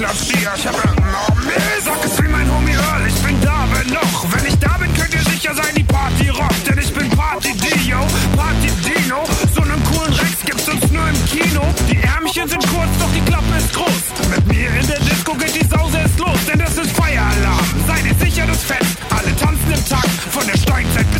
Ich hab oh nee, sag es wie mein Homie Earl. Ich bin da, bin noch. Wenn ich da bin, könnt ihr sicher sein, die Party rockt. Denn ich bin Party Dio, Party Dino. So einen coolen Rex gibt's uns nur im Kino. Die Ärmchen sind kurz, doch die Klappe ist groß. Mit mir in der Disco geht die Sause erst los, denn das ist Feieralarm. Seid ihr sicher, das Fest? Alle tanzen im Takt, von der Steinzeit bis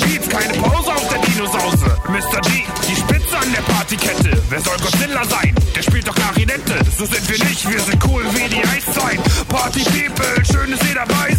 Beats, keine Pause auf der Dinosause. Mr. G, die Spitze an der Partykette. Wer soll Godzilla sein? Der spielt doch Klarinette. So sind wir nicht, wir sind cool wie die Eiszeit. Party People, schön, dass ihr dabei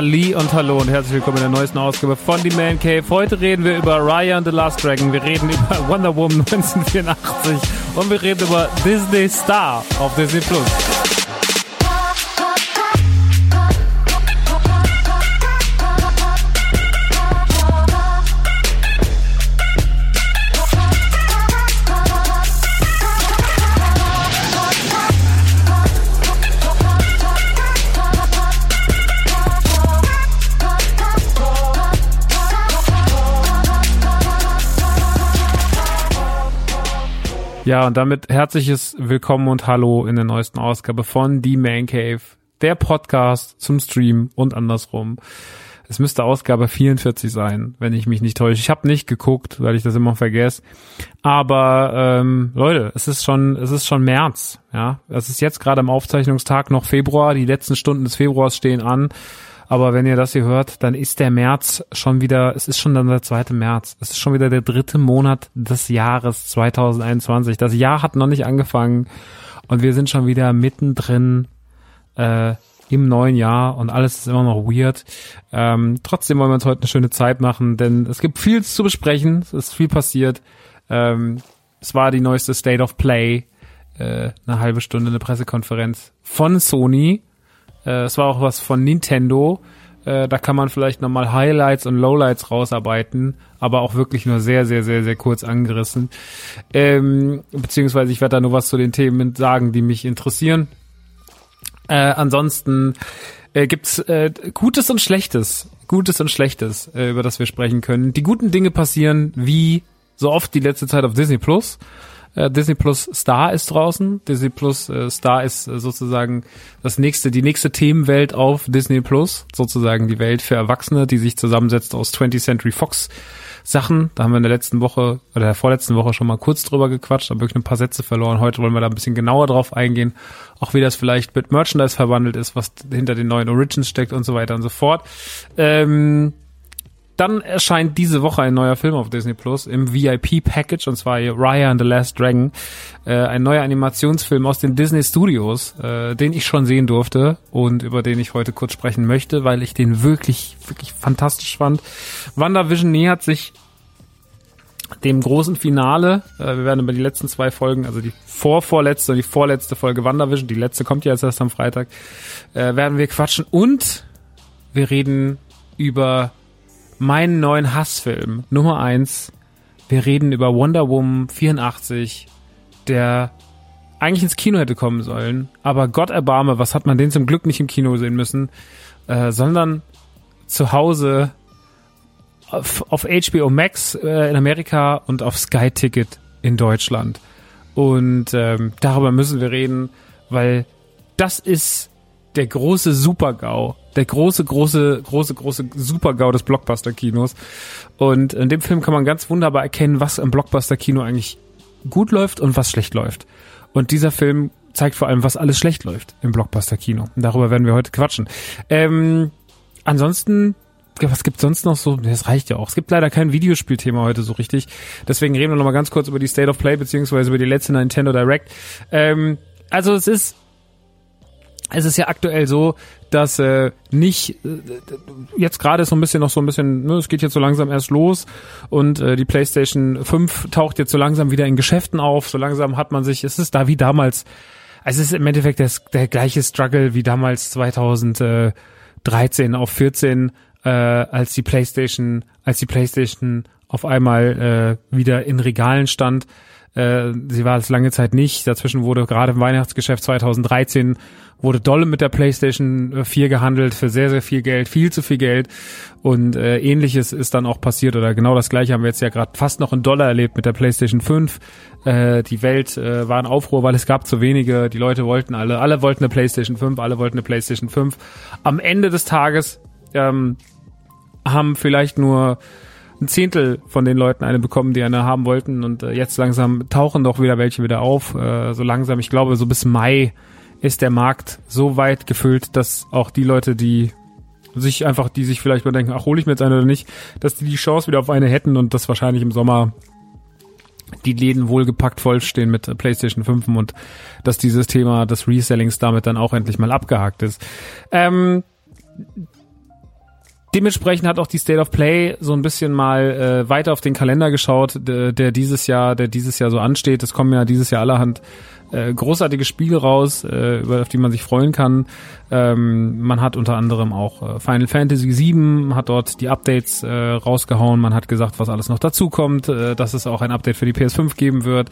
Halli und Hallo und herzlich willkommen in der neuesten Ausgabe von The Man Cave. Heute reden wir über Raya and the Last Dragon, wir reden über Wonder Woman 1984 und wir reden über Disney Star auf Disney Plus. Ja, und damit herzliches Willkommen und Hallo in der neuesten Ausgabe von The Man Cave, der Podcast zum Stream und andersrum. Es müsste Ausgabe 44 sein, wenn ich mich nicht täusche. Ich habe nicht geguckt, weil ich das immer vergesse. Aber ähm, Leute, es ist schon, es ist schon März. Ja, es ist jetzt gerade am Aufzeichnungstag noch Februar. Die letzten Stunden des Februars stehen an. Aber wenn ihr das hier hört, dann ist der März schon wieder, es ist schon dann der zweite März. Es ist schon wieder der dritte Monat des Jahres 2021. Das Jahr hat noch nicht angefangen und wir sind schon wieder mittendrin äh, im neuen Jahr und alles ist immer noch weird. Ähm, trotzdem wollen wir uns heute eine schöne Zeit machen, denn es gibt viel zu besprechen. Es ist viel passiert. Ähm, es war die neueste State of Play, äh, eine halbe Stunde eine Pressekonferenz von Sony es war auch was von Nintendo. Äh, da kann man vielleicht nochmal Highlights und Lowlights rausarbeiten, aber auch wirklich nur sehr, sehr, sehr, sehr kurz angerissen. Ähm, beziehungsweise ich werde da nur was zu den Themen sagen, die mich interessieren. Äh, ansonsten äh, gibt's äh, Gutes und Schlechtes. Gutes und Schlechtes, äh, über das wir sprechen können. Die guten Dinge passieren wie so oft die letzte Zeit auf Disney Plus. Äh, Disney Plus Star ist draußen. Disney Plus äh, Star ist äh, sozusagen das nächste, die nächste Themenwelt auf Disney Plus. Sozusagen die Welt für Erwachsene, die sich zusammensetzt aus 20th Century Fox Sachen. Da haben wir in der letzten Woche oder der vorletzten Woche schon mal kurz drüber gequatscht, aber wirklich ein paar Sätze verloren. Heute wollen wir da ein bisschen genauer drauf eingehen. Auch wie das vielleicht mit Merchandise verwandelt ist, was hinter den neuen Origins steckt und so weiter und so fort. Ähm, dann erscheint diese Woche ein neuer Film auf Disney Plus im VIP-Package und zwar Raya and the Last Dragon. Äh, ein neuer Animationsfilm aus den Disney Studios, äh, den ich schon sehen durfte und über den ich heute kurz sprechen möchte, weil ich den wirklich, wirklich fantastisch fand. WandaVision nähert sich dem großen Finale. Äh, wir werden über die letzten zwei Folgen, also die vorvorletzte und die vorletzte Folge WandaVision, die letzte kommt ja jetzt erst am Freitag, äh, werden wir quatschen und wir reden über meinen neuen Hassfilm Nummer eins. Wir reden über Wonder Woman 84, der eigentlich ins Kino hätte kommen sollen, aber Gott erbarme, was hat man den zum Glück nicht im Kino sehen müssen, äh, sondern zu Hause auf, auf HBO Max äh, in Amerika und auf Sky Ticket in Deutschland. Und ähm, darüber müssen wir reden, weil das ist der große Super-GAU, der große, große, große, große Super-GAU des Blockbuster-Kinos. Und in dem Film kann man ganz wunderbar erkennen, was im Blockbuster-Kino eigentlich gut läuft und was schlecht läuft. Und dieser Film zeigt vor allem, was alles schlecht läuft im Blockbuster-Kino. Darüber werden wir heute quatschen. Ähm, ansonsten was gibt sonst noch so? Das reicht ja auch. Es gibt leider kein Videospielthema heute so richtig. Deswegen reden wir noch mal ganz kurz über die State of Play beziehungsweise über die letzte Nintendo Direct. Ähm, also es ist es ist ja aktuell so, dass äh, nicht äh, jetzt gerade so ein bisschen noch so ein bisschen, ne, es geht jetzt so langsam erst los und äh, die PlayStation 5 taucht jetzt so langsam wieder in Geschäften auf. So langsam hat man sich, es ist da wie damals, also es ist im Endeffekt das, der gleiche Struggle wie damals 2013 auf 14, äh, als die PlayStation, als die PlayStation auf einmal äh, wieder in Regalen stand. Äh, sie war es lange Zeit nicht. Dazwischen wurde gerade im Weihnachtsgeschäft 2013 wurde dolle mit der PlayStation 4 gehandelt für sehr, sehr viel Geld, viel zu viel Geld. Und äh, ähnliches ist dann auch passiert oder genau das gleiche haben wir jetzt ja gerade fast noch in Dollar erlebt mit der PlayStation 5. Äh, die Welt äh, war in Aufruhr, weil es gab zu wenige. Die Leute wollten alle, alle wollten eine PlayStation 5, alle wollten eine PlayStation 5. Am Ende des Tages ähm, haben vielleicht nur ein Zehntel von den Leuten eine bekommen, die eine haben wollten und äh, jetzt langsam tauchen doch wieder welche wieder auf. Äh, so langsam, ich glaube, so bis Mai ist der Markt so weit gefüllt, dass auch die Leute, die sich einfach, die sich vielleicht mal denken, ach, hole ich mir jetzt eine oder nicht, dass die die Chance wieder auf eine hätten und das wahrscheinlich im Sommer die Läden wohlgepackt vollstehen mit PlayStation 5 und dass dieses Thema des Resellings damit dann auch endlich mal abgehakt ist. Ähm, Dementsprechend hat auch die State of Play so ein bisschen mal äh, weiter auf den Kalender geschaut, der, der dieses Jahr, der dieses Jahr so ansteht. Es kommen ja dieses Jahr allerhand äh, großartige Spiele raus, äh, über auf die man sich freuen kann. Ähm, man hat unter anderem auch äh, Final Fantasy VII, hat dort die Updates äh, rausgehauen. Man hat gesagt, was alles noch dazukommt, äh, dass es auch ein Update für die PS5 geben wird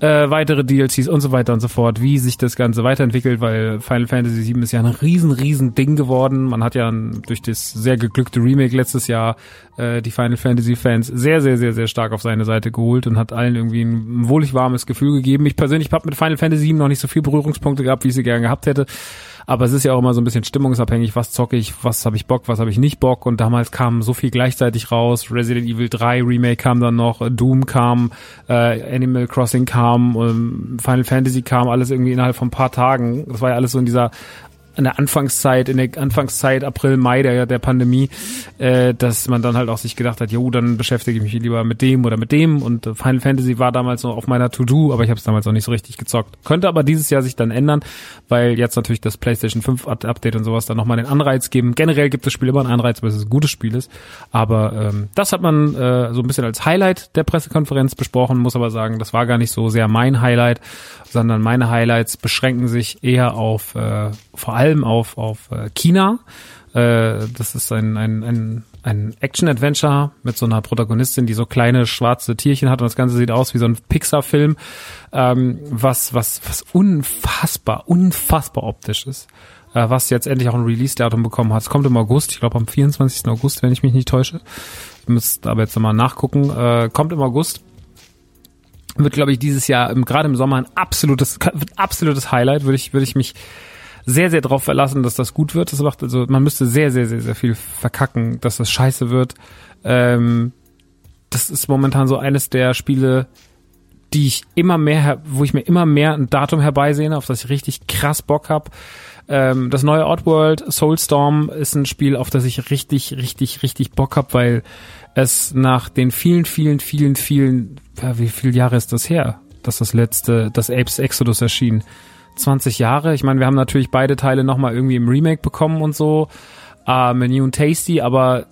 äh, weitere DLCs und so weiter und so fort, wie sich das Ganze weiterentwickelt, weil Final Fantasy VII ist ja ein riesen, riesen Ding geworden. Man hat ja durch das sehr geglückte Remake letztes Jahr äh, die Final Fantasy Fans sehr, sehr, sehr, sehr stark auf seine Seite geholt und hat allen irgendwie ein wohlig warmes Gefühl gegeben. Ich persönlich habe mit Final Fantasy VII noch nicht so viel Berührungspunkte gehabt, wie ich sie gerne gehabt hätte. Aber es ist ja auch immer so ein bisschen stimmungsabhängig, was zocke ich, was habe ich Bock, was habe ich nicht Bock. Und damals kam so viel gleichzeitig raus. Resident Evil 3 Remake kam dann noch, Doom kam, äh, Animal Crossing kam, ähm, Final Fantasy kam, alles irgendwie innerhalb von ein paar Tagen. Das war ja alles so in dieser in der Anfangszeit, in der Anfangszeit April, Mai der, der Pandemie, äh, dass man dann halt auch sich gedacht hat, jo, dann beschäftige ich mich lieber mit dem oder mit dem und Final Fantasy war damals noch auf meiner To-Do, aber ich habe es damals noch nicht so richtig gezockt. Könnte aber dieses Jahr sich dann ändern, weil jetzt natürlich das PlayStation 5 Update und sowas dann nochmal den Anreiz geben. Generell gibt das Spiel immer einen Anreiz, weil es ein gutes Spiel ist, aber ähm, das hat man äh, so ein bisschen als Highlight der Pressekonferenz besprochen, muss aber sagen, das war gar nicht so sehr mein Highlight, sondern meine Highlights beschränken sich eher auf äh, vor allem auf, auf äh, China. Äh, das ist ein, ein, ein, ein Action-Adventure mit so einer Protagonistin, die so kleine schwarze Tierchen hat und das Ganze sieht aus wie so ein Pixar-Film, ähm, was, was, was unfassbar, unfassbar optisch ist. Äh, was jetzt endlich auch ein Release-Datum bekommen hat. Es kommt im August, ich glaube am 24. August, wenn ich mich nicht täusche. Müsst aber jetzt nochmal nachgucken. Äh, kommt im August wird, glaube ich, dieses Jahr, gerade im Sommer, ein absolutes, absolutes Highlight, würde ich, würde ich mich sehr, sehr darauf verlassen, dass das gut wird. Das macht also, man müsste sehr, sehr, sehr, sehr viel verkacken, dass das scheiße wird. Ähm, das ist momentan so eines der Spiele, die ich immer mehr, wo ich mir immer mehr ein Datum herbeisehne, auf das ich richtig krass Bock hab. Ähm, das neue Oddworld Soulstorm ist ein Spiel, auf das ich richtig, richtig, richtig Bock hab, weil es nach den vielen, vielen, vielen, vielen, ja, wie viele Jahre ist das her, dass das letzte, das Apes Exodus erschien? 20 Jahre. Ich meine, wir haben natürlich beide Teile nochmal irgendwie im Remake bekommen und so. Äh, Menu und Tasty, aber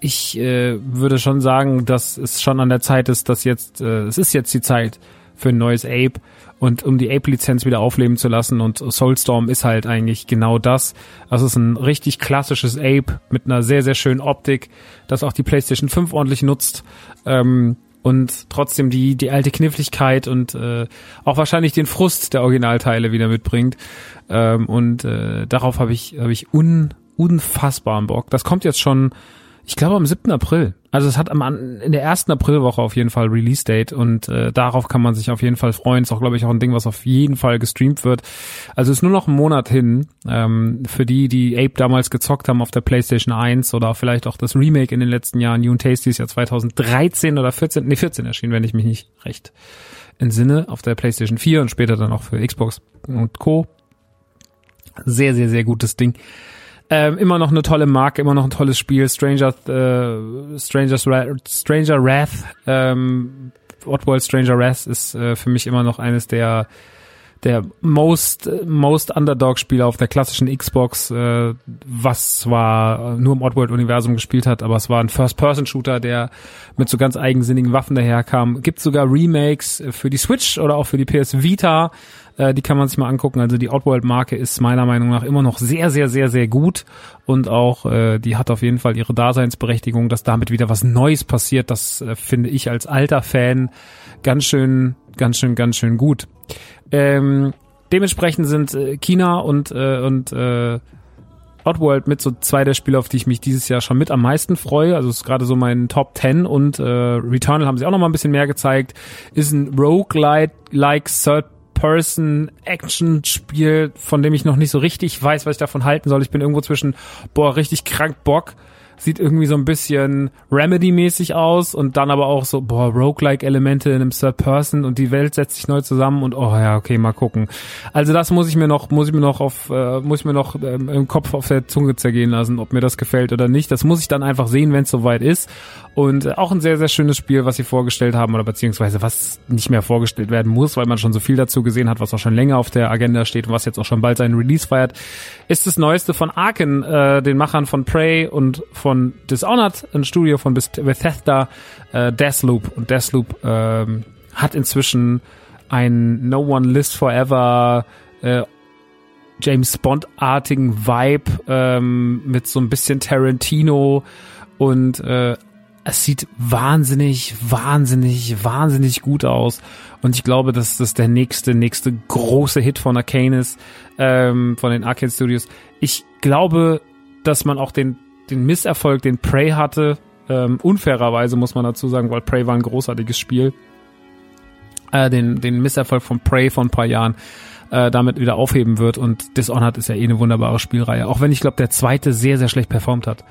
ich äh, würde schon sagen, dass es schon an der Zeit ist, dass jetzt, äh, es ist jetzt die Zeit für ein neues Ape und um die Ape-Lizenz wieder aufleben zu lassen und Soulstorm ist halt eigentlich genau das. Es ist ein richtig klassisches Ape mit einer sehr, sehr schönen Optik, das auch die PlayStation 5 ordentlich nutzt. Ähm, und trotzdem die die alte Kniffligkeit und äh, auch wahrscheinlich den Frust der Originalteile wieder mitbringt ähm, und äh, darauf habe ich habe ich un, unfassbaren Bock. Das kommt jetzt schon ich glaube am 7. April. Also es hat am in der ersten Aprilwoche auf jeden Fall Release Date und äh, darauf kann man sich auf jeden Fall freuen. Ist auch glaube ich auch ein Ding, was auf jeden Fall gestreamt wird. Also es ist nur noch ein Monat hin ähm, für die, die Ape damals gezockt haben auf der PlayStation 1 oder vielleicht auch das Remake in den letzten Jahren. New Tasty ist ja 2013 oder 14, nee 14 erschienen, wenn ich mich nicht recht entsinne, auf der PlayStation 4 und später dann auch für Xbox und Co. Sehr, sehr, sehr gutes Ding. Ähm, immer noch eine tolle Marke, immer noch ein tolles Spiel. Stranger, äh, Strangers, Stranger Wrath, ähm, Oddworld Stranger Wrath ist äh, für mich immer noch eines der der most most Underdog Spieler auf der klassischen Xbox, äh, was zwar nur im Oddworld Universum gespielt hat, aber es war ein First Person Shooter, der mit so ganz eigensinnigen Waffen daherkam. Gibt sogar Remakes für die Switch oder auch für die PS Vita. Äh, die kann man sich mal angucken. Also die Outworld-Marke ist meiner Meinung nach immer noch sehr, sehr, sehr, sehr gut und auch äh, die hat auf jeden Fall ihre Daseinsberechtigung, dass damit wieder was Neues passiert. Das äh, finde ich als alter Fan ganz schön, ganz schön, ganz schön gut. Ähm, dementsprechend sind äh, China und äh, und äh, Oddworld mit so zwei der Spiele, auf die ich mich dieses Jahr schon mit am meisten freue. Also ist gerade so mein Top 10 und äh, Returnal haben sie auch noch mal ein bisschen mehr gezeigt. Ist ein Roguelike Third Person-Action-Spiel, von dem ich noch nicht so richtig weiß, was ich davon halten soll. Ich bin irgendwo zwischen, boah, richtig krank Bock, sieht irgendwie so ein bisschen Remedy-mäßig aus und dann aber auch so, boah, Roguelike-Elemente in einem Third Person und die Welt setzt sich neu zusammen und oh ja, okay, mal gucken. Also das muss ich mir noch, muss ich mir noch auf, äh, muss ich mir noch ähm, im Kopf auf der Zunge zergehen lassen, ob mir das gefällt oder nicht. Das muss ich dann einfach sehen, wenn es soweit ist. Und äh, auch ein sehr, sehr schönes Spiel, was sie vorgestellt haben oder beziehungsweise was nicht mehr vorgestellt werden muss, weil man schon so viel dazu gesehen hat, was auch schon länger auf der Agenda steht und was jetzt auch schon bald seinen Release feiert, ist das Neueste von Arken, äh, den Machern von Prey und von Dishonored, ein Studio von Bethesda, äh, Deathloop. Und Deathloop ähm, hat inzwischen ein No One List Forever äh, James Bond-artigen Vibe ähm, mit so ein bisschen Tarantino und äh, es sieht wahnsinnig, wahnsinnig, wahnsinnig gut aus. Und ich glaube, dass das der nächste, nächste große Hit von Arcane ist, ähm, von den Arcane Studios. Ich glaube, dass man auch den, den Misserfolg, den Prey hatte, ähm, unfairerweise muss man dazu sagen, weil Prey war ein großartiges Spiel, äh, den, den Misserfolg von Prey von ein paar Jahren äh, damit wieder aufheben wird. Und Dishonored ist ja eh eine wunderbare Spielreihe. Auch wenn ich glaube, der zweite sehr, sehr schlecht performt hat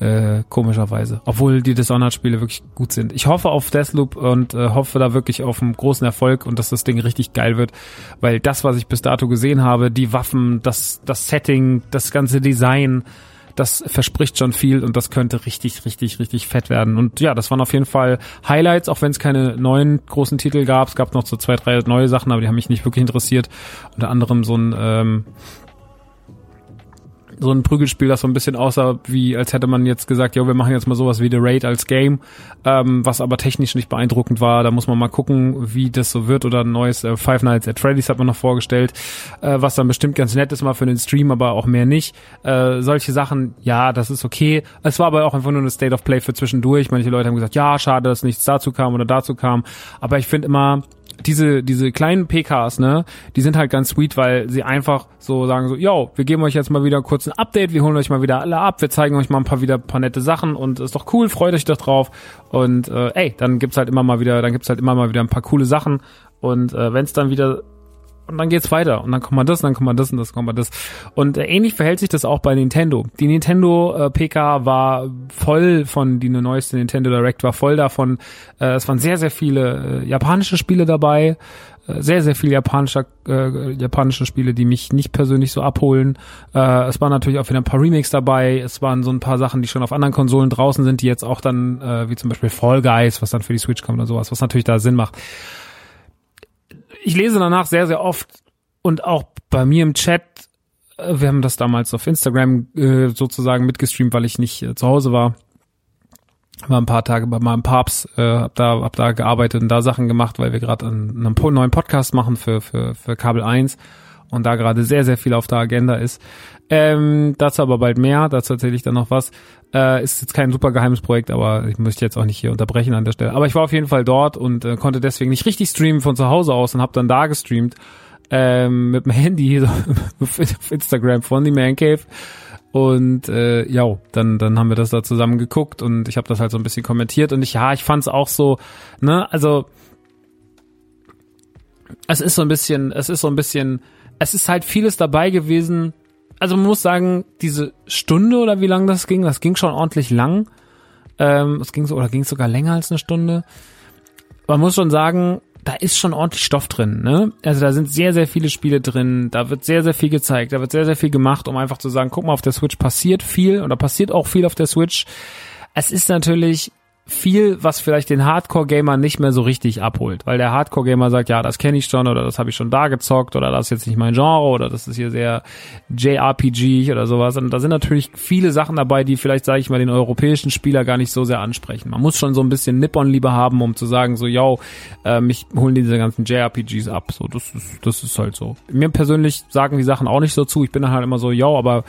äh, komischerweise. Obwohl die Dishonored-Spiele wirklich gut sind. Ich hoffe auf Deathloop und äh, hoffe da wirklich auf einen großen Erfolg und dass das Ding richtig geil wird, weil das, was ich bis dato gesehen habe, die Waffen, das, das Setting, das ganze Design, das verspricht schon viel und das könnte richtig, richtig, richtig fett werden. Und ja, das waren auf jeden Fall Highlights, auch wenn es keine neuen großen Titel gab. Es gab noch so zwei, drei neue Sachen, aber die haben mich nicht wirklich interessiert. Unter anderem so ein ähm, so ein Prügelspiel, das so ein bisschen aussah, wie als hätte man jetzt gesagt, ja, wir machen jetzt mal sowas wie The Raid als Game, ähm, was aber technisch nicht beeindruckend war. Da muss man mal gucken, wie das so wird. Oder ein neues äh, Five Nights at Freddy's hat man noch vorgestellt, äh, was dann bestimmt ganz nett ist mal für den Stream, aber auch mehr nicht. Äh, solche Sachen, ja, das ist okay. Es war aber auch einfach nur eine State of Play für zwischendurch. Manche Leute haben gesagt, ja, schade, dass nichts dazu kam oder dazu kam. Aber ich finde immer, diese, diese kleinen PKs, ne, die sind halt ganz sweet, weil sie einfach so sagen so, yo, wir geben euch jetzt mal wieder kurz ein Update, wir holen euch mal wieder alle ab, wir zeigen euch mal ein paar wieder paar nette Sachen und ist doch cool, freut euch doch drauf. Und äh, ey, dann gibt's halt immer mal wieder, dann gibt's halt immer mal wieder ein paar coole Sachen. Und äh, wenn es dann wieder und dann geht's weiter und dann kommt man das, und dann kommt man das und das kommt man das. Und äh, ähnlich verhält sich das auch bei Nintendo. Die Nintendo äh, PK war voll von die neueste Nintendo Direct war voll davon. Äh, es waren sehr sehr viele äh, japanische Spiele dabei, äh, sehr sehr viele japanische äh, japanische Spiele, die mich nicht persönlich so abholen. Äh, es waren natürlich auch wieder ein paar Remakes dabei. Es waren so ein paar Sachen, die schon auf anderen Konsolen draußen sind, die jetzt auch dann äh, wie zum Beispiel Fall Guys, was dann für die Switch kommt oder sowas, was natürlich da Sinn macht ich lese danach sehr, sehr oft und auch bei mir im Chat, äh, wir haben das damals auf Instagram äh, sozusagen mitgestreamt, weil ich nicht äh, zu Hause war. War ein paar Tage bei meinem Papst, äh, hab da, hab da gearbeitet und da Sachen gemacht, weil wir gerade einen, einen neuen Podcast machen für, für, für Kabel 1 und da gerade sehr, sehr viel auf der Agenda ist. Ähm, dazu aber bald mehr, dazu erzähle ich dann noch was. Äh, ist jetzt kein super geheimes Projekt, aber ich möchte jetzt auch nicht hier unterbrechen an der Stelle. Aber ich war auf jeden Fall dort und äh, konnte deswegen nicht richtig streamen von zu Hause aus und habe dann da gestreamt ähm, mit dem Handy auf Instagram von The Man Cave. Und äh, ja, dann dann haben wir das da zusammen geguckt und ich habe das halt so ein bisschen kommentiert und ich ja, ich fand es auch so, ne, also es ist so ein bisschen, es ist so ein bisschen, es ist halt vieles dabei gewesen, also man muss sagen, diese Stunde oder wie lang das ging, das ging schon ordentlich lang. Ähm, es ging so oder ging sogar länger als eine Stunde. Man muss schon sagen, da ist schon ordentlich Stoff drin, ne? Also da sind sehr, sehr viele Spiele drin, da wird sehr, sehr viel gezeigt, da wird sehr, sehr viel gemacht, um einfach zu sagen, guck mal, auf der Switch passiert viel oder passiert auch viel auf der Switch. Es ist natürlich viel, was vielleicht den Hardcore-Gamer nicht mehr so richtig abholt, weil der Hardcore-Gamer sagt, ja, das kenne ich schon oder das habe ich schon da gezockt oder das ist jetzt nicht mein Genre oder das ist hier sehr JRPG oder sowas. Und da sind natürlich viele Sachen dabei, die vielleicht, sage ich mal, den europäischen Spieler gar nicht so sehr ansprechen. Man muss schon so ein bisschen Nippon-Liebe haben, um zu sagen, so, yo, äh, mich holen diese ganzen JRPGs ab. So, das ist, das ist halt so. Mir persönlich sagen die Sachen auch nicht so zu. Ich bin dann halt immer so, yo, aber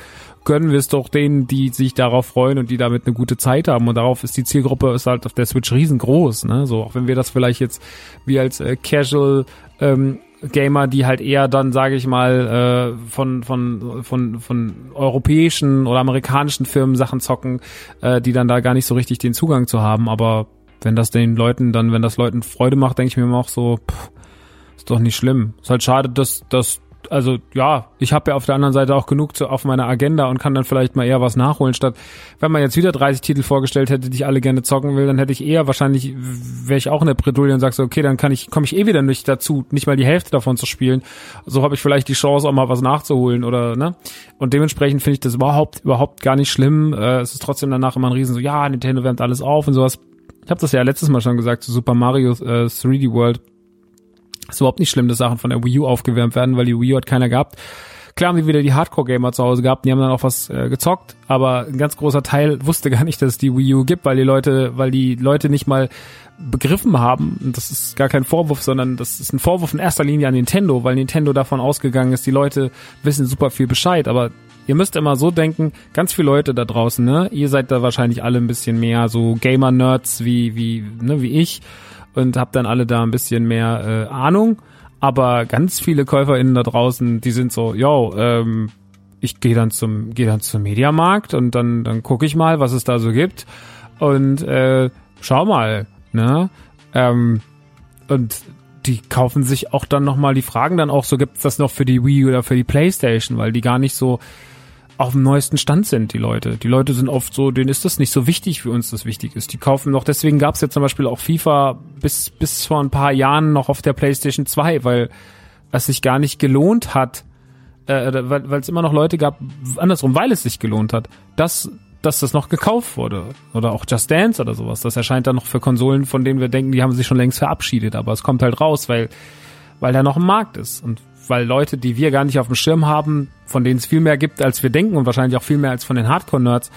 gönnen wir es doch denen, die sich darauf freuen und die damit eine gute Zeit haben. Und darauf ist die Zielgruppe ist halt auf der Switch riesengroß. Ne? So, auch wenn wir das vielleicht jetzt wie als äh, Casual ähm, Gamer, die halt eher dann, sage ich mal, äh, von, von, von, von europäischen oder amerikanischen Firmen Sachen zocken, äh, die dann da gar nicht so richtig den Zugang zu haben. Aber wenn das den Leuten dann, wenn das Leuten Freude macht, denke ich mir immer auch so, pff, ist doch nicht schlimm. Ist halt schade, dass, dass also ja, ich habe ja auf der anderen Seite auch genug zu, auf meiner Agenda und kann dann vielleicht mal eher was nachholen, statt wenn man jetzt wieder 30 Titel vorgestellt hätte, die ich alle gerne zocken will, dann hätte ich eher wahrscheinlich, wäre ich auch in der Bredouille und sag so, okay, dann kann ich, komme ich eh wieder nicht dazu, nicht mal die Hälfte davon zu spielen. So habe ich vielleicht die Chance, auch mal was nachzuholen oder, ne? Und dementsprechend finde ich das überhaupt, überhaupt gar nicht schlimm. Äh, es ist trotzdem danach immer ein Riesen so, ja, Nintendo wärmt alles auf und sowas. Ich habe das ja letztes Mal schon gesagt zu Super Mario äh, 3D World ist überhaupt nicht schlimm, dass Sachen von der Wii U aufgewärmt werden, weil die Wii U hat keiner gehabt. Klar haben die wieder die Hardcore-Gamer zu Hause gehabt, die haben dann auch was äh, gezockt, aber ein ganz großer Teil wusste gar nicht, dass es die Wii U gibt, weil die Leute, weil die Leute nicht mal begriffen haben, und das ist gar kein Vorwurf, sondern das ist ein Vorwurf in erster Linie an Nintendo, weil Nintendo davon ausgegangen ist, die Leute wissen super viel Bescheid, aber ihr müsst immer so denken, ganz viele Leute da draußen, ne, ihr seid da wahrscheinlich alle ein bisschen mehr so Gamer-Nerds wie, wie, ne, wie ich, und habt dann alle da ein bisschen mehr äh, Ahnung. Aber ganz viele KäuferInnen da draußen, die sind so, yo, ähm, ich gehe dann zum gehe dann zum Mediamarkt und dann dann gucke ich mal, was es da so gibt und äh, schau mal, ne? Ähm, und die kaufen sich auch dann noch mal, die fragen dann auch so, gibt's das noch für die Wii oder für die PlayStation, weil die gar nicht so auf dem neuesten Stand sind, die Leute. Die Leute sind oft so, denen ist das nicht so wichtig, wie uns das wichtig ist. Die kaufen noch, deswegen gab es ja zum Beispiel auch FIFA bis, bis vor ein paar Jahren noch auf der PlayStation 2, weil es sich gar nicht gelohnt hat, äh, weil es immer noch Leute gab, andersrum, weil es sich gelohnt hat, dass, dass das noch gekauft wurde. Oder auch Just Dance oder sowas. Das erscheint dann noch für Konsolen, von denen wir denken, die haben sich schon längst verabschiedet, aber es kommt halt raus, weil, weil da noch ein Markt ist. Und weil Leute, die wir gar nicht auf dem Schirm haben, von denen es viel mehr gibt, als wir denken und wahrscheinlich auch viel mehr als von den Hardcore-Nerds,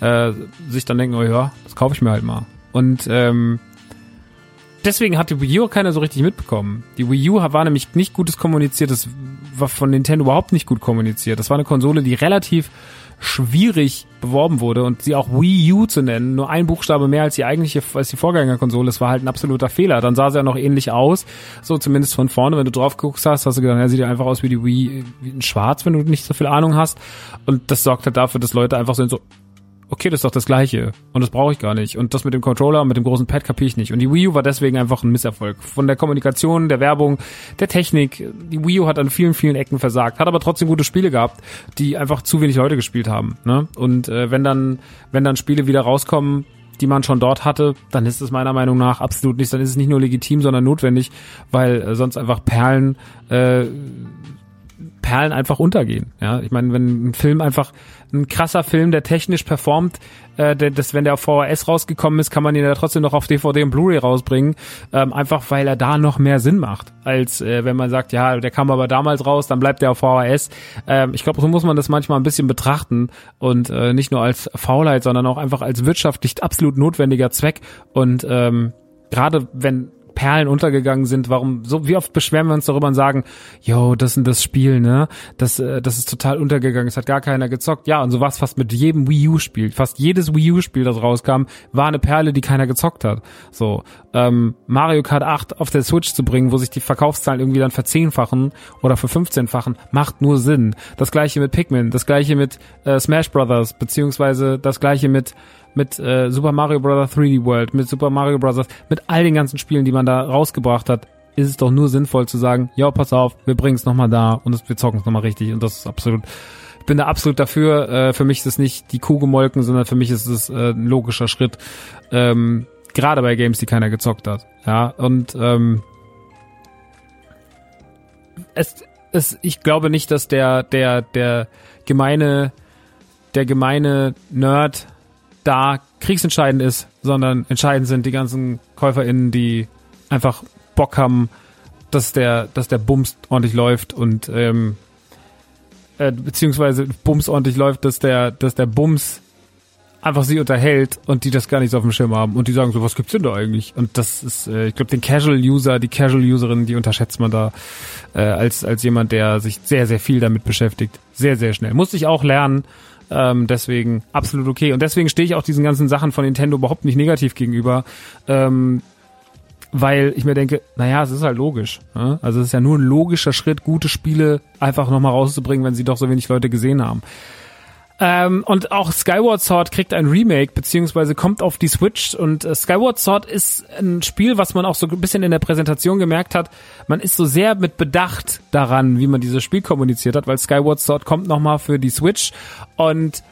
äh, sich dann denken, oh ja, das kaufe ich mir halt mal. Und ähm, deswegen hat die Wii U keiner so richtig mitbekommen. Die Wii U war nämlich nicht gutes kommuniziert, das war von Nintendo überhaupt nicht gut kommuniziert. Das war eine Konsole, die relativ schwierig beworben wurde und sie auch Wii U zu nennen, nur ein Buchstabe mehr als die eigentliche, als die Vorgängerkonsole, das war halt ein absoluter Fehler. Dann sah sie ja noch ähnlich aus, so zumindest von vorne, wenn du drauf guckst hast, hast du gedacht, ja, sieht ja einfach aus wie die Wii, wie in schwarz, wenn du nicht so viel Ahnung hast. Und das sorgt halt dafür, dass Leute einfach sind so, okay, das ist doch das Gleiche und das brauche ich gar nicht. Und das mit dem Controller und mit dem großen Pad kapiere ich nicht. Und die Wii U war deswegen einfach ein Misserfolg. Von der Kommunikation, der Werbung, der Technik. Die Wii U hat an vielen, vielen Ecken versagt, hat aber trotzdem gute Spiele gehabt, die einfach zu wenig Leute gespielt haben. Ne? Und äh, wenn dann, wenn dann Spiele wieder rauskommen, die man schon dort hatte, dann ist es meiner Meinung nach absolut nicht, dann ist es nicht nur legitim, sondern notwendig, weil äh, sonst einfach Perlen äh, Perlen einfach untergehen. Ja, ich meine, wenn ein Film einfach ein krasser Film, der technisch performt, äh, das, wenn der auf VHS rausgekommen ist, kann man ihn ja trotzdem noch auf DVD und Blu-ray rausbringen, ähm, einfach weil er da noch mehr Sinn macht, als äh, wenn man sagt, ja, der kam aber damals raus, dann bleibt der auf VHS. Ähm, ich glaube, so muss man das manchmal ein bisschen betrachten und äh, nicht nur als Faulheit, sondern auch einfach als wirtschaftlich absolut notwendiger Zweck und ähm, gerade wenn Perlen untergegangen sind. Warum so wie oft beschweren wir uns darüber und sagen, yo, das ist das Spiel, ne? Das äh, das ist total untergegangen. Es hat gar keiner gezockt. Ja, und so war es fast mit jedem Wii U Spiel. Fast jedes Wii U Spiel, das rauskam, war eine Perle, die keiner gezockt hat. So ähm, Mario Kart 8 auf der Switch zu bringen, wo sich die Verkaufszahlen irgendwie dann verzehnfachen oder 15-fachen, macht nur Sinn. Das gleiche mit Pikmin, das gleiche mit äh, Smash Brothers, beziehungsweise das gleiche mit mit äh, Super Mario Bros. 3D World, mit Super Mario Bros., mit all den ganzen Spielen, die man da rausgebracht hat, ist es doch nur sinnvoll zu sagen, ja, pass auf, wir bringen es nochmal da und wir zocken es nochmal richtig und das ist absolut, ich bin da absolut dafür, äh, für mich ist es nicht die Kuh gemolken, sondern für mich ist es äh, ein logischer Schritt, ähm, gerade bei Games, die keiner gezockt hat, ja, und ähm, es, es, ich glaube nicht, dass der, der, der gemeine, der gemeine Nerd da kriegsentscheidend ist, sondern entscheidend sind die ganzen KäuferInnen, die einfach Bock haben, dass der, dass der Bums ordentlich läuft und ähm, äh, beziehungsweise Bums ordentlich läuft, dass der, dass der Bums einfach sie unterhält und die das gar nicht so auf dem Schirm haben und die sagen so, was gibt's denn da eigentlich? Und das ist, äh, ich glaube, den Casual-User, die Casual-Userin, die unterschätzt man da äh, als als jemand, der sich sehr sehr viel damit beschäftigt, sehr sehr schnell. Musste ich auch lernen. Ähm, deswegen absolut okay. Und deswegen stehe ich auch diesen ganzen Sachen von Nintendo überhaupt nicht negativ gegenüber. Ähm, weil ich mir denke, naja, es ist halt logisch. Ne? Also es ist ja nur ein logischer Schritt, gute Spiele einfach nochmal rauszubringen, wenn sie doch so wenig Leute gesehen haben. Ähm, und auch Skyward Sword kriegt ein Remake, beziehungsweise kommt auf die Switch. Und äh, Skyward Sword ist ein Spiel, was man auch so ein bisschen in der Präsentation gemerkt hat. Man ist so sehr mit Bedacht daran, wie man dieses Spiel kommuniziert hat, weil Skyward Sword kommt nochmal für die Switch. Und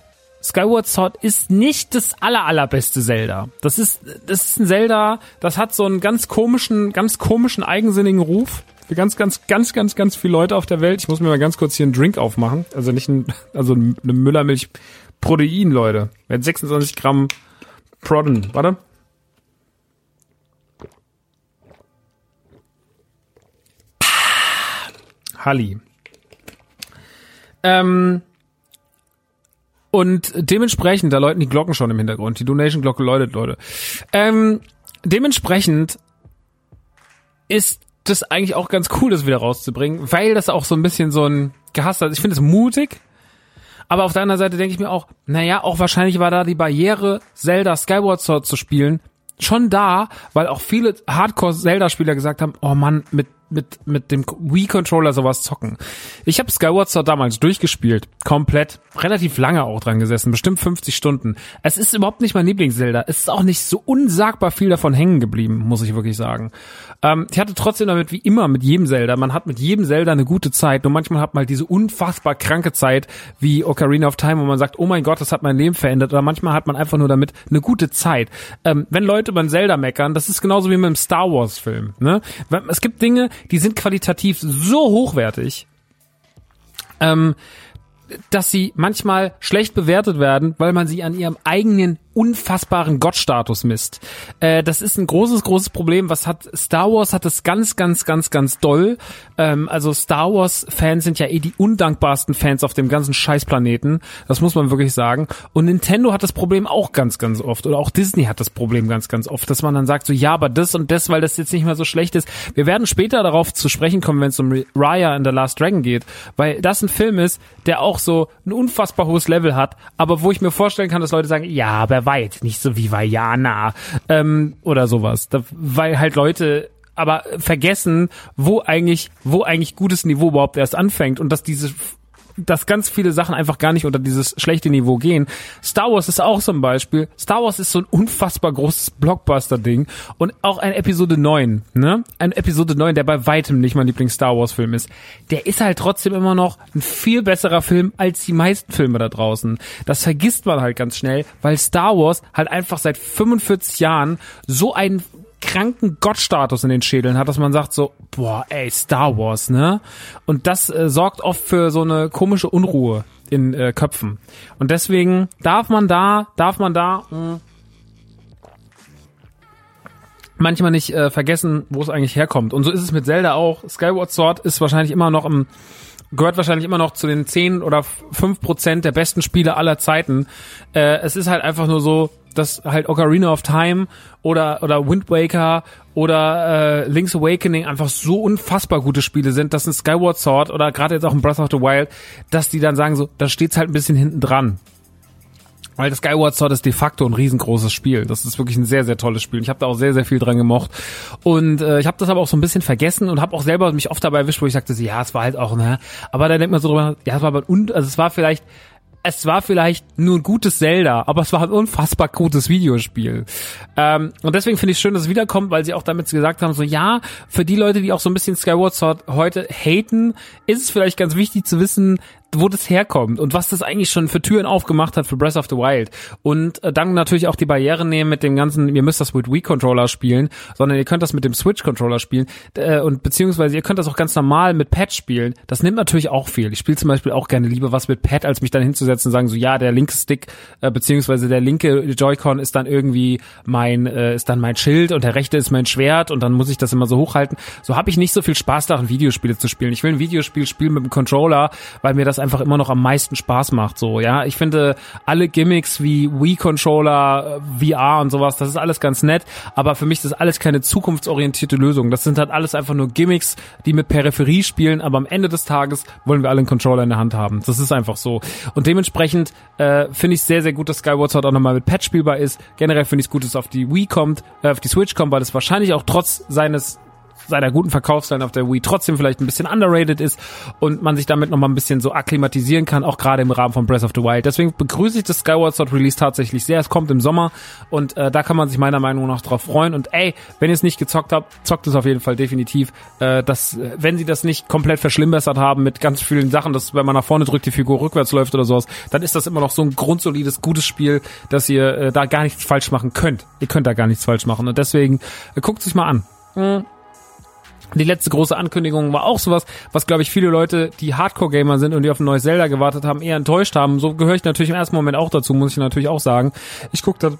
Skyward Sword ist nicht das aller allerbeste Zelda. Das ist das ist ein Zelda, das hat so einen ganz komischen, ganz komischen eigensinnigen Ruf für ganz ganz ganz ganz ganz viele Leute auf der Welt. Ich muss mir mal ganz kurz hier einen Drink aufmachen, also nicht ein also eine Müllermilch Protein, Leute. Mit 26 Gramm Protein. Warte. Halli. Ähm, und dementsprechend, da läuten die Glocken schon im Hintergrund. Die Donation-Glocke läutet, Leute. Ähm, dementsprechend ist das eigentlich auch ganz cool, das wieder rauszubringen, weil das auch so ein bisschen so ein gehasst hat. Ich finde es mutig, aber auf der anderen Seite denke ich mir auch, naja, auch wahrscheinlich war da die Barriere, Zelda Skyward Sword zu spielen, schon da, weil auch viele Hardcore-Zelda-Spieler gesagt haben, oh Mann, mit mit, mit dem Wii-Controller sowas zocken. Ich habe Skyward Sword damals durchgespielt, komplett, relativ lange auch dran gesessen, bestimmt 50 Stunden. Es ist überhaupt nicht mein Lieblings-Zelda. Es ist auch nicht so unsagbar viel davon hängen geblieben, muss ich wirklich sagen. Ähm, ich hatte trotzdem damit, wie immer, mit jedem Zelda, man hat mit jedem Zelda eine gute Zeit, nur manchmal hat man halt diese unfassbar kranke Zeit, wie Ocarina of Time, wo man sagt, oh mein Gott, das hat mein Leben verändert, oder manchmal hat man einfach nur damit eine gute Zeit. Ähm, wenn Leute über ein Zelda meckern, das ist genauso wie mit einem Star Wars-Film. Ne? Es gibt Dinge, die sind qualitativ so hochwertig, ähm, dass sie manchmal schlecht bewertet werden, weil man sie an ihrem eigenen unfassbaren Gottstatus misst. Äh, das ist ein großes, großes Problem. Was hat Star Wars hat es ganz, ganz, ganz, ganz doll. Ähm, also Star Wars Fans sind ja eh die undankbarsten Fans auf dem ganzen Scheißplaneten. Das muss man wirklich sagen. Und Nintendo hat das Problem auch ganz, ganz oft. Oder auch Disney hat das Problem ganz, ganz oft, dass man dann sagt so, ja, aber das und das, weil das jetzt nicht mehr so schlecht ist. Wir werden später darauf zu sprechen kommen, wenn es um Raya and the Last Dragon geht, weil das ein Film ist, der auch so ein unfassbar hohes Level hat, aber wo ich mir vorstellen kann, dass Leute sagen, ja, aber weit, nicht so wie Vajana ähm, oder sowas. Da, weil halt Leute aber vergessen, wo eigentlich, wo eigentlich gutes Niveau überhaupt erst anfängt und dass diese dass ganz viele Sachen einfach gar nicht unter dieses schlechte Niveau gehen. Star Wars ist auch so ein Beispiel. Star Wars ist so ein unfassbar großes Blockbuster-Ding und auch ein Episode 9, ne? Ein Episode 9, der bei weitem nicht mein Lieblings-Star Wars-Film ist. Der ist halt trotzdem immer noch ein viel besserer Film als die meisten Filme da draußen. Das vergisst man halt ganz schnell, weil Star Wars halt einfach seit 45 Jahren so einen kranken Gottstatus in den Schädeln hat, dass man sagt so, boah, ey, Star Wars, ne? Und das äh, sorgt oft für so eine komische Unruhe in äh, Köpfen. Und deswegen darf man da, darf man da mh, manchmal nicht äh, vergessen, wo es eigentlich herkommt. Und so ist es mit Zelda auch. Skyward Sword ist wahrscheinlich immer noch im gehört wahrscheinlich immer noch zu den 10 oder 5 Prozent der besten Spiele aller Zeiten. Äh, es ist halt einfach nur so, dass halt Ocarina of Time oder oder Wind Waker oder äh, Link's Awakening einfach so unfassbar gute Spiele sind, dass ein Skyward Sword oder gerade jetzt auch ein Breath of the Wild, dass die dann sagen so, da steht's halt ein bisschen hinten dran. Weil das Skyward Sword ist de facto ein riesengroßes Spiel. Das ist wirklich ein sehr, sehr tolles Spiel. Ich habe da auch sehr, sehr viel dran gemocht. Und äh, ich habe das aber auch so ein bisschen vergessen und habe auch selber mich oft dabei erwischt, wo ich sagte, ja, es war halt auch, ne? Aber da denkt man so drüber, ja, es war aber und also es war vielleicht es war vielleicht nur ein gutes Zelda, aber es war ein unfassbar gutes Videospiel. Ähm, und deswegen finde ich schön, dass es wiederkommt, weil sie auch damit gesagt haben, so ja, für die Leute, die auch so ein bisschen Skyward Sword heute haten, ist es vielleicht ganz wichtig zu wissen, wo das herkommt und was das eigentlich schon für Türen aufgemacht hat für Breath of the Wild. Und äh, dann natürlich auch die Barrieren nehmen mit dem ganzen, ihr müsst das mit Wii-Controller spielen, sondern ihr könnt das mit dem Switch-Controller spielen äh, und beziehungsweise ihr könnt das auch ganz normal mit Pad spielen. Das nimmt natürlich auch viel. Ich spiele zum Beispiel auch gerne lieber was mit Pad, als mich dann hinzusetzen und sagen so, ja, der linke Stick äh, beziehungsweise der linke Joy-Con ist dann irgendwie mein, äh, ist dann mein Schild und der rechte ist mein Schwert und dann muss ich das immer so hochhalten. So habe ich nicht so viel Spaß daran, Videospiele zu spielen. Ich will ein Videospiel spielen mit dem Controller, weil mir das einfach immer noch am meisten Spaß macht. So, ja, ich finde alle Gimmicks wie Wii Controller, äh, VR und sowas, das ist alles ganz nett, aber für mich ist das alles keine zukunftsorientierte Lösung. Das sind halt alles einfach nur Gimmicks, die mit Peripherie spielen, aber am Ende des Tages wollen wir alle einen Controller in der Hand haben. Das ist einfach so. Und dementsprechend äh, finde ich sehr, sehr gut, dass Skyward Sword auch nochmal mit Patch spielbar ist. Generell finde ich es gut, dass es auf die Wii kommt, äh, auf die Switch kommt, weil es wahrscheinlich auch trotz seines seiner guten Verkaufszahlen auf der Wii trotzdem vielleicht ein bisschen underrated ist und man sich damit nochmal ein bisschen so akklimatisieren kann, auch gerade im Rahmen von Breath of the Wild. Deswegen begrüße ich das Skyward Sword Release tatsächlich sehr. Es kommt im Sommer und äh, da kann man sich meiner Meinung nach drauf freuen. Und ey, wenn ihr es nicht gezockt habt, zockt es auf jeden Fall definitiv. Äh, dass, äh, wenn sie das nicht komplett verschlimmbessert haben mit ganz vielen Sachen, dass wenn man nach vorne drückt, die Figur rückwärts läuft oder sowas, dann ist das immer noch so ein grundsolides, gutes Spiel, dass ihr äh, da gar nichts falsch machen könnt. Ihr könnt da gar nichts falsch machen. Und deswegen äh, guckt sich mal an. Mhm. Die letzte große Ankündigung war auch sowas, was glaube ich viele Leute, die Hardcore-Gamer sind und die auf ein neues Zelda gewartet haben, eher enttäuscht haben. So gehöre ich natürlich im ersten Moment auch dazu, muss ich natürlich auch sagen. Ich gucke da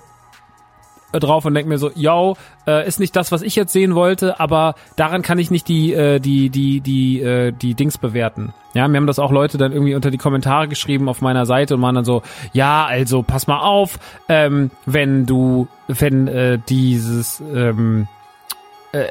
drauf und denke mir so, yo, äh, ist nicht das, was ich jetzt sehen wollte, aber daran kann ich nicht die äh, die die die äh, die Dings bewerten. Ja, mir haben das auch Leute dann irgendwie unter die Kommentare geschrieben auf meiner Seite und waren dann so, ja, also pass mal auf, ähm, wenn du wenn äh, dieses ähm, äh,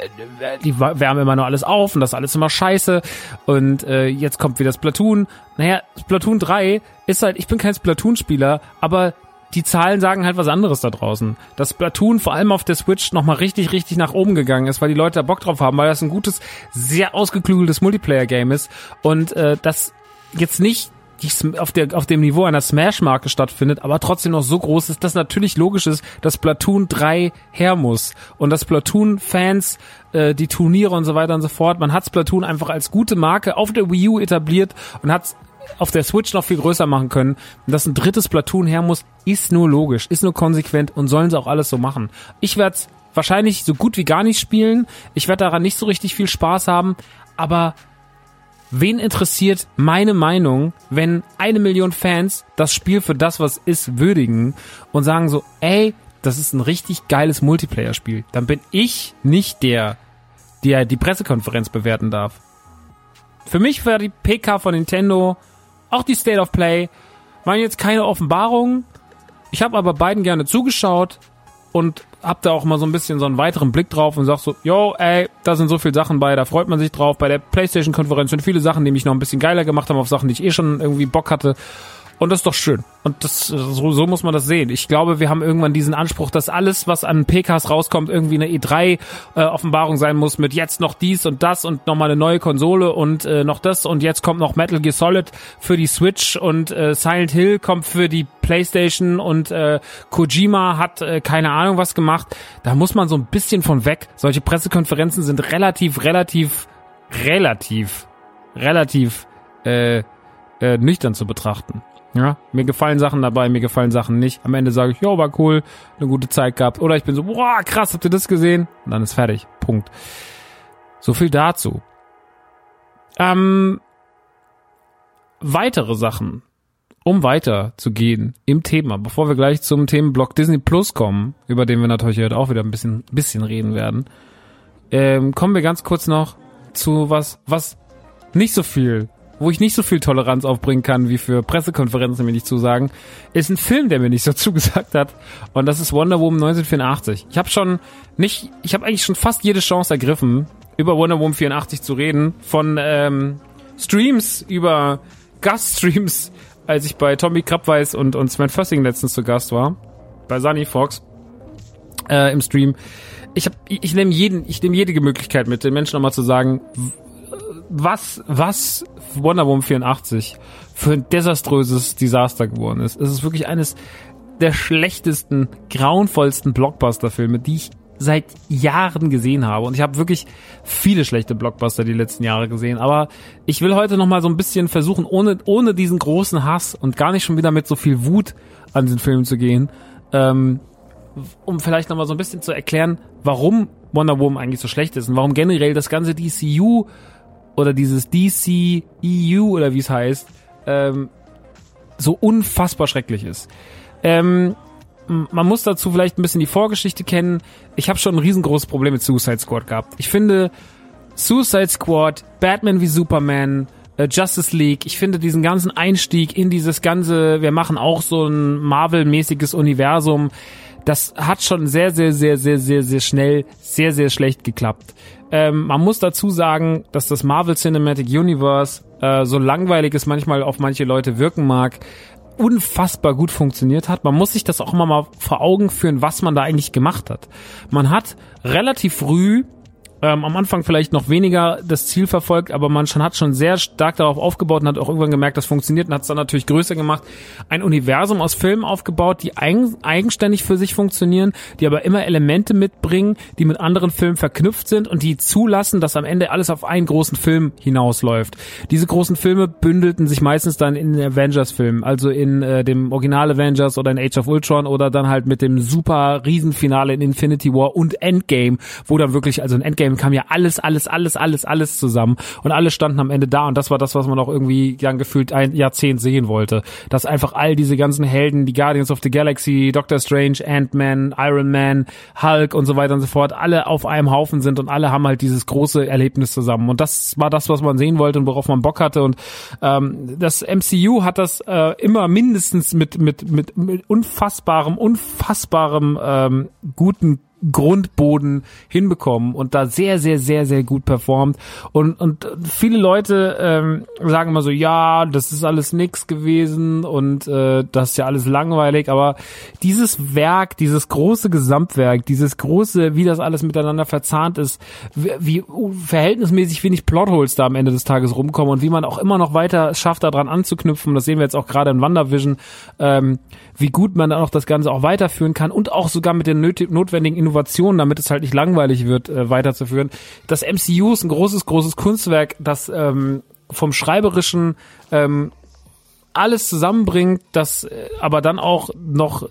die wärmen immer nur alles auf und das ist alles immer scheiße und äh, jetzt kommt wieder Splatoon. Naja, Splatoon 3 ist halt, ich bin kein Splatoon-Spieler, aber die Zahlen sagen halt was anderes da draußen. Dass Splatoon vor allem auf der Switch nochmal richtig, richtig nach oben gegangen ist, weil die Leute da Bock drauf haben, weil das ein gutes, sehr ausgeklügeltes Multiplayer-Game ist und äh, das jetzt nicht die auf, der, auf dem Niveau einer Smash-Marke stattfindet, aber trotzdem noch so groß ist, dass natürlich logisch ist, dass Splatoon 3 her muss. Und dass Splatoon-Fans, äh, die Turniere und so weiter und so fort, man hat Splatoon einfach als gute Marke auf der Wii U etabliert und hat auf der Switch noch viel größer machen können. Und dass ein drittes Platoon her muss, ist nur logisch, ist nur konsequent und sollen sie auch alles so machen. Ich werde wahrscheinlich so gut wie gar nicht spielen. Ich werde daran nicht so richtig viel Spaß haben, aber wen interessiert meine Meinung, wenn eine Million Fans das Spiel für das, was ist, würdigen und sagen so, ey, das ist ein richtig geiles Multiplayer-Spiel. Dann bin ich nicht der, der die Pressekonferenz bewerten darf. Für mich war die PK von Nintendo, auch die State of Play, waren jetzt keine Offenbarungen. Ich habe aber beiden gerne zugeschaut und hab da auch mal so ein bisschen so einen weiteren Blick drauf und sag so, yo, ey, da sind so viele Sachen bei, da freut man sich drauf. Bei der PlayStation-Konferenz sind viele Sachen, die mich noch ein bisschen geiler gemacht haben auf Sachen, die ich eh schon irgendwie Bock hatte. Und das ist doch schön. Und das, so, so muss man das sehen. Ich glaube, wir haben irgendwann diesen Anspruch, dass alles, was an PKs rauskommt, irgendwie eine E3-Offenbarung äh, sein muss mit jetzt noch dies und das und nochmal eine neue Konsole und äh, noch das und jetzt kommt noch Metal Gear Solid für die Switch und äh, Silent Hill kommt für die PlayStation und äh, Kojima hat äh, keine Ahnung was gemacht. Da muss man so ein bisschen von weg. Solche Pressekonferenzen sind relativ, relativ, relativ, relativ äh, äh, nüchtern zu betrachten. Ja, mir gefallen Sachen dabei, mir gefallen Sachen nicht. Am Ende sage ich, jo, war cool, eine gute Zeit gehabt. Oder ich bin so, boah, krass, habt ihr das gesehen? Und dann ist fertig. Punkt. So viel dazu. Ähm, weitere Sachen, um weiter zu gehen im Thema, bevor wir gleich zum Themenblock Disney Plus kommen, über den wir natürlich heute auch wieder ein bisschen, bisschen reden werden, ähm, kommen wir ganz kurz noch zu was, was nicht so viel wo ich nicht so viel Toleranz aufbringen kann, wie für Pressekonferenzen mir nicht zusagen, ist ein Film, der mir nicht so zugesagt hat. Und das ist Wonder Woman 1984. Ich habe schon nicht, ich habe eigentlich schon fast jede Chance ergriffen, über Wonder Woman 84 zu reden. Von ähm, Streams über Gaststreams, als ich bei Tommy Krabweis und, und Sven Fössing letztens zu Gast war. Bei Sunny Fox äh, im Stream. Ich, hab, ich, ich nehme jeden, ich nehme jede Möglichkeit mit, den Menschen nochmal zu sagen, was, was Wonder Woman 84 für ein desaströses Desaster geworden ist. Es ist wirklich eines der schlechtesten, grauenvollsten Blockbuster-Filme, die ich seit Jahren gesehen habe. Und ich habe wirklich viele schlechte Blockbuster die letzten Jahre gesehen. Aber ich will heute nochmal so ein bisschen versuchen, ohne, ohne diesen großen Hass und gar nicht schon wieder mit so viel Wut an den Film zu gehen, ähm, um vielleicht nochmal so ein bisschen zu erklären, warum Wonder Woman eigentlich so schlecht ist und warum generell das ganze DCU oder dieses DC EU oder wie es heißt, ähm, so unfassbar schrecklich ist. Ähm, man muss dazu vielleicht ein bisschen die Vorgeschichte kennen. Ich habe schon ein riesengroßes Problem mit Suicide Squad gehabt. Ich finde Suicide Squad, Batman wie Superman, äh, Justice League, ich finde diesen ganzen Einstieg in dieses ganze, wir machen auch so ein Marvel-mäßiges Universum, das hat schon sehr, sehr, sehr, sehr, sehr, sehr schnell sehr, sehr schlecht geklappt. Ähm, man muss dazu sagen, dass das Marvel Cinematic Universe, äh, so langweilig es manchmal auf manche Leute wirken mag, unfassbar gut funktioniert hat. Man muss sich das auch immer mal vor Augen führen, was man da eigentlich gemacht hat. Man hat relativ früh ähm, am Anfang vielleicht noch weniger das Ziel verfolgt, aber man schon hat schon sehr stark darauf aufgebaut und hat auch irgendwann gemerkt, das funktioniert und hat es dann natürlich größer gemacht. Ein Universum aus Filmen aufgebaut, die eigen, eigenständig für sich funktionieren, die aber immer Elemente mitbringen, die mit anderen Filmen verknüpft sind und die zulassen, dass am Ende alles auf einen großen Film hinausläuft. Diese großen Filme bündelten sich meistens dann in Avengers-Filmen, also in äh, dem Original Avengers oder in Age of Ultron oder dann halt mit dem super Riesenfinale in Infinity War und Endgame, wo dann wirklich, also in Endgame kam ja alles, alles, alles, alles, alles zusammen und alle standen am Ende da und das war das, was man auch irgendwie dann gefühlt ein Jahrzehnt sehen wollte. Dass einfach all diese ganzen Helden, die Guardians of the Galaxy, Doctor Strange, Ant-Man, Iron Man, Hulk und so weiter und so fort, alle auf einem Haufen sind und alle haben halt dieses große Erlebnis zusammen. Und das war das, was man sehen wollte und worauf man Bock hatte. Und ähm, das MCU hat das äh, immer mindestens mit, mit, mit, mit unfassbarem, unfassbarem ähm, guten Grundboden hinbekommen und da sehr, sehr, sehr, sehr gut performt. Und, und viele Leute ähm, sagen immer so, ja, das ist alles nix gewesen und äh, das ist ja alles langweilig, aber dieses Werk, dieses große Gesamtwerk, dieses große, wie das alles miteinander verzahnt ist, wie, wie verhältnismäßig wenig Plotholes da am Ende des Tages rumkommen und wie man auch immer noch weiter schafft, daran anzuknüpfen, das sehen wir jetzt auch gerade in WandaVision, ähm, wie gut man dann auch das Ganze auch weiterführen kann und auch sogar mit den notwendigen Innovationen, damit es halt nicht langweilig wird, äh, weiterzuführen. Das MCU ist ein großes, großes Kunstwerk, das ähm, vom Schreiberischen ähm, alles zusammenbringt, das äh, aber dann auch noch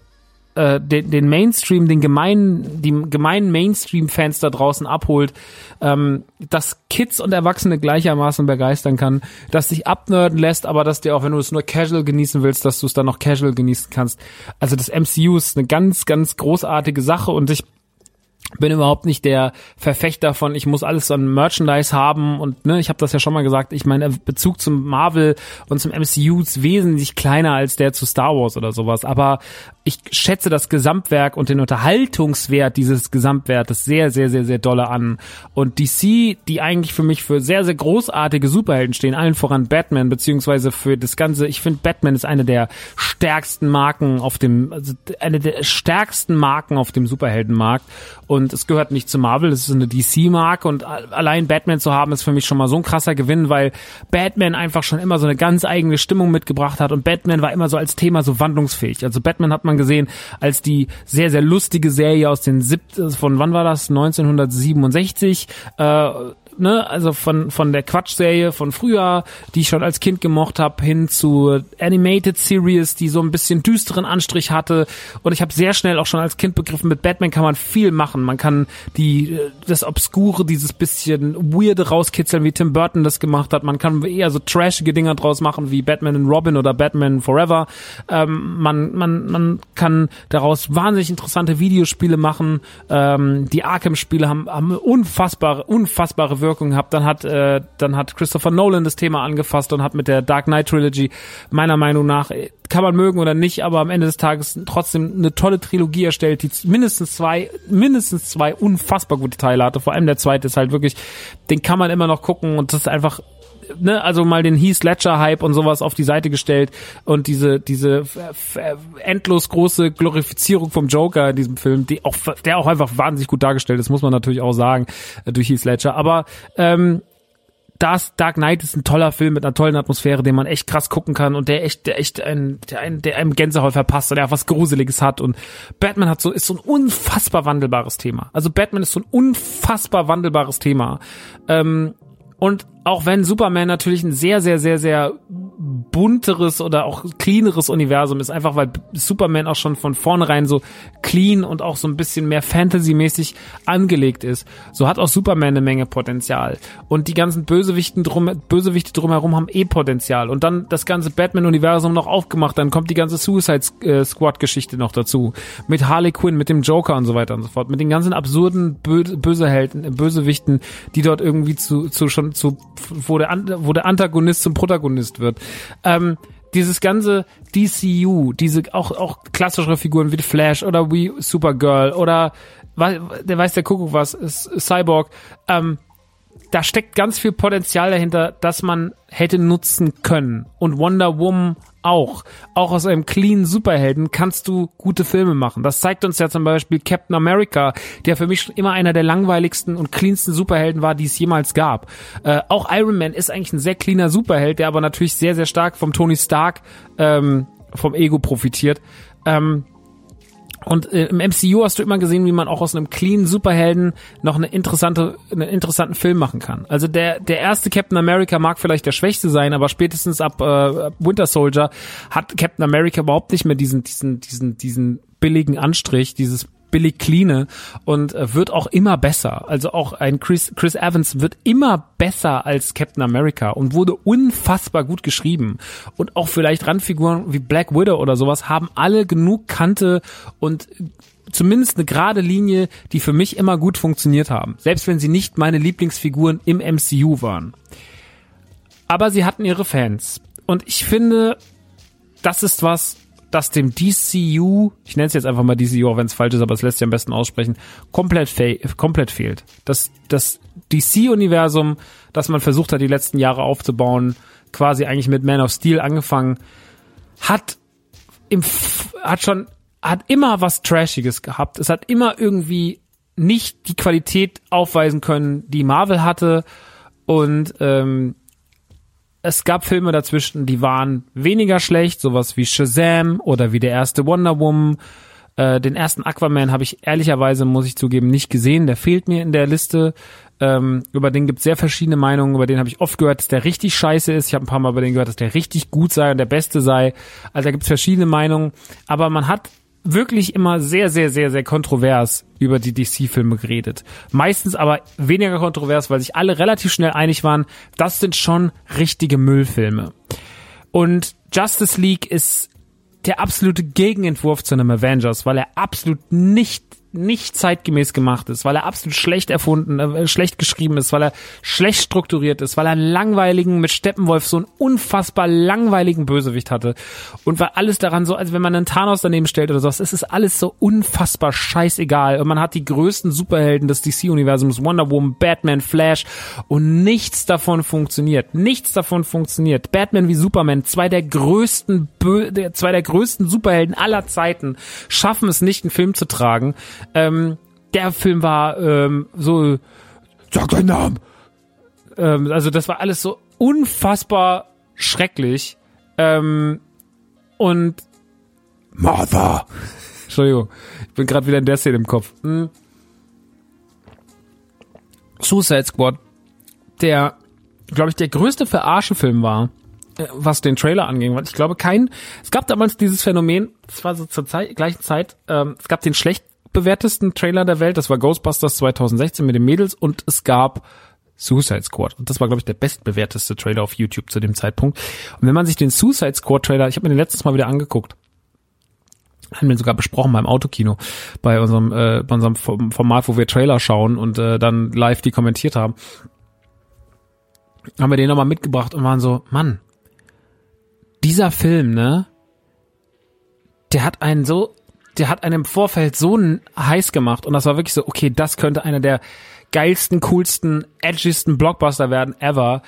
äh, den, den Mainstream, den gemeinen, die gemeinen Mainstream-Fans da draußen abholt, ähm, dass Kids und Erwachsene gleichermaßen begeistern kann, dass dich abnerden lässt, aber dass dir auch, wenn du es nur casual genießen willst, dass du es dann noch casual genießen kannst. Also das MCU ist eine ganz, ganz großartige Sache und ich bin überhaupt nicht der Verfechter von, ich muss alles an Merchandise haben und ne, ich habe das ja schon mal gesagt, ich meine, Bezug zum Marvel und zum MCU ist wesentlich kleiner als der zu Star Wars oder sowas, aber ich schätze das Gesamtwerk und den Unterhaltungswert dieses Gesamtwertes sehr, sehr, sehr, sehr dolle an. Und DC, die eigentlich für mich für sehr, sehr großartige Superhelden stehen, allen voran Batman, beziehungsweise für das Ganze, ich finde Batman ist eine der stärksten Marken auf dem, also eine der stärksten Marken auf dem Superheldenmarkt. Und es gehört nicht zu Marvel, es ist eine DC-Marke und allein Batman zu haben, ist für mich schon mal so ein krasser Gewinn, weil Batman einfach schon immer so eine ganz eigene Stimmung mitgebracht hat und Batman war immer so als Thema so wandlungsfähig. Also Batman hat man gesehen als die sehr, sehr lustige Serie aus den sieb von wann war das? 1967. Äh, ne, also von von der Quatsch-Serie von früher, die ich schon als Kind gemocht habe, hin zu Animated Series, die so ein bisschen düsteren Anstrich hatte. Und ich habe sehr schnell auch schon als Kind begriffen, mit Batman kann man viel machen. Man kann die das Obskure, dieses bisschen Weirde rauskitzeln, wie Tim Burton das gemacht hat. Man kann eher so trashige Dinger draus machen, wie Batman and Robin oder Batman Forever. Ähm, man, man, man kann daraus wahnsinnig interessante Videospiele machen. Ähm, die Arkham-Spiele haben, haben unfassbare, unfassbare Wirkung gehabt. Dann hat, äh, dann hat Christopher Nolan das Thema angefasst und hat mit der Dark Knight Trilogy meiner Meinung nach äh, kann man mögen oder nicht, aber am Ende des Tages trotzdem eine tolle Trilogie erstellt, die mindestens zwei, mindestens zwei unfassbar gute Teile hatte. Vor allem der zweite ist halt wirklich, den kann man immer noch gucken und das ist einfach ne, also mal den Heath Ledger Hype und sowas auf die Seite gestellt und diese diese endlos große Glorifizierung vom Joker in diesem Film, die auch der auch einfach wahnsinnig gut dargestellt ist, muss man natürlich auch sagen äh, durch Heath Ledger, aber ähm, das Dark Knight ist ein toller Film mit einer tollen Atmosphäre, den man echt krass gucken kann und der echt, der echt ein, der, ein, der einem Gänsehaut verpasst und der was Gruseliges hat und Batman hat so, ist so ein unfassbar wandelbares Thema. Also Batman ist so ein unfassbar wandelbares Thema. Ähm, und auch wenn Superman natürlich ein sehr, sehr, sehr, sehr bunteres oder auch cleaneres Universum ist, einfach weil Superman auch schon von vornherein so clean und auch so ein bisschen mehr Fantasy-mäßig angelegt ist. So hat auch Superman eine Menge Potenzial. Und die ganzen Bösewichten drum, Bösewichte drumherum haben eh Potenzial. Und dann das ganze Batman-Universum noch aufgemacht, dann kommt die ganze Suicide äh, Squad-Geschichte noch dazu. Mit Harley Quinn, mit dem Joker und so weiter und so fort. Mit den ganzen absurden Bö Bösehelden, Bösewichten, die dort irgendwie zu, zu schon zu wo der, wo der Antagonist zum Protagonist wird. Ähm, dieses ganze DCU, diese auch, auch klassischere Figuren wie Flash oder wie Supergirl oder der weiß der Kuckuck was, ist Cyborg, ähm, da steckt ganz viel Potenzial dahinter, dass man hätte nutzen können. Und Wonder Woman auch. Auch aus einem clean Superhelden kannst du gute Filme machen. Das zeigt uns ja zum Beispiel Captain America, der für mich schon immer einer der langweiligsten und cleansten Superhelden war, die es jemals gab. Äh, auch Iron Man ist eigentlich ein sehr cleaner Superheld, der aber natürlich sehr, sehr stark vom Tony Stark, ähm, vom Ego profitiert. Ähm, und äh, im MCU hast du immer gesehen, wie man auch aus einem clean Superhelden noch eine interessante, einen interessanten Film machen kann. Also der der erste Captain America mag vielleicht der schwächste sein, aber spätestens ab äh, Winter Soldier hat Captain America überhaupt nicht mehr diesen diesen diesen diesen billigen Anstrich, dieses billig cleane und äh, wird auch immer besser. Also auch ein Chris, Chris Evans wird immer besser als Captain America und wurde unfassbar gut geschrieben. Und auch vielleicht Randfiguren wie Black Widow oder sowas haben alle genug Kante und zumindest eine gerade Linie, die für mich immer gut funktioniert haben. Selbst wenn sie nicht meine Lieblingsfiguren im MCU waren. Aber sie hatten ihre Fans. Und ich finde, das ist was, das dem DCU, ich nenne es jetzt einfach mal DCU, auch wenn es falsch ist, aber es lässt sich am besten aussprechen, komplett, fe komplett fehlt. Das, das DC-Universum, das man versucht hat, die letzten Jahre aufzubauen, quasi eigentlich mit Man of Steel angefangen, hat im, hat schon, hat immer was Trashiges gehabt. Es hat immer irgendwie nicht die Qualität aufweisen können, die Marvel hatte. Und ähm, es gab Filme dazwischen, die waren weniger schlecht, sowas wie Shazam oder wie der erste Wonder Woman. Äh, den ersten Aquaman habe ich ehrlicherweise, muss ich zugeben, nicht gesehen. Der fehlt mir in der Liste. Ähm, über den gibt es sehr verschiedene Meinungen. Über den habe ich oft gehört, dass der richtig scheiße ist. Ich habe ein paar Mal über den gehört, dass der richtig gut sei und der beste sei. Also da gibt es verschiedene Meinungen. Aber man hat wirklich immer sehr, sehr, sehr, sehr kontrovers über die DC-Filme geredet. Meistens aber weniger kontrovers, weil sich alle relativ schnell einig waren, das sind schon richtige Müllfilme. Und Justice League ist der absolute Gegenentwurf zu einem Avengers, weil er absolut nicht nicht zeitgemäß gemacht ist, weil er absolut schlecht erfunden, äh, schlecht geschrieben ist, weil er schlecht strukturiert ist, weil er einen langweiligen mit Steppenwolf so einen unfassbar langweiligen Bösewicht hatte und weil alles daran so, als wenn man einen Thanos daneben stellt oder sowas, es ist alles so unfassbar scheißegal und man hat die größten Superhelden des DC-Universums, Wonder Woman, Batman, Flash und nichts davon funktioniert, nichts davon funktioniert. Batman wie Superman, zwei der größten, Bö zwei der größten Superhelden aller Zeiten schaffen es nicht, einen Film zu tragen ähm, der Film war ähm, so, sag deinen Namen. Ähm, also das war alles so unfassbar schrecklich. Ähm, und Martha. Entschuldigung, ich bin gerade wieder in der Szene im Kopf. Hm. Suicide Squad, der, glaube ich, der größte Verarschefilm war, äh, was den Trailer anging. Ich glaube, kein, es gab damals dieses Phänomen, es war so zur Zeit, gleichen Zeit, ähm, es gab den schlecht bewertesten Trailer der Welt. Das war Ghostbusters 2016 mit den Mädels und es gab Suicide Squad. Und das war, glaube ich, der bestbewerteste Trailer auf YouTube zu dem Zeitpunkt. Und wenn man sich den Suicide Squad Trailer, ich habe mir den letztes Mal wieder angeguckt, haben wir sogar besprochen beim Autokino, bei unserem, äh, bei unserem Format, wo wir Trailer schauen und äh, dann live die kommentiert haben, haben wir den nochmal mitgebracht und waren so, Mann, dieser Film, ne, der hat einen so der hat einen im Vorfeld so heiß gemacht und das war wirklich so, okay, das könnte einer der geilsten, coolsten, edgiesten Blockbuster werden ever.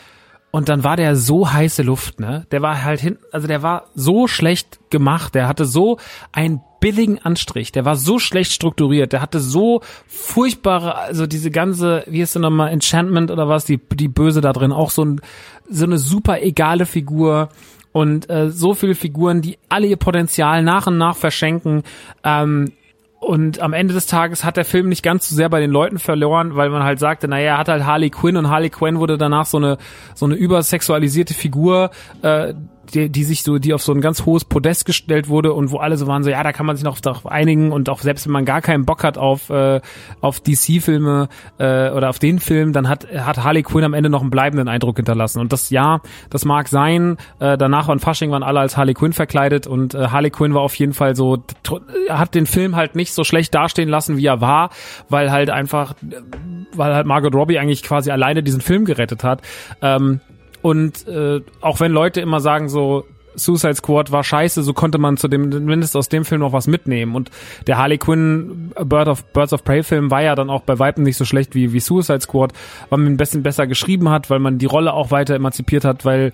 Und dann war der so heiße Luft, ne? Der war halt hinten, also der war so schlecht gemacht, der hatte so einen billigen Anstrich, der war so schlecht strukturiert, der hatte so furchtbare, also diese ganze, wie ist denn nochmal, Enchantment oder was, die, die Böse da drin, auch so, ein, so eine super egale Figur und äh, so viele Figuren, die alle ihr Potenzial nach und nach verschenken. Ähm, und am Ende des Tages hat der Film nicht ganz so sehr bei den Leuten verloren, weil man halt sagte, naja, er hat halt Harley Quinn und Harley Quinn wurde danach so eine so eine übersexualisierte Figur, äh, die, die sich so, die auf so ein ganz hohes Podest gestellt wurde und wo alle so waren, so ja, da kann man sich noch darauf einigen und auch selbst wenn man gar keinen Bock hat auf äh, auf DC-Filme äh, oder auf den Film, dann hat hat Harley Quinn am Ende noch einen bleibenden Eindruck hinterlassen und das ja, das mag sein. Äh, danach waren Fasching waren alle als Harley Quinn verkleidet und äh, Harley Quinn war auf jeden Fall so hat den Film halt nicht so schlecht dastehen lassen, wie er war, weil halt einfach weil halt Margot Robbie eigentlich quasi alleine diesen Film gerettet hat. Ähm, und äh, auch wenn Leute immer sagen so, Suicide Squad war scheiße, so konnte man zu dem, mindestens aus dem Film noch was mitnehmen. Und der Harley Quinn Bird of, Birds of Prey Film war ja dann auch bei Weitem nicht so schlecht wie, wie Suicide Squad, weil man ein bisschen besser geschrieben hat, weil man die Rolle auch weiter emanzipiert hat, weil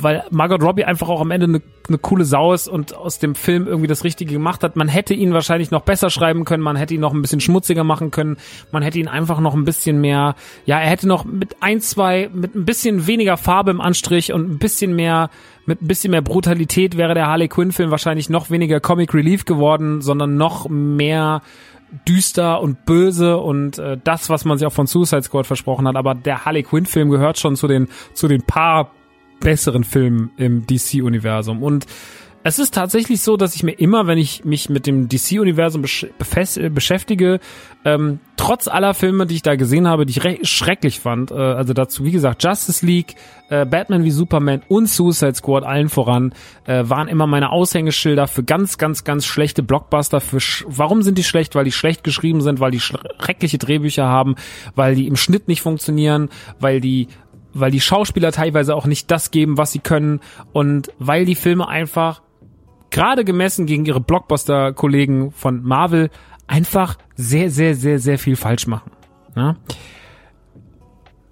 weil Margot Robbie einfach auch am Ende eine ne coole Sau ist und aus dem Film irgendwie das Richtige gemacht hat. Man hätte ihn wahrscheinlich noch besser schreiben können, man hätte ihn noch ein bisschen schmutziger machen können, man hätte ihn einfach noch ein bisschen mehr, ja, er hätte noch mit ein, zwei, mit ein bisschen weniger Farbe im Anstrich und ein bisschen mehr, mit ein bisschen mehr Brutalität wäre der Harley Quinn Film wahrscheinlich noch weniger Comic Relief geworden, sondern noch mehr düster und böse und äh, das, was man sich auch von Suicide Squad versprochen hat. Aber der Harley Quinn Film gehört schon zu den zu den paar besseren Filmen im DC Universum und es ist tatsächlich so, dass ich mir immer, wenn ich mich mit dem DC-Universum äh, beschäftige, ähm, trotz aller Filme, die ich da gesehen habe, die ich schrecklich fand, äh, also dazu, wie gesagt, Justice League, äh, Batman wie Superman und Suicide Squad allen voran, äh, waren immer meine Aushängeschilder für ganz, ganz, ganz schlechte Blockbuster. Für sch Warum sind die schlecht? Weil die schlecht geschrieben sind, weil die schreckliche Drehbücher haben, weil die im Schnitt nicht funktionieren, weil die weil die Schauspieler teilweise auch nicht das geben, was sie können und weil die Filme einfach gerade gemessen gegen ihre Blockbuster-Kollegen von Marvel einfach sehr, sehr, sehr, sehr viel falsch machen. Ja?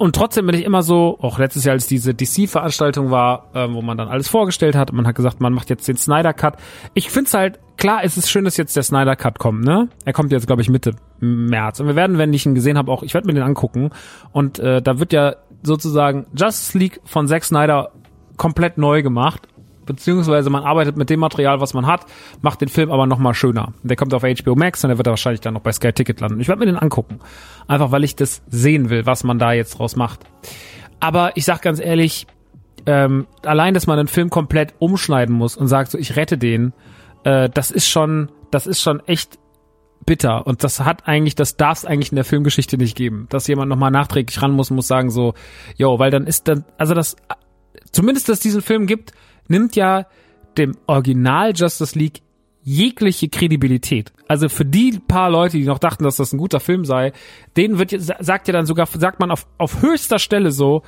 Und trotzdem bin ich immer so, auch letztes Jahr, als diese DC-Veranstaltung war, äh, wo man dann alles vorgestellt hat, man hat gesagt, man macht jetzt den Snyder Cut. Ich find's halt, klar, es ist schön, dass jetzt der Snyder Cut kommt, ne? Er kommt jetzt, glaube ich, Mitte März. Und wir werden, wenn ich ihn gesehen habe, auch, ich werde mir den angucken. Und äh, da wird ja sozusagen Justice League von Zack Snyder komplett neu gemacht beziehungsweise man arbeitet mit dem Material, was man hat, macht den Film aber nochmal schöner. Der kommt auf HBO Max und der wird wahrscheinlich dann noch bei Sky Ticket landen. Ich werde mir den angucken. Einfach weil ich das sehen will, was man da jetzt draus macht. Aber ich sag ganz ehrlich, ähm, allein, dass man einen Film komplett umschneiden muss und sagt so, ich rette den, äh, das ist schon, das ist schon echt bitter und das hat eigentlich, das darf es eigentlich in der Filmgeschichte nicht geben, dass jemand nochmal nachträglich ran muss und muss sagen so, yo, weil dann ist dann, also das, zumindest, dass es diesen Film gibt, nimmt ja dem Original Justice League jegliche Kredibilität. Also für die paar Leute, die noch dachten, dass das ein guter Film sei, denen wird sagt ja dann sogar sagt man auf auf höchster Stelle so,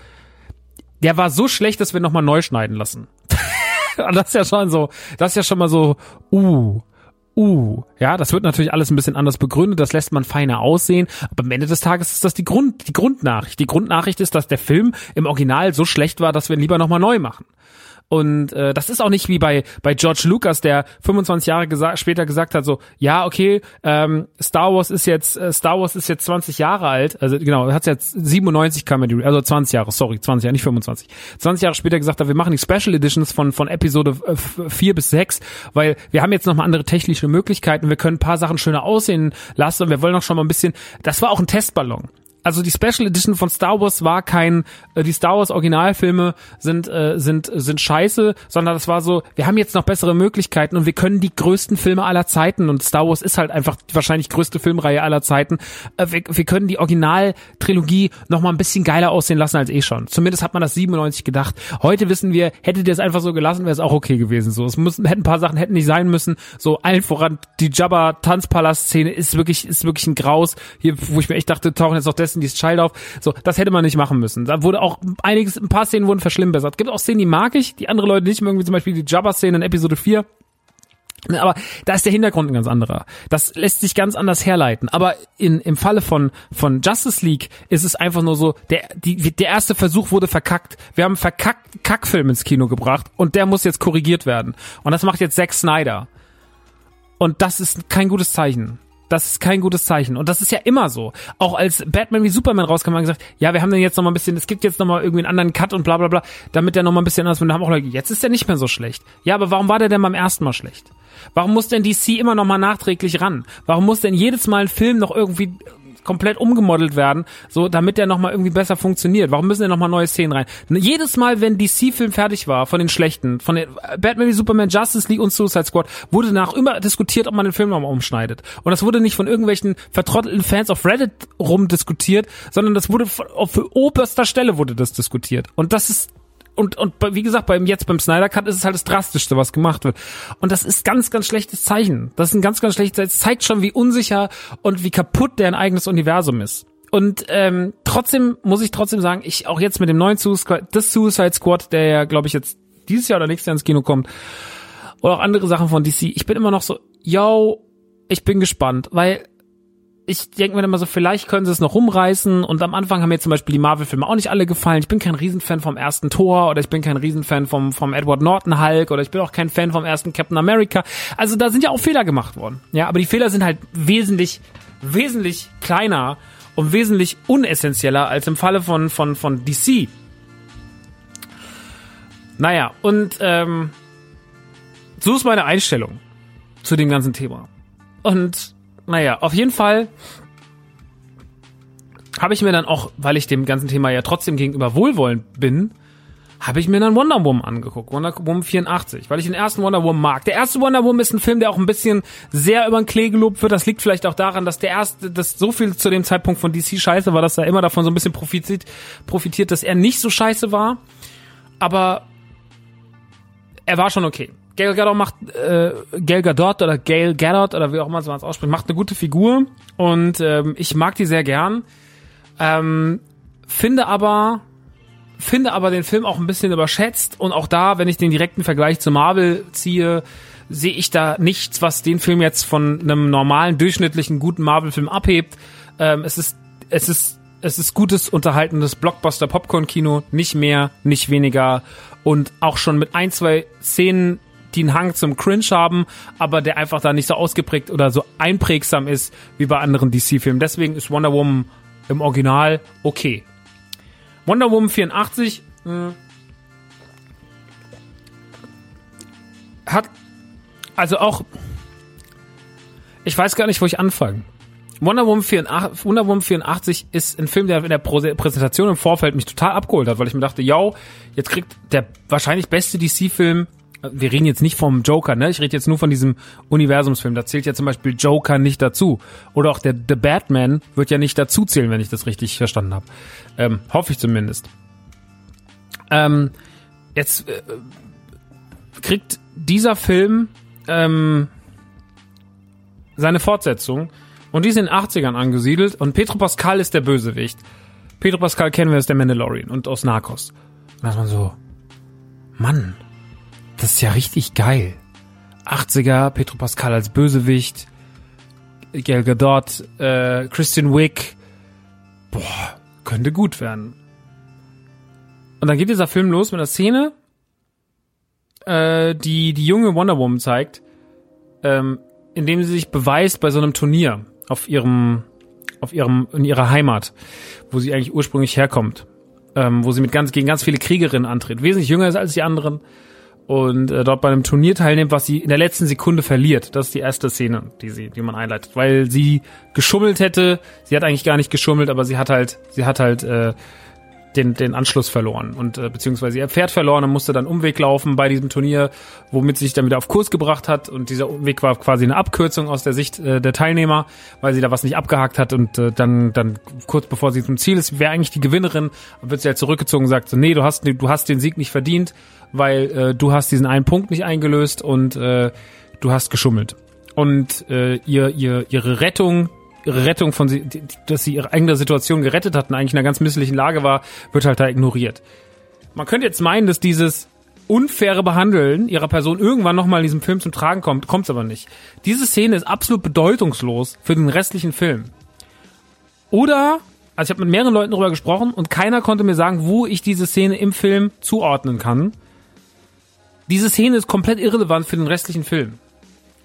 der war so schlecht, dass wir noch mal neu schneiden lassen. das ist ja schon so, das ist ja schon mal so, uh, uh, ja, das wird natürlich alles ein bisschen anders begründet, das lässt man feiner aussehen, aber am Ende des Tages ist das die Grund, die Grundnachricht. Die Grundnachricht ist, dass der Film im Original so schlecht war, dass wir ihn lieber nochmal neu machen. Und äh, das ist auch nicht wie bei bei George Lucas, der 25 Jahre gesa später gesagt hat, so ja okay, ähm, Star Wars ist jetzt äh, Star Wars ist jetzt 20 Jahre alt, also genau, hat jetzt 97 kam die, also 20 Jahre, sorry, 20 Jahre, nicht 25. 20 Jahre später gesagt hat, wir machen die Special Editions von von Episode 4 äh, bis 6, weil wir haben jetzt noch mal andere technische Möglichkeiten, wir können ein paar Sachen schöner aussehen lassen und wir wollen auch schon mal ein bisschen, das war auch ein Testballon also die Special Edition von Star Wars war kein, äh, die Star Wars Originalfilme sind, äh, sind, sind scheiße, sondern das war so, wir haben jetzt noch bessere Möglichkeiten und wir können die größten Filme aller Zeiten und Star Wars ist halt einfach wahrscheinlich größte Filmreihe aller Zeiten. Äh, wir, wir können die Originaltrilogie noch mal ein bisschen geiler aussehen lassen als eh schon. Zumindest hat man das 97 gedacht. Heute wissen wir, hättet ihr es einfach so gelassen, wäre es auch okay gewesen. So, es müssen, hätten ein paar Sachen hätten nicht sein müssen. So allen voran die Jabba Tanzpalast Szene ist wirklich, ist wirklich ein Graus. Hier, wo ich mir echt dachte, tauchen jetzt das Destiny's Child auf. So, das hätte man nicht machen müssen. Da wurde auch einiges, ein paar Szenen wurden verschlimmbessert. Gibt auch Szenen, die mag ich, die andere Leute nicht mögen, wie zum Beispiel die Jabba-Szene in Episode 4. Aber da ist der Hintergrund ein ganz anderer. Das lässt sich ganz anders herleiten. Aber in, im Falle von, von Justice League ist es einfach nur so, der, die, der erste Versuch wurde verkackt. Wir haben einen verkackt Kackfilm ins Kino gebracht und der muss jetzt korrigiert werden. Und das macht jetzt Zack Snyder. Und das ist kein gutes Zeichen. Das ist kein gutes Zeichen. Und das ist ja immer so. Auch als Batman wie Superman rauskam, haben wir gesagt, ja, wir haben den jetzt noch mal ein bisschen, es gibt jetzt noch mal irgendwie einen anderen Cut und bla bla bla, damit der noch mal ein bisschen anders wird. Und da haben auch Leute, jetzt ist der nicht mehr so schlecht. Ja, aber warum war der denn beim ersten Mal schlecht? Warum muss denn DC immer noch mal nachträglich ran? Warum muss denn jedes Mal ein Film noch irgendwie komplett umgemodelt werden, so damit der nochmal irgendwie besser funktioniert. Warum müssen denn nochmal neue Szenen rein? Jedes Mal, wenn DC-Film fertig war, von den schlechten, von den Batman wie Superman, Justice League und Suicide Squad, wurde nach immer diskutiert, ob man den Film nochmal umschneidet. Und das wurde nicht von irgendwelchen vertrottelten Fans auf Reddit rumdiskutiert, sondern das wurde für oberster Stelle wurde das diskutiert. Und das ist und, und wie gesagt, beim, jetzt beim Snyder Cut ist es halt das Drastischste, was gemacht wird. Und das ist ganz, ganz schlechtes Zeichen. Das ist ein ganz, ganz schlechtes Zeichen. Es zeigt schon, wie unsicher und wie kaputt deren eigenes Universum ist. Und ähm, trotzdem muss ich trotzdem sagen, ich auch jetzt mit dem neuen Suicide, das Suicide Squad, der ja, glaube ich, jetzt dieses Jahr oder nächstes Jahr ins Kino kommt, oder auch andere Sachen von DC, ich bin immer noch so, yo, ich bin gespannt, weil ich denke mir immer so, vielleicht können sie es noch rumreißen und am Anfang haben mir zum Beispiel die Marvel-Filme auch nicht alle gefallen. Ich bin kein Riesenfan vom ersten Tor oder ich bin kein Riesenfan vom, vom Edward Norton Hulk oder ich bin auch kein Fan vom ersten Captain America. Also da sind ja auch Fehler gemacht worden. Ja, aber die Fehler sind halt wesentlich, wesentlich kleiner und wesentlich unessentieller als im Falle von, von, von DC. Naja, und ähm, so ist meine Einstellung zu dem ganzen Thema. Und naja, auf jeden Fall habe ich mir dann auch, weil ich dem ganzen Thema ja trotzdem gegenüber wohlwollend bin, habe ich mir dann Wonder Woman angeguckt, Wonder Woman 84, weil ich den ersten Wonder Woman mag. Der erste Wonder Woman ist ein Film, der auch ein bisschen sehr über den Klee gelobt wird. Das liegt vielleicht auch daran, dass der erste, dass so viel zu dem Zeitpunkt von DC scheiße war, dass er immer davon so ein bisschen profitiert, profitiert, dass er nicht so scheiße war. Aber er war schon okay. Gail Gadot macht äh, Gail Gadot oder Gail Gadot oder wie auch immer man es ausspricht, macht eine gute Figur und ähm, ich mag die sehr gern. Ähm, finde aber finde aber den Film auch ein bisschen überschätzt und auch da, wenn ich den direkten Vergleich zu Marvel ziehe, sehe ich da nichts, was den Film jetzt von einem normalen durchschnittlichen guten Marvel-Film abhebt. Ähm, es ist es ist es ist gutes unterhaltendes Blockbuster Popcorn Kino, nicht mehr, nicht weniger und auch schon mit ein zwei Szenen die einen Hang zum Cringe haben, aber der einfach da nicht so ausgeprägt oder so einprägsam ist wie bei anderen DC-Filmen. Deswegen ist Wonder Woman im Original okay. Wonder Woman 84 mh, hat also auch ich weiß gar nicht, wo ich anfange. Wonder Woman 84, Wonder Woman 84 ist ein Film, der in der Präsentation im Vorfeld mich total abgeholt hat, weil ich mir dachte, yo, jetzt kriegt der wahrscheinlich beste DC-Film wir reden jetzt nicht vom Joker, ne? Ich rede jetzt nur von diesem Universumsfilm. Da zählt ja zum Beispiel Joker nicht dazu. Oder auch der The Batman wird ja nicht dazu zählen, wenn ich das richtig verstanden habe. Ähm, hoffe ich zumindest. Ähm, jetzt äh, kriegt dieser Film ähm, seine Fortsetzung und die ist in den 80ern angesiedelt und Petro Pascal ist der Bösewicht. Petro Pascal kennen wir aus der Mandalorian und aus Narcos. Und da ist man so, Mann, das ist ja richtig geil. 80er, Petro Pascal als Bösewicht, Gal Gadot, äh, Christian Wick. Boah, könnte gut werden. Und dann geht dieser Film los mit einer Szene, äh, die die junge Wonder Woman zeigt, ähm, indem sie sich beweist bei so einem Turnier auf ihrem, auf ihrem, in ihrer Heimat, wo sie eigentlich ursprünglich herkommt, ähm, wo sie mit ganz gegen ganz viele Kriegerinnen antritt, wesentlich jünger ist als die anderen und äh, dort bei einem Turnier teilnimmt, was sie in der letzten Sekunde verliert. Das ist die erste Szene, die sie, die man einleitet, weil sie geschummelt hätte. Sie hat eigentlich gar nicht geschummelt, aber sie hat halt, sie hat halt äh, den den Anschluss verloren. Und äh, beziehungsweise ihr Pferd verloren und musste dann Umweg laufen bei diesem Turnier, womit sie sich dann wieder auf Kurs gebracht hat. Und dieser Umweg war quasi eine Abkürzung aus der Sicht äh, der Teilnehmer, weil sie da was nicht abgehakt hat. Und äh, dann dann kurz bevor sie zum Ziel ist, wäre eigentlich die Gewinnerin, wird sie halt zurückgezogen und sagt so, nee, du hast du hast den Sieg nicht verdient weil äh, du hast diesen einen Punkt nicht eingelöst und äh, du hast geschummelt. Und äh, ihr, ihr, ihre Rettung, ihre Rettung von sie, dass sie ihre eigene Situation gerettet hat und eigentlich in einer ganz misslichen Lage war, wird halt da ignoriert. Man könnte jetzt meinen, dass dieses unfaire Behandeln ihrer Person irgendwann nochmal in diesem Film zum Tragen kommt, kommt's aber nicht. Diese Szene ist absolut bedeutungslos für den restlichen Film. Oder, also ich habe mit mehreren Leuten darüber gesprochen und keiner konnte mir sagen, wo ich diese Szene im Film zuordnen kann. Diese Szene ist komplett irrelevant für den restlichen Film.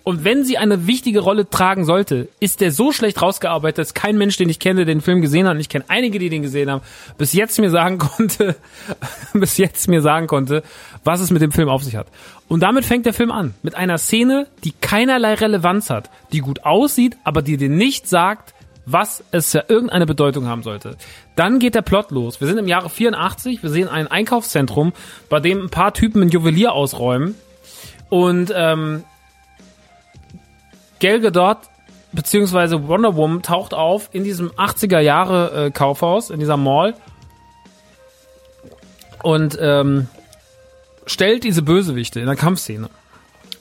Und wenn sie eine wichtige Rolle tragen sollte, ist der so schlecht rausgearbeitet, dass kein Mensch, den ich kenne, den Film gesehen hat, und ich kenne einige, die den gesehen haben, bis jetzt mir sagen konnte, bis jetzt mir sagen konnte, was es mit dem Film auf sich hat. Und damit fängt der Film an. Mit einer Szene, die keinerlei Relevanz hat, die gut aussieht, aber die dir nicht sagt, was es für irgendeine Bedeutung haben sollte. Dann geht der Plot los. Wir sind im Jahre 84, wir sehen ein Einkaufszentrum, bei dem ein paar Typen ein Juwelier ausräumen und ähm, Gal Gadot beziehungsweise Wonder Woman taucht auf in diesem 80er Jahre äh, Kaufhaus, in dieser Mall und ähm, stellt diese Bösewichte in der Kampfszene.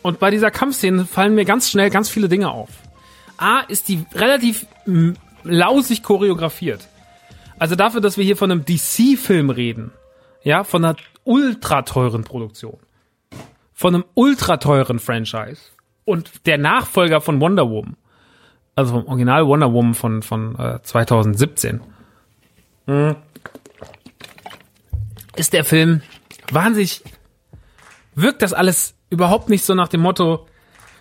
Und bei dieser Kampfszene fallen mir ganz schnell ganz viele Dinge auf. A, ist die relativ lausig choreografiert. Also dafür, dass wir hier von einem DC-Film reden, ja, von einer ultra teuren Produktion, von einem ultra teuren Franchise und der Nachfolger von Wonder Woman, also vom Original Wonder Woman von, von äh, 2017, mh, ist der Film wahnsinnig, wirkt das alles überhaupt nicht so nach dem Motto,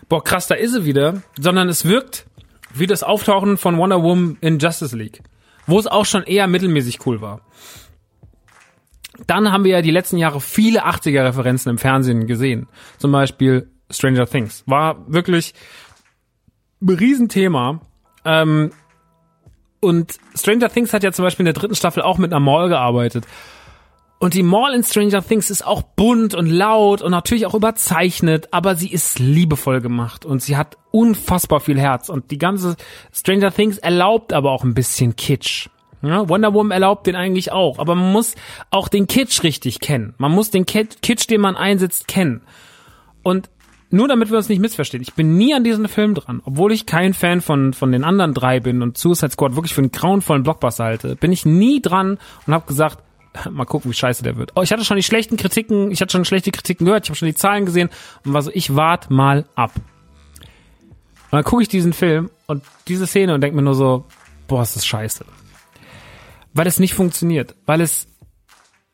boah, krass, da ist sie wieder, sondern es wirkt wie das Auftauchen von Wonder Woman in Justice League, wo es auch schon eher mittelmäßig cool war. Dann haben wir ja die letzten Jahre viele 80er-Referenzen im Fernsehen gesehen. Zum Beispiel Stranger Things. War wirklich ein Riesenthema. Ähm, und Stranger Things hat ja zum Beispiel in der dritten Staffel auch mit einer Mall gearbeitet. Und die Mall in Stranger Things ist auch bunt und laut und natürlich auch überzeichnet, aber sie ist liebevoll gemacht und sie hat unfassbar viel Herz. Und die ganze Stranger Things erlaubt aber auch ein bisschen Kitsch. Ja, Wonder Woman erlaubt den eigentlich auch, aber man muss auch den Kitsch richtig kennen. Man muss den Kitsch, den man einsetzt, kennen. Und nur damit wir uns nicht missverstehen, ich bin nie an diesem Film dran, obwohl ich kein Fan von, von den anderen drei bin und Suicide Squad wirklich für einen grauenvollen Blockbuster halte, bin ich nie dran und habe gesagt, mal gucken, wie scheiße der wird. Oh, ich hatte schon die schlechten Kritiken, ich hatte schon schlechte Kritiken gehört, ich habe schon die Zahlen gesehen und war so, ich wart mal ab. Und dann gucke ich diesen Film und diese Szene und denke mir nur so, boah, ist das scheiße. Weil es nicht funktioniert, weil es,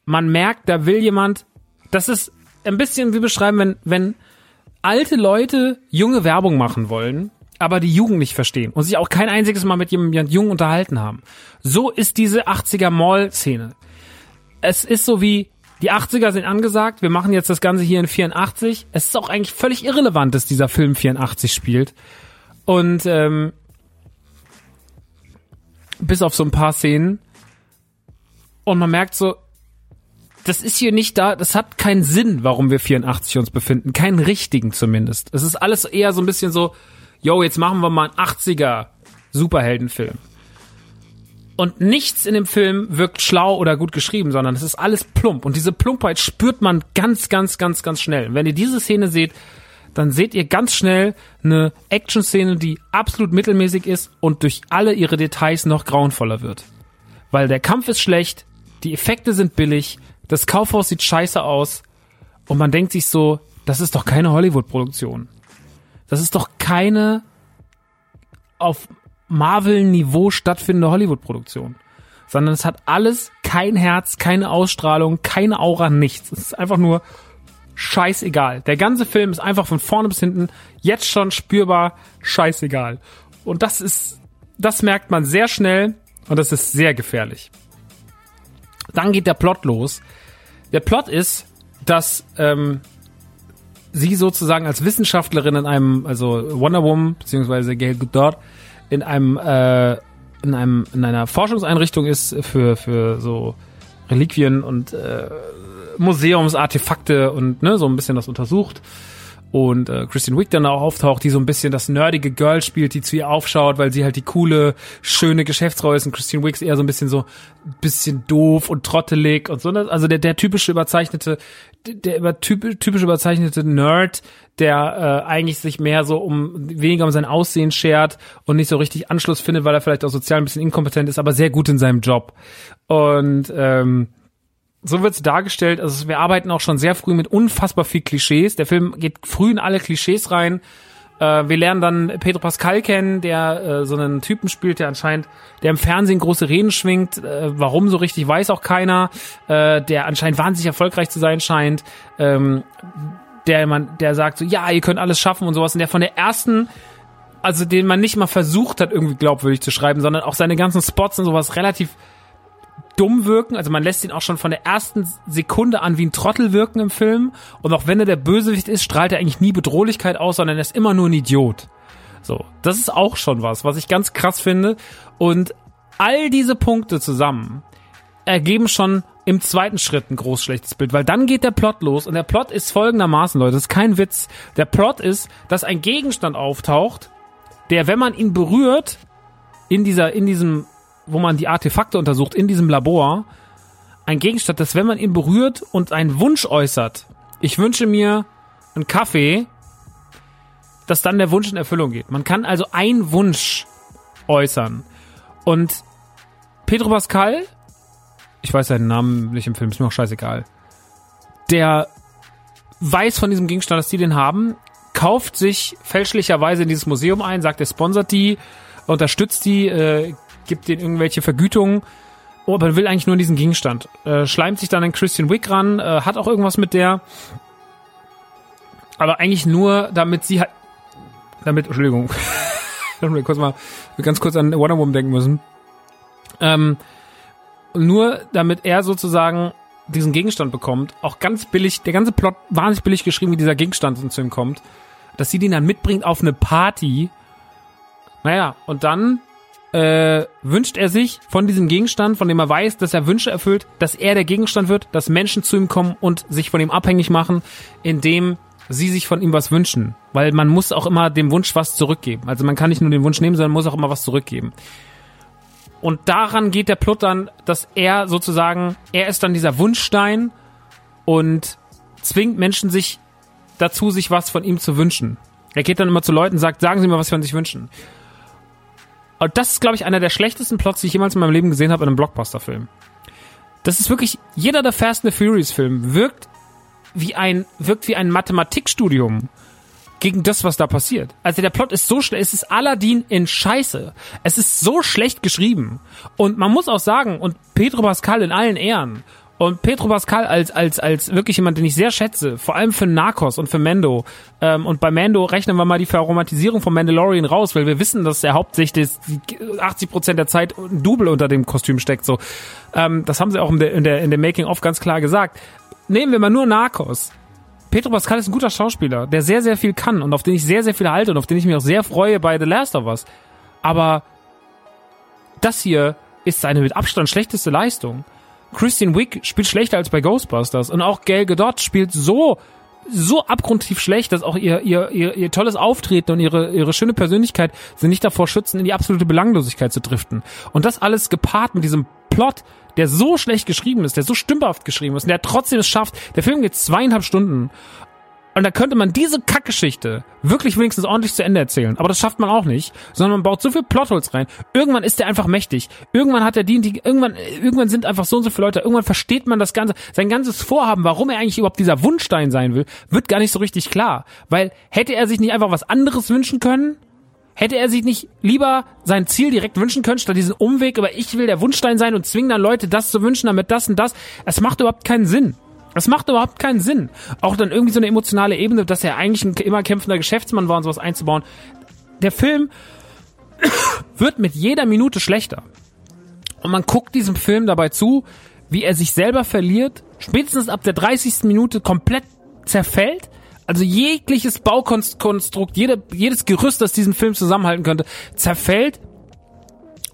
man merkt, da will jemand, das ist ein bisschen wie beschreiben, wenn, wenn alte Leute junge Werbung machen wollen, aber die Jugend nicht verstehen und sich auch kein einziges Mal mit jemandem jung unterhalten haben. So ist diese 80er Mall-Szene es ist so wie, die 80er sind angesagt, wir machen jetzt das Ganze hier in 84. Es ist auch eigentlich völlig irrelevant, dass dieser Film 84 spielt. Und ähm, bis auf so ein paar Szenen. Und man merkt so, das ist hier nicht da, das hat keinen Sinn, warum wir 84 uns befinden. Keinen richtigen zumindest. Es ist alles eher so ein bisschen so, yo, jetzt machen wir mal einen 80er Superheldenfilm. Und nichts in dem Film wirkt schlau oder gut geschrieben, sondern es ist alles plump. Und diese Plumpheit spürt man ganz, ganz, ganz, ganz schnell. Und wenn ihr diese Szene seht, dann seht ihr ganz schnell eine Action-Szene, die absolut mittelmäßig ist und durch alle ihre Details noch grauenvoller wird. Weil der Kampf ist schlecht, die Effekte sind billig, das Kaufhaus sieht scheiße aus und man denkt sich so, das ist doch keine Hollywood-Produktion. Das ist doch keine auf Marvel-Niveau stattfindende Hollywood-Produktion. Sondern es hat alles kein Herz, keine Ausstrahlung, keine Aura, nichts. Es ist einfach nur scheißegal. Der ganze Film ist einfach von vorne bis hinten jetzt schon spürbar scheißegal. Und das ist, das merkt man sehr schnell und das ist sehr gefährlich. Dann geht der Plot los. Der Plot ist, dass ähm, sie sozusagen als Wissenschaftlerin in einem, also Wonder Woman beziehungsweise Gail Godot in einem äh, in einem in einer Forschungseinrichtung ist für für so Reliquien und äh, Museumsartefakte und ne so ein bisschen das untersucht und äh, Christian Wick dann auch auftaucht, die so ein bisschen das nerdige Girl spielt, die zu ihr aufschaut, weil sie halt die coole, schöne Geschäftsfrau ist und Christian Wick eher so ein bisschen so bisschen doof und trottelig und so. Also der, der typische überzeichnete, der über typisch überzeichnete Nerd, der äh, eigentlich sich mehr so um weniger um sein Aussehen schert und nicht so richtig Anschluss findet, weil er vielleicht auch sozial ein bisschen inkompetent ist, aber sehr gut in seinem Job. Und ähm, so wird's dargestellt. Also wir arbeiten auch schon sehr früh mit unfassbar viel Klischees. Der Film geht früh in alle Klischees rein. Äh, wir lernen dann Pedro Pascal kennen, der äh, so einen Typen spielt, der anscheinend, der im Fernsehen große Reden schwingt. Äh, warum so richtig weiß auch keiner. Äh, der anscheinend wahnsinnig erfolgreich zu sein scheint. Ähm, der man, der sagt so, ja, ihr könnt alles schaffen und sowas. Und der von der ersten also den man nicht mal versucht hat, irgendwie glaubwürdig zu schreiben, sondern auch seine ganzen Spots und sowas relativ dumm wirken. Also man lässt ihn auch schon von der ersten Sekunde an wie ein Trottel wirken im Film. Und auch wenn er der Bösewicht ist, strahlt er eigentlich nie Bedrohlichkeit aus, sondern er ist immer nur ein Idiot. So, das ist auch schon was, was ich ganz krass finde. Und all diese Punkte zusammen ergeben schon im zweiten Schritt ein groß schlechtes Bild, weil dann geht der Plot los und der Plot ist folgendermaßen, Leute, das ist kein Witz. Der Plot ist, dass ein Gegenstand auftaucht, der, wenn man ihn berührt, in dieser, in diesem wo man die Artefakte untersucht in diesem Labor, ein Gegenstand, dass wenn man ihn berührt und einen Wunsch äußert, ich wünsche mir einen Kaffee, dass dann der Wunsch in Erfüllung geht. Man kann also einen Wunsch äußern. Und Pedro Pascal, ich weiß seinen Namen nicht im Film, ist mir auch scheißegal, der weiß von diesem Gegenstand, dass die den haben, kauft sich fälschlicherweise in dieses Museum ein, sagt, er sponsert die unterstützt die, äh, gibt denen irgendwelche Vergütungen, oh, aber will eigentlich nur diesen Gegenstand. Äh, schleimt sich dann an Christian Wick ran, äh, hat auch irgendwas mit der, aber eigentlich nur, damit sie halt, damit, Entschuldigung, hab mir kurz mal, ganz kurz an Wonder Woman denken müssen. Ähm, nur damit er sozusagen diesen Gegenstand bekommt, auch ganz billig, der ganze Plot wahnsinnig billig geschrieben, wie dieser Gegenstand zu ihm kommt, dass sie den dann mitbringt auf eine Party. Naja, und dann äh, wünscht er sich von diesem Gegenstand, von dem er weiß, dass er Wünsche erfüllt, dass er der Gegenstand wird, dass Menschen zu ihm kommen und sich von ihm abhängig machen, indem sie sich von ihm was wünschen. Weil man muss auch immer dem Wunsch was zurückgeben. Also man kann nicht nur den Wunsch nehmen, sondern muss auch immer was zurückgeben. Und daran geht der Plot dann, dass er sozusagen, er ist dann dieser Wunschstein und zwingt Menschen sich dazu, sich was von ihm zu wünschen. Er geht dann immer zu Leuten und sagt, sagen Sie mir, was Sie von sich wünschen. Und das ist, glaube ich, einer der schlechtesten Plots, die ich jemals in meinem Leben gesehen habe in einem Blockbuster-Film. Das ist wirklich, jeder der Fast and the Furious Film wirkt wie ein, wirkt wie ein Mathematikstudium gegen das, was da passiert. Also der Plot ist so schlecht, es ist Aladdin in Scheiße. Es ist so schlecht geschrieben. Und man muss auch sagen, und Pedro Pascal in allen Ehren, und Pedro Pascal als, als, als wirklich jemand, den ich sehr schätze, vor allem für Narcos und für Mando. Ähm, und bei Mando rechnen wir mal die Verromantisierung von Mandalorian raus, weil wir wissen, dass er hauptsächlich 80 Prozent der Zeit ein Double unter dem Kostüm steckt. So, ähm, Das haben sie auch in der, in der, in der Making-of ganz klar gesagt. Nehmen wir mal nur Narcos. Pedro Pascal ist ein guter Schauspieler, der sehr, sehr viel kann und auf den ich sehr, sehr viel halte und auf den ich mich auch sehr freue bei The Last of Us. Aber das hier ist seine mit Abstand schlechteste Leistung. Christian Wick spielt schlechter als bei Ghostbusters und auch Gail Gadot spielt so so abgrundtief schlecht, dass auch ihr, ihr, ihr, ihr tolles Auftreten und ihre, ihre schöne Persönlichkeit sie nicht davor schützen, in die absolute Belanglosigkeit zu driften. Und das alles gepaart mit diesem Plot, der so schlecht geschrieben ist, der so stümperhaft geschrieben ist und der trotzdem es schafft. Der Film geht zweieinhalb Stunden und da könnte man diese Kackgeschichte wirklich wenigstens ordentlich zu Ende erzählen. Aber das schafft man auch nicht, sondern man baut so viel Plotholes rein. Irgendwann ist der einfach mächtig. Irgendwann hat er die, die irgendwann, irgendwann sind einfach so und so viele Leute. Irgendwann versteht man das Ganze, sein ganzes Vorhaben, warum er eigentlich überhaupt dieser Wunschstein sein will, wird gar nicht so richtig klar. Weil hätte er sich nicht einfach was anderes wünschen können? Hätte er sich nicht lieber sein Ziel direkt wünschen können, statt diesen Umweg über ich will der Wunschstein sein und zwingen dann Leute das zu wünschen, damit das und das. Es macht überhaupt keinen Sinn. Das macht überhaupt keinen Sinn. Auch dann irgendwie so eine emotionale Ebene, dass er eigentlich ein immer kämpfender Geschäftsmann war und sowas einzubauen. Der Film wird mit jeder Minute schlechter. Und man guckt diesem Film dabei zu, wie er sich selber verliert, spätestens ab der 30. Minute komplett zerfällt. Also jegliches Baukonstrukt, jede, jedes Gerüst, das diesen Film zusammenhalten könnte, zerfällt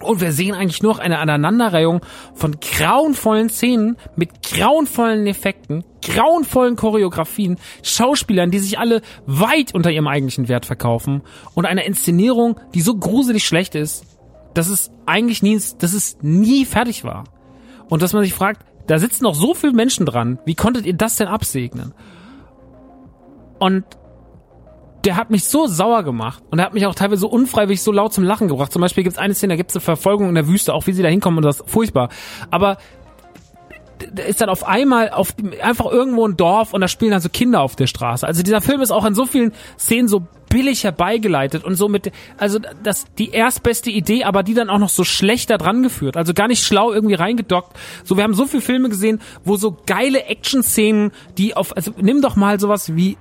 und wir sehen eigentlich nur noch eine Aneinanderreihung von grauenvollen Szenen mit grauenvollen Effekten, grauenvollen Choreografien, Schauspielern, die sich alle weit unter ihrem eigentlichen Wert verkaufen und einer Inszenierung, die so gruselig schlecht ist, dass es eigentlich nie, dass es nie fertig war. Und dass man sich fragt, da sitzen noch so viele Menschen dran, wie konntet ihr das denn absegnen? Und der hat mich so sauer gemacht und er hat mich auch teilweise so unfreiwillig so laut zum Lachen gebracht. Zum Beispiel gibt es eine Szene, da gibt es eine Verfolgung in der Wüste, auch wie sie da hinkommen und das ist furchtbar. Aber da ist dann auf einmal auf einfach irgendwo ein Dorf und da spielen dann so Kinder auf der Straße. Also dieser Film ist auch an so vielen Szenen so billig herbeigeleitet und so mit also das die erstbeste Idee, aber die dann auch noch so schlecht da dran geführt. Also gar nicht schlau irgendwie reingedockt. So wir haben so viele Filme gesehen, wo so geile Action Szenen, die auf also nimm doch mal sowas wie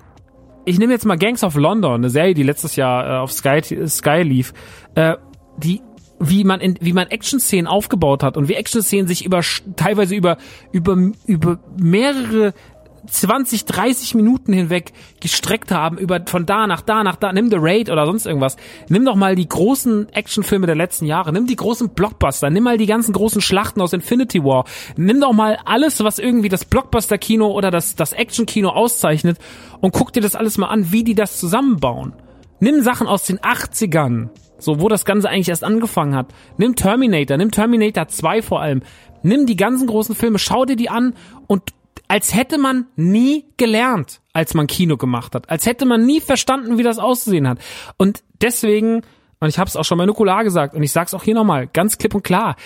ich nehme jetzt mal Gangs of London, eine Serie, die letztes Jahr äh, auf Sky, Sky lief, äh, die wie man in, wie man Action-Szenen aufgebaut hat und wie Action-Szenen sich über teilweise über über über mehrere 20, 30 Minuten hinweg gestreckt haben, über von da nach da nach da, nimm The Raid oder sonst irgendwas. Nimm doch mal die großen Actionfilme der letzten Jahre, nimm die großen Blockbuster, nimm mal die ganzen großen Schlachten aus Infinity War, nimm doch mal alles, was irgendwie das Blockbuster-Kino oder das, das Action-Kino auszeichnet und guck dir das alles mal an, wie die das zusammenbauen. Nimm Sachen aus den 80ern, so wo das Ganze eigentlich erst angefangen hat. Nimm Terminator, nimm Terminator 2 vor allem. Nimm die ganzen großen Filme, schau dir die an und als hätte man nie gelernt, als man Kino gemacht hat. Als hätte man nie verstanden, wie das auszusehen hat. Und deswegen, und ich habe es auch schon bei Nukular gesagt, und ich sag's auch hier nochmal, ganz klipp und klar,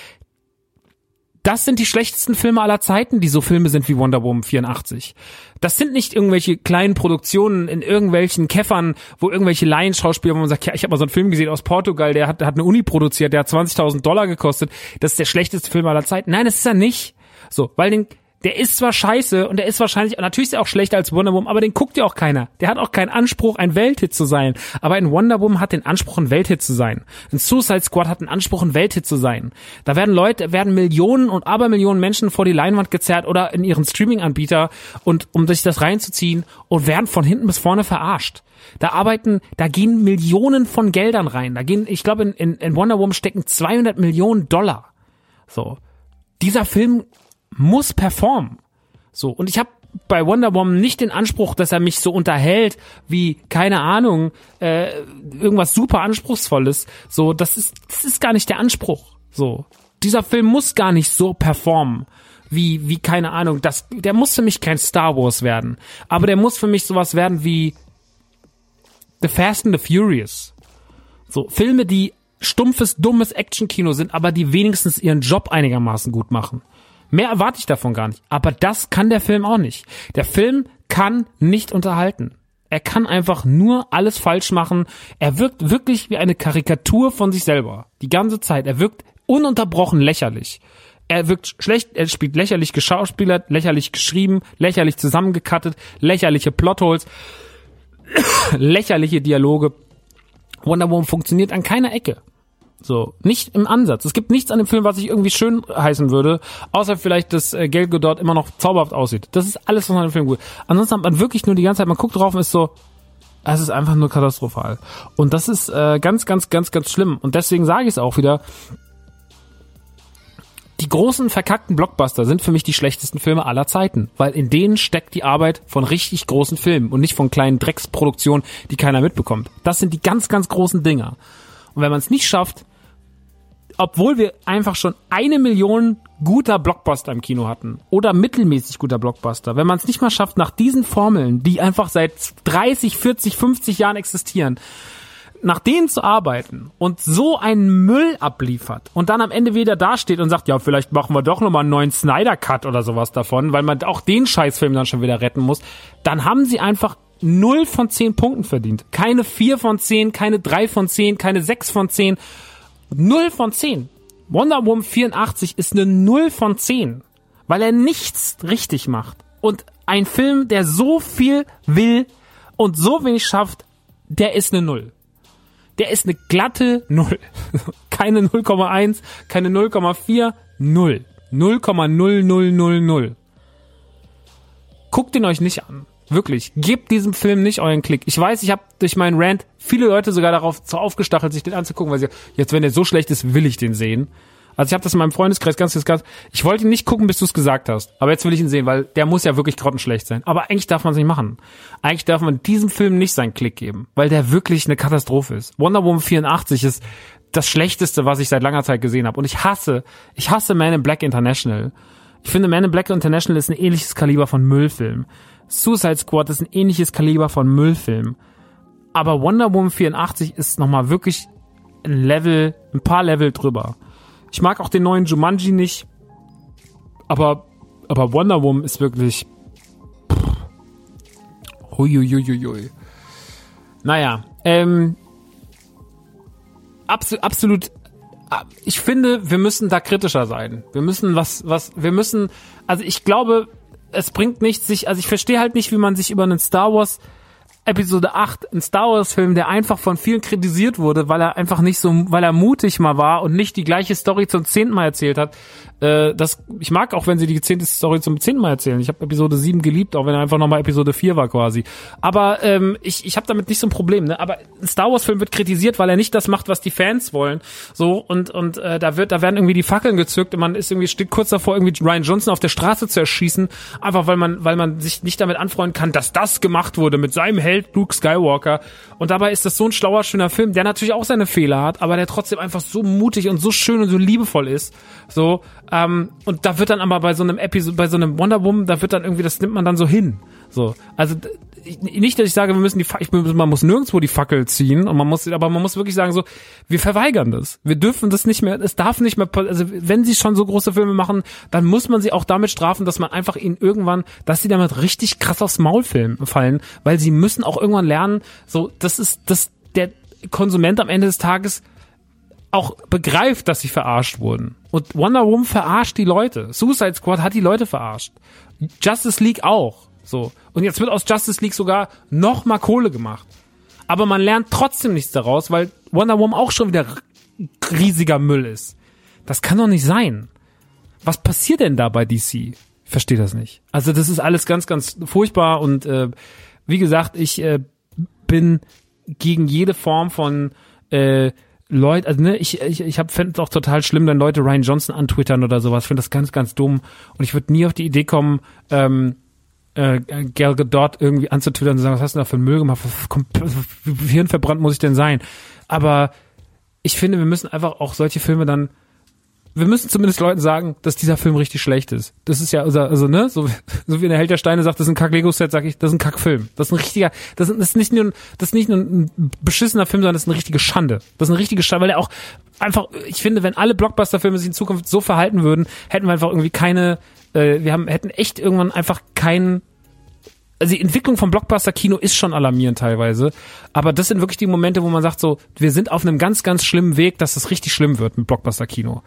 das sind die schlechtesten Filme aller Zeiten, die so Filme sind wie Wonder Woman 84. Das sind nicht irgendwelche kleinen Produktionen in irgendwelchen Käffern, wo irgendwelche Laienschauspieler, wo man sagt, ja, ich habe mal so einen Film gesehen aus Portugal, der hat, der hat eine Uni produziert, der hat 20.000 Dollar gekostet. Das ist der schlechteste Film aller Zeiten. Nein, das ist er nicht. So, weil den der ist zwar scheiße und der ist wahrscheinlich, natürlich ist er auch schlechter als Wonder Woman, aber den guckt ja auch keiner. Der hat auch keinen Anspruch, ein Welthit zu sein. Aber ein Wonder Woman hat den Anspruch, ein Welthit zu sein. Ein Suicide Squad hat den Anspruch, ein Welthit zu sein. Da werden Leute, werden Millionen und Abermillionen Menschen vor die Leinwand gezerrt oder in ihren Streaming-Anbieter und um sich das reinzuziehen und werden von hinten bis vorne verarscht. Da arbeiten, da gehen Millionen von Geldern rein. Da gehen, ich glaube, in, in, in Wonder Woman stecken 200 Millionen Dollar. So. Dieser Film muss performen. So, und ich habe bei Wonder Woman nicht den Anspruch, dass er mich so unterhält wie, keine Ahnung, äh, irgendwas super Anspruchsvolles. So, das ist, das ist gar nicht der Anspruch. So. Dieser Film muss gar nicht so performen. Wie, wie, keine Ahnung, das, der muss für mich kein Star Wars werden. Aber der muss für mich sowas werden wie The Fast and the Furious. So, Filme, die stumpfes, dummes Actionkino sind, aber die wenigstens ihren Job einigermaßen gut machen. Mehr erwarte ich davon gar nicht. Aber das kann der Film auch nicht. Der Film kann nicht unterhalten. Er kann einfach nur alles falsch machen. Er wirkt wirklich wie eine Karikatur von sich selber. Die ganze Zeit. Er wirkt ununterbrochen lächerlich. Er wirkt schlecht, er spielt lächerlich geschauspielert, lächerlich geschrieben, lächerlich zusammengekattet, lächerliche Plotholes, lächerliche Dialoge. Wonder Woman funktioniert an keiner Ecke. So, nicht im Ansatz. Es gibt nichts an dem Film, was ich irgendwie schön heißen würde, außer vielleicht, dass äh, Gal Gadot immer noch zauberhaft aussieht. Das ist alles, was man im Film gut. Ansonsten hat man wirklich nur die ganze Zeit, man guckt drauf und ist so, es ist einfach nur katastrophal. Und das ist äh, ganz, ganz, ganz, ganz schlimm. Und deswegen sage ich es auch wieder, die großen verkackten Blockbuster sind für mich die schlechtesten Filme aller Zeiten, weil in denen steckt die Arbeit von richtig großen Filmen und nicht von kleinen Drecksproduktionen, die keiner mitbekommt. Das sind die ganz, ganz großen Dinger. Und wenn man es nicht schafft, obwohl wir einfach schon eine Million guter Blockbuster im Kino hatten oder mittelmäßig guter Blockbuster, wenn man es nicht mal schafft, nach diesen Formeln, die einfach seit 30, 40, 50 Jahren existieren, nach denen zu arbeiten und so einen Müll abliefert und dann am Ende wieder dasteht und sagt, ja, vielleicht machen wir doch nochmal einen neuen Snyder Cut oder sowas davon, weil man auch den Scheißfilm dann schon wieder retten muss, dann haben sie einfach null von zehn Punkten verdient. Keine vier von zehn, keine drei von zehn, keine sechs von zehn. Null von zehn. Wonder Woman 84 ist eine Null von zehn, weil er nichts richtig macht. Und ein Film, der so viel will und so wenig schafft, der ist eine Null. Der ist eine glatte Null. Keine 0,1, keine 0,4, Null. 0,0000. Guckt ihn euch nicht an. Wirklich. Gebt diesem Film nicht euren Klick. Ich weiß, ich habe durch meinen Rant viele Leute sogar darauf so aufgestachelt, sich den anzugucken, weil sie, jetzt wenn der so schlecht ist, will ich den sehen. Also ich habe das in meinem Freundeskreis ganz, ganz, ganz, ich wollte ihn nicht gucken, bis du es gesagt hast. Aber jetzt will ich ihn sehen, weil der muss ja wirklich grottenschlecht sein. Aber eigentlich darf man es nicht machen. Eigentlich darf man diesem Film nicht seinen Klick geben, weil der wirklich eine Katastrophe ist. Wonder Woman 84 ist das Schlechteste, was ich seit langer Zeit gesehen habe. Und ich hasse, ich hasse Man in Black International. Ich finde, Man in Black International ist ein ähnliches Kaliber von Müllfilm. Suicide Squad ist ein ähnliches Kaliber von Müllfilm. Aber Wonder Woman 84 ist nochmal wirklich ein Level, ein paar Level drüber. Ich mag auch den neuen Jumanji nicht. Aber, aber Wonder Woman ist wirklich. Huiuiuiui. Naja, ähm. Absolut, absolut. Ich finde, wir müssen da kritischer sein. Wir müssen was, was, wir müssen, also ich glaube, es bringt nichts, sich, also ich verstehe halt nicht, wie man sich über einen Star Wars Episode 8, ein Star Wars Film, der einfach von vielen kritisiert wurde, weil er einfach nicht so, weil er mutig mal war und nicht die gleiche Story zum zehnten Mal erzählt hat. Äh, das, ich mag auch, wenn sie die zehnte Story zum zehnten Mal erzählen. Ich habe Episode 7 geliebt, auch wenn er einfach nochmal Episode 4 war quasi. Aber ähm, ich, ich habe damit nicht so ein Problem. Ne? Aber ein Star Wars Film wird kritisiert, weil er nicht das macht, was die Fans wollen. So und und äh, da wird, da werden irgendwie die Fackeln gezückt und man ist irgendwie steht kurz davor, irgendwie Ryan Johnson auf der Straße zu erschießen, einfach weil man, weil man sich nicht damit anfreunden kann, dass das gemacht wurde mit seinem Held Luke Skywalker. Und dabei ist das so ein schlauer, schöner Film, der natürlich auch seine Fehler hat, aber der trotzdem einfach so mutig und so schön und so liebevoll ist. So, ähm, und da wird dann aber bei so einem Episode, bei so einem Wonder Woman, da wird dann irgendwie, das nimmt man dann so hin. So, also ich- nicht, dass ich sage, wir müssen die, ich, man muss nirgendwo die Fackel ziehen und man muss, aber man muss wirklich sagen so, wir verweigern das. Wir dürfen das nicht mehr, es darf nicht mehr, also wenn sie schon so große Filme machen, dann muss man sie auch damit strafen, dass man einfach ihnen irgendwann, dass sie damit richtig krass aufs Maul fallen, weil sie müssen auch irgendwann lernen, so, das ist, das, der Konsument am Ende des Tages auch begreift, dass sie verarscht wurden. Und Wonder Woman verarscht die Leute. Suicide Squad hat die Leute verarscht. Justice League auch. So. Und jetzt wird aus Justice League sogar noch mal Kohle gemacht. Aber man lernt trotzdem nichts daraus, weil Wonder Woman auch schon wieder riesiger Müll ist. Das kann doch nicht sein. Was passiert denn da bei DC? Verstehe das nicht. Also das ist alles ganz, ganz furchtbar und äh, wie gesagt, ich äh, bin gegen jede Form von äh, Leute, also ne, ich, ich, ich hab fände es auch total schlimm, wenn Leute Ryan Johnson antwittern oder sowas. Ich finde das ganz, ganz dumm. Und ich würde nie auf die Idee kommen, ähm, äh, Gal Gadot irgendwie anzutwittern und sagen, was hast du denn da für einen Müll gemacht? Hirnverbrannt muss ich denn sein? Aber ich finde, wir müssen einfach auch solche Filme dann wir müssen zumindest Leuten sagen, dass dieser Film richtig schlecht ist. Das ist ja, also, also ne, so, so wie in der Held der Steine sagt, das ist ein Kack-Lego-Set, sag ich, das ist ein Kack-Film. Das ist ein richtiger, das ist, das nicht nur, ein- das ist nicht nur ein beschissener Film, sondern das ist eine richtige Schande. Das ist eine richtige Schande, weil er auch einfach, ich finde, wenn alle Blockbuster-Filme sich in Zukunft so verhalten würden, hätten wir einfach irgendwie keine, äh, wir haben, hätten echt irgendwann einfach keinen also die Entwicklung vom Blockbuster-Kino ist schon alarmierend teilweise, aber das sind wirklich die Momente, wo man sagt so, wir sind auf einem ganz, ganz schlimmen Weg, dass es richtig schlimm wird mit Blockbuster-Kino.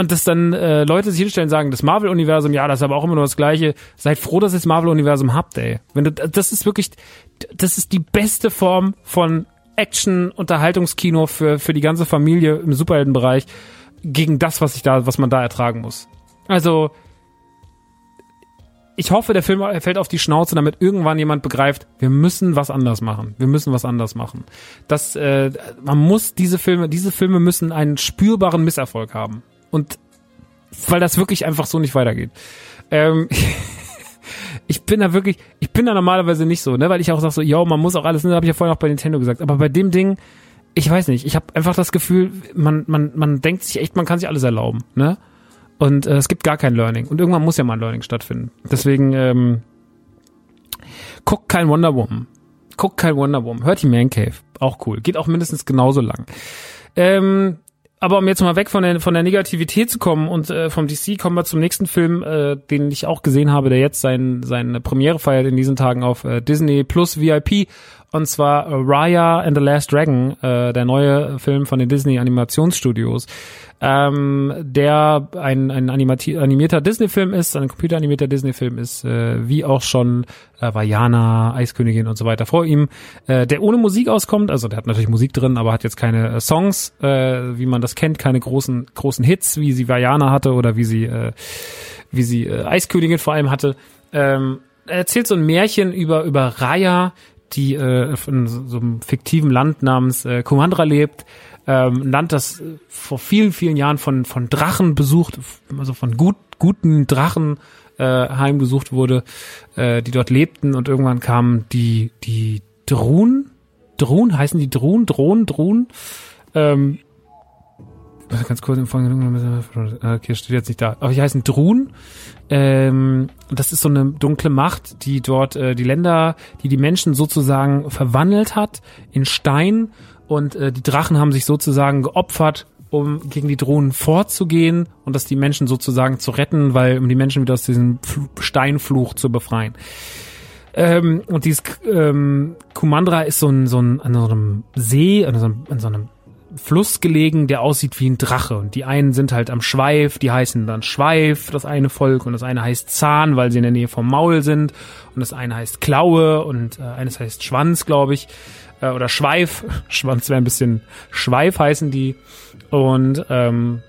Und dass dann äh, Leute sich hinstellen und sagen, das Marvel-Universum, ja, das ist aber auch immer nur das Gleiche. Seid froh, dass ihr das Marvel-Universum habt, ey. Wenn du, das ist wirklich, das ist die beste Form von Action-Unterhaltungskino für, für die ganze Familie im Superheldenbereich gegen das, was ich da, was man da ertragen muss. Also, ich hoffe, der Film fällt auf die Schnauze, damit irgendwann jemand begreift, wir müssen was anders machen. Wir müssen was anders machen. Das, äh, man muss diese Filme, diese Filme müssen einen spürbaren Misserfolg haben. Und weil das wirklich einfach so nicht weitergeht. Ähm, ich bin da wirklich, ich bin da normalerweise nicht so, ne, weil ich auch sag so, yo, man muss auch alles, ne, habe ich ja vorhin auch bei Nintendo gesagt, aber bei dem Ding, ich weiß nicht, ich habe einfach das Gefühl, man, man, man denkt sich echt, man kann sich alles erlauben, ne? Und äh, es gibt gar kein Learning. Und irgendwann muss ja mal ein Learning stattfinden. Deswegen, ähm, guckt kein Wonder Woman. Guckt kein Wonder Woman. Hört die Man Cave. Auch cool. Geht auch mindestens genauso lang. Ähm, aber um jetzt mal weg von der, von der Negativität zu kommen und äh, vom DC, kommen wir zum nächsten Film, äh, den ich auch gesehen habe, der jetzt sein, seine Premiere feiert in diesen Tagen auf äh, Disney Plus VIP. Und zwar Raya and the Last Dragon, äh, der neue Film von den Disney Animationsstudios, ähm, der ein, ein animierter Disney-Film ist, ein computeranimierter Disney-Film ist, äh, wie auch schon äh, Vajana, Eiskönigin und so weiter vor ihm, äh, der ohne Musik auskommt, also der hat natürlich Musik drin, aber hat jetzt keine äh, Songs, äh, wie man das kennt, keine großen großen Hits, wie sie Vajana hatte oder wie sie äh, wie sie äh, Eiskönigin vor allem hatte. Ähm, er erzählt so ein Märchen über über Raya, die äh, in so einem fiktiven Land namens äh, Kumandra lebt. Ähm, ein Land, das äh, vor vielen, vielen Jahren von, von Drachen besucht, also von gut, guten Drachen äh, heimgesucht wurde, äh, die dort lebten. Und irgendwann kamen die, die Drun, Drun, heißen die Drun, Drohnen, Drun, ähm, ganz kurz im Folgenden, okay, steht jetzt nicht da, aber die heißen Drun, ähm, das ist so eine dunkle Macht, die dort äh, die Länder, die die Menschen sozusagen verwandelt hat in Stein. Und äh, die Drachen haben sich sozusagen geopfert, um gegen die Drohnen vorzugehen und das die Menschen sozusagen zu retten, weil um die Menschen wieder aus diesem Fl Steinfluch zu befreien. Ähm, und dieses ähm, Kumandra ist so ein, so ein an so einem See, an so einem, an so einem Fluss gelegen, der aussieht wie ein Drache. Und die einen sind halt am Schweif, die heißen dann Schweif, das eine Volk, und das eine heißt Zahn, weil sie in der Nähe vom Maul sind. Und das eine heißt Klaue und äh, eines heißt Schwanz, glaube ich. Äh, oder Schweif. Schwanz wäre ein bisschen Schweif heißen die. Und ähm,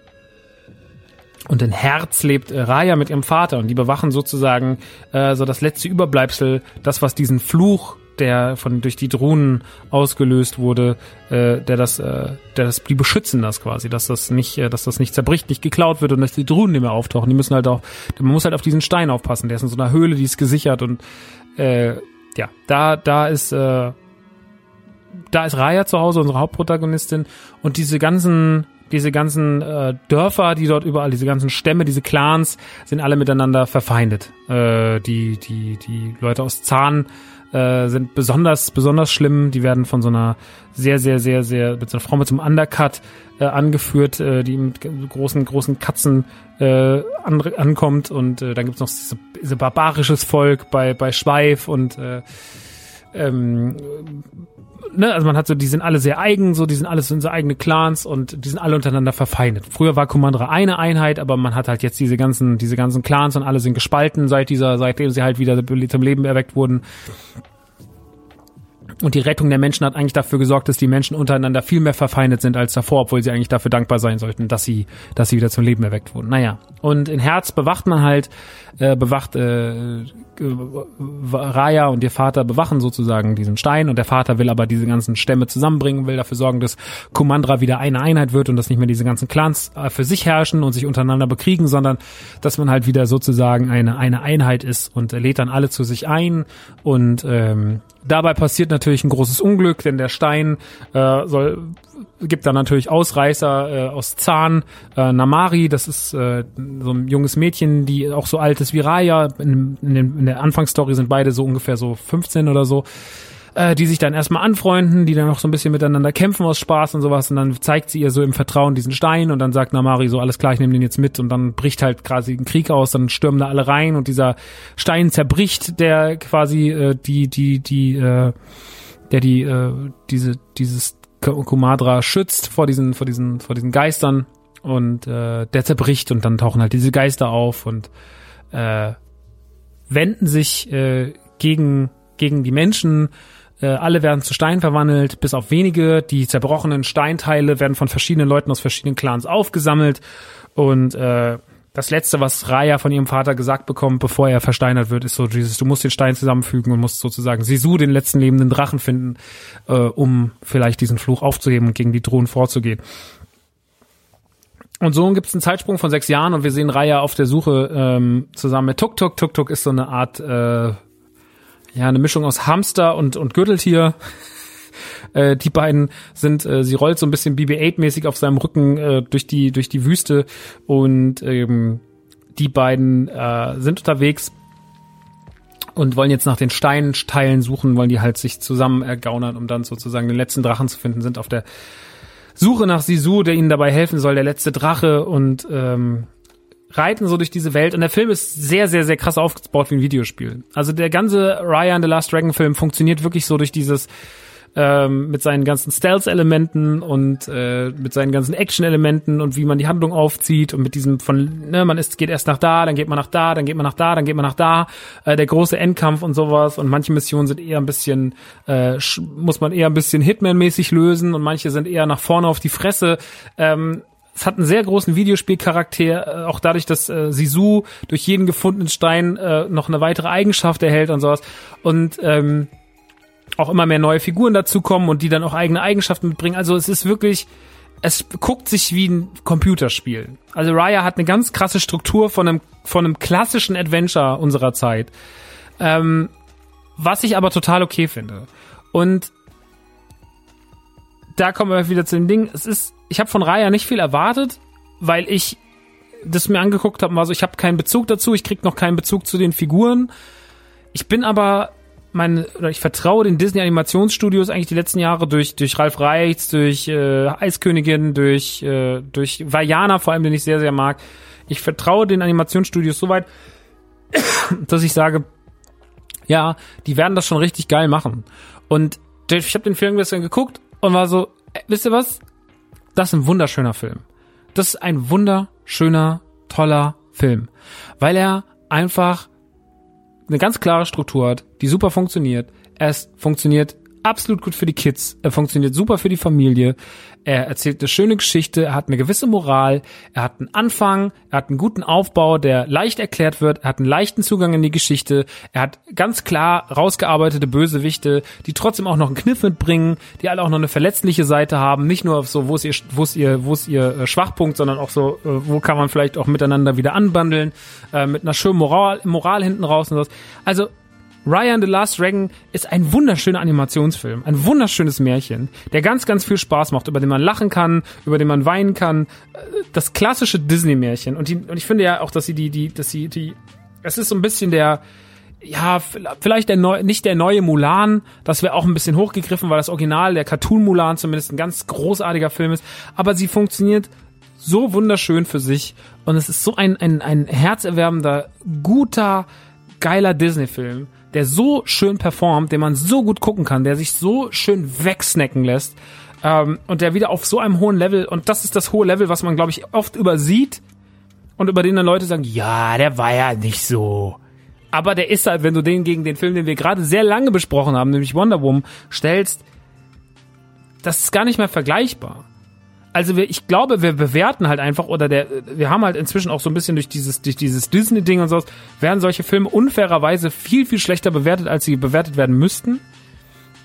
und in Herz lebt äh, Raya mit ihrem Vater und die bewachen sozusagen äh, so das letzte Überbleibsel, das was diesen Fluch, der von durch die Drohnen ausgelöst wurde, äh, der das, äh, der das, die beschützen das quasi, dass das nicht, äh, dass das nicht zerbricht, nicht geklaut wird und dass die Drohnen nicht mehr auftauchen. Die müssen halt auch, man muss halt auf diesen Stein aufpassen. Der ist in so einer Höhle, die ist gesichert und äh, ja, da, da ist äh, da ist Raya zu Hause, unsere Hauptprotagonistin, und diese ganzen, diese ganzen äh, Dörfer, die dort überall, diese ganzen Stämme, diese Clans, sind alle miteinander verfeindet. Äh, die, die, die Leute aus Zahn äh, sind besonders, besonders schlimm. Die werden von so einer sehr, sehr, sehr, sehr, mit so einer Frau mit so einem Undercut äh, angeführt, äh, die mit großen, großen Katzen äh, an, ankommt. Und äh, dann gibt's noch diese, diese barbarisches Volk bei, bei Schweif und äh, ähm, ne, also man hat so, die sind alle sehr eigen, so, die sind alles in so eigene Clans und die sind alle untereinander verfeindet. Früher war Commander eine Einheit, aber man hat halt jetzt diese ganzen, diese ganzen Clans und alle sind gespalten seit dieser, seitdem sie halt wieder zum Leben erweckt wurden. Und die Rettung der Menschen hat eigentlich dafür gesorgt, dass die Menschen untereinander viel mehr verfeindet sind als davor, obwohl sie eigentlich dafür dankbar sein sollten, dass sie, dass sie wieder zum Leben erweckt wurden. Naja. Und in Herz bewacht man halt, äh, bewacht äh, Raya und ihr Vater bewachen sozusagen diesen Stein und der Vater will aber diese ganzen Stämme zusammenbringen, will dafür sorgen, dass Kumandra wieder eine Einheit wird und dass nicht mehr diese ganzen Clans äh, für sich herrschen und sich untereinander bekriegen, sondern dass man halt wieder sozusagen eine, eine Einheit ist und lädt dann alle zu sich ein und ähm, Dabei passiert natürlich ein großes Unglück, denn der Stein äh, soll gibt dann natürlich Ausreißer äh, aus Zahn. Äh, Namari, das ist äh, so ein junges Mädchen, die auch so alt ist wie Raya. In, in, den, in der Anfangsstory sind beide so ungefähr so 15 oder so äh, die sich dann erstmal anfreunden, die dann auch so ein bisschen miteinander kämpfen aus Spaß und sowas und dann zeigt sie ihr so im Vertrauen diesen Stein und dann sagt Namari so, alles klar, ich nehme den jetzt mit und dann bricht halt quasi ein Krieg aus, dann stürmen da alle rein und dieser Stein zerbricht, der quasi äh, die, die, die, äh, der die, äh, diese, dieses Kumadra schützt vor diesen, vor diesen, vor diesen Geistern und äh, der zerbricht und dann tauchen halt diese Geister auf und äh, wenden sich äh, gegen, gegen die Menschen, äh, alle werden zu Stein verwandelt, bis auf wenige. Die zerbrochenen Steinteile werden von verschiedenen Leuten aus verschiedenen Clans aufgesammelt. Und äh, das Letzte, was Raya von ihrem Vater gesagt bekommt, bevor er versteinert wird, ist so dieses, du musst den Stein zusammenfügen und musst sozusagen Sisu, den letzten lebenden Drachen, finden, äh, um vielleicht diesen Fluch aufzuheben und gegen die Drohnen vorzugehen. Und so gibt es einen Zeitsprung von sechs Jahren und wir sehen Raya auf der Suche ähm, zusammen mit Tuk Tuk. Tuk Tuk ist so eine Art äh, ja, eine Mischung aus Hamster und, und Gürteltier. Äh, die beiden sind, äh, sie rollt so ein bisschen BB-8-mäßig auf seinem Rücken äh, durch die durch die Wüste. Und ähm, die beiden äh, sind unterwegs und wollen jetzt nach den Steinteilen suchen, wollen die halt sich zusammen ergaunern, um dann sozusagen den letzten Drachen zu finden, sind auf der Suche nach Sisu, der ihnen dabei helfen soll, der letzte Drache. Und ähm, reiten so durch diese Welt. Und der Film ist sehr, sehr, sehr krass aufgebaut wie ein Videospiel. Also der ganze Raya and the Last Dragon Film funktioniert wirklich so durch dieses ähm, mit seinen ganzen Stealth-Elementen und äh, mit seinen ganzen Action-Elementen und wie man die Handlung aufzieht und mit diesem von, ne, man ist, geht erst nach da, dann geht man nach da, dann geht man nach da, dann geht man nach da, äh, der große Endkampf und sowas und manche Missionen sind eher ein bisschen, äh, muss man eher ein bisschen Hitman-mäßig lösen und manche sind eher nach vorne auf die Fresse. Ähm, es hat einen sehr großen Videospielcharakter, äh, auch dadurch, dass äh, Sisu durch jeden gefundenen Stein äh, noch eine weitere Eigenschaft erhält und sowas. Und ähm, auch immer mehr neue Figuren dazukommen und die dann auch eigene Eigenschaften mitbringen. Also es ist wirklich, es guckt sich wie ein Computerspiel. Also Raya hat eine ganz krasse Struktur von einem, von einem klassischen Adventure unserer Zeit. Ähm, was ich aber total okay finde. Und da kommen wir wieder zu dem Ding. Es ist, ich habe von Raya nicht viel erwartet, weil ich das mir angeguckt habe, also ich habe keinen Bezug dazu, ich krieg noch keinen Bezug zu den Figuren. Ich bin aber mein, oder ich vertraue den Disney Animationsstudios eigentlich die letzten Jahre durch durch Ralf Reichts, durch äh, Eiskönigin, durch äh, durch Vajana vor allem, den ich sehr sehr mag. Ich vertraue den Animationsstudios soweit, dass ich sage, ja, die werden das schon richtig geil machen. Und ich habe den Film gestern geguckt und war so, äh, wisst ihr was? Das ist ein wunderschöner Film. Das ist ein wunderschöner, toller Film, weil er einfach eine ganz klare Struktur hat, die super funktioniert. Es funktioniert absolut gut für die Kids. Er funktioniert super für die Familie. Er erzählt eine schöne Geschichte. Er hat eine gewisse Moral. Er hat einen Anfang. Er hat einen guten Aufbau, der leicht erklärt wird. Er hat einen leichten Zugang in die Geschichte. Er hat ganz klar rausgearbeitete Bösewichte, die trotzdem auch noch einen Kniff mitbringen, die alle auch noch eine verletzliche Seite haben. Nicht nur so, wo ist ihr, wo ist ihr, wo ist ihr äh, Schwachpunkt, sondern auch so, äh, wo kann man vielleicht auch miteinander wieder anbandeln, äh, mit einer schönen Moral, Moral hinten raus und so. Also Ryan the Last Dragon ist ein wunderschöner Animationsfilm, ein wunderschönes Märchen, der ganz, ganz viel Spaß macht, über den man lachen kann, über den man weinen kann. Das klassische Disney-Märchen. Und, und ich finde ja auch, dass sie die, die, dass sie die, es ist so ein bisschen der, ja, vielleicht der neu, nicht der neue Mulan, das wäre auch ein bisschen hochgegriffen, weil das Original, der Cartoon Mulan zumindest ein ganz großartiger Film ist, aber sie funktioniert so wunderschön für sich und es ist so ein, ein, ein herzerwärmender, guter, geiler Disney-Film, der so schön performt, den man so gut gucken kann, der sich so schön wegsnacken lässt ähm, und der wieder auf so einem hohen Level, und das ist das hohe Level, was man, glaube ich, oft übersieht und über den dann Leute sagen, ja, der war ja nicht so. Aber der ist halt, wenn du den gegen den Film, den wir gerade sehr lange besprochen haben, nämlich Wonder Woman, stellst, das ist gar nicht mehr vergleichbar. Also wir, ich glaube, wir bewerten halt einfach, oder der, wir haben halt inzwischen auch so ein bisschen durch dieses, durch dieses Disney-Ding und sowas, werden solche Filme unfairerweise viel, viel schlechter bewertet, als sie bewertet werden müssten.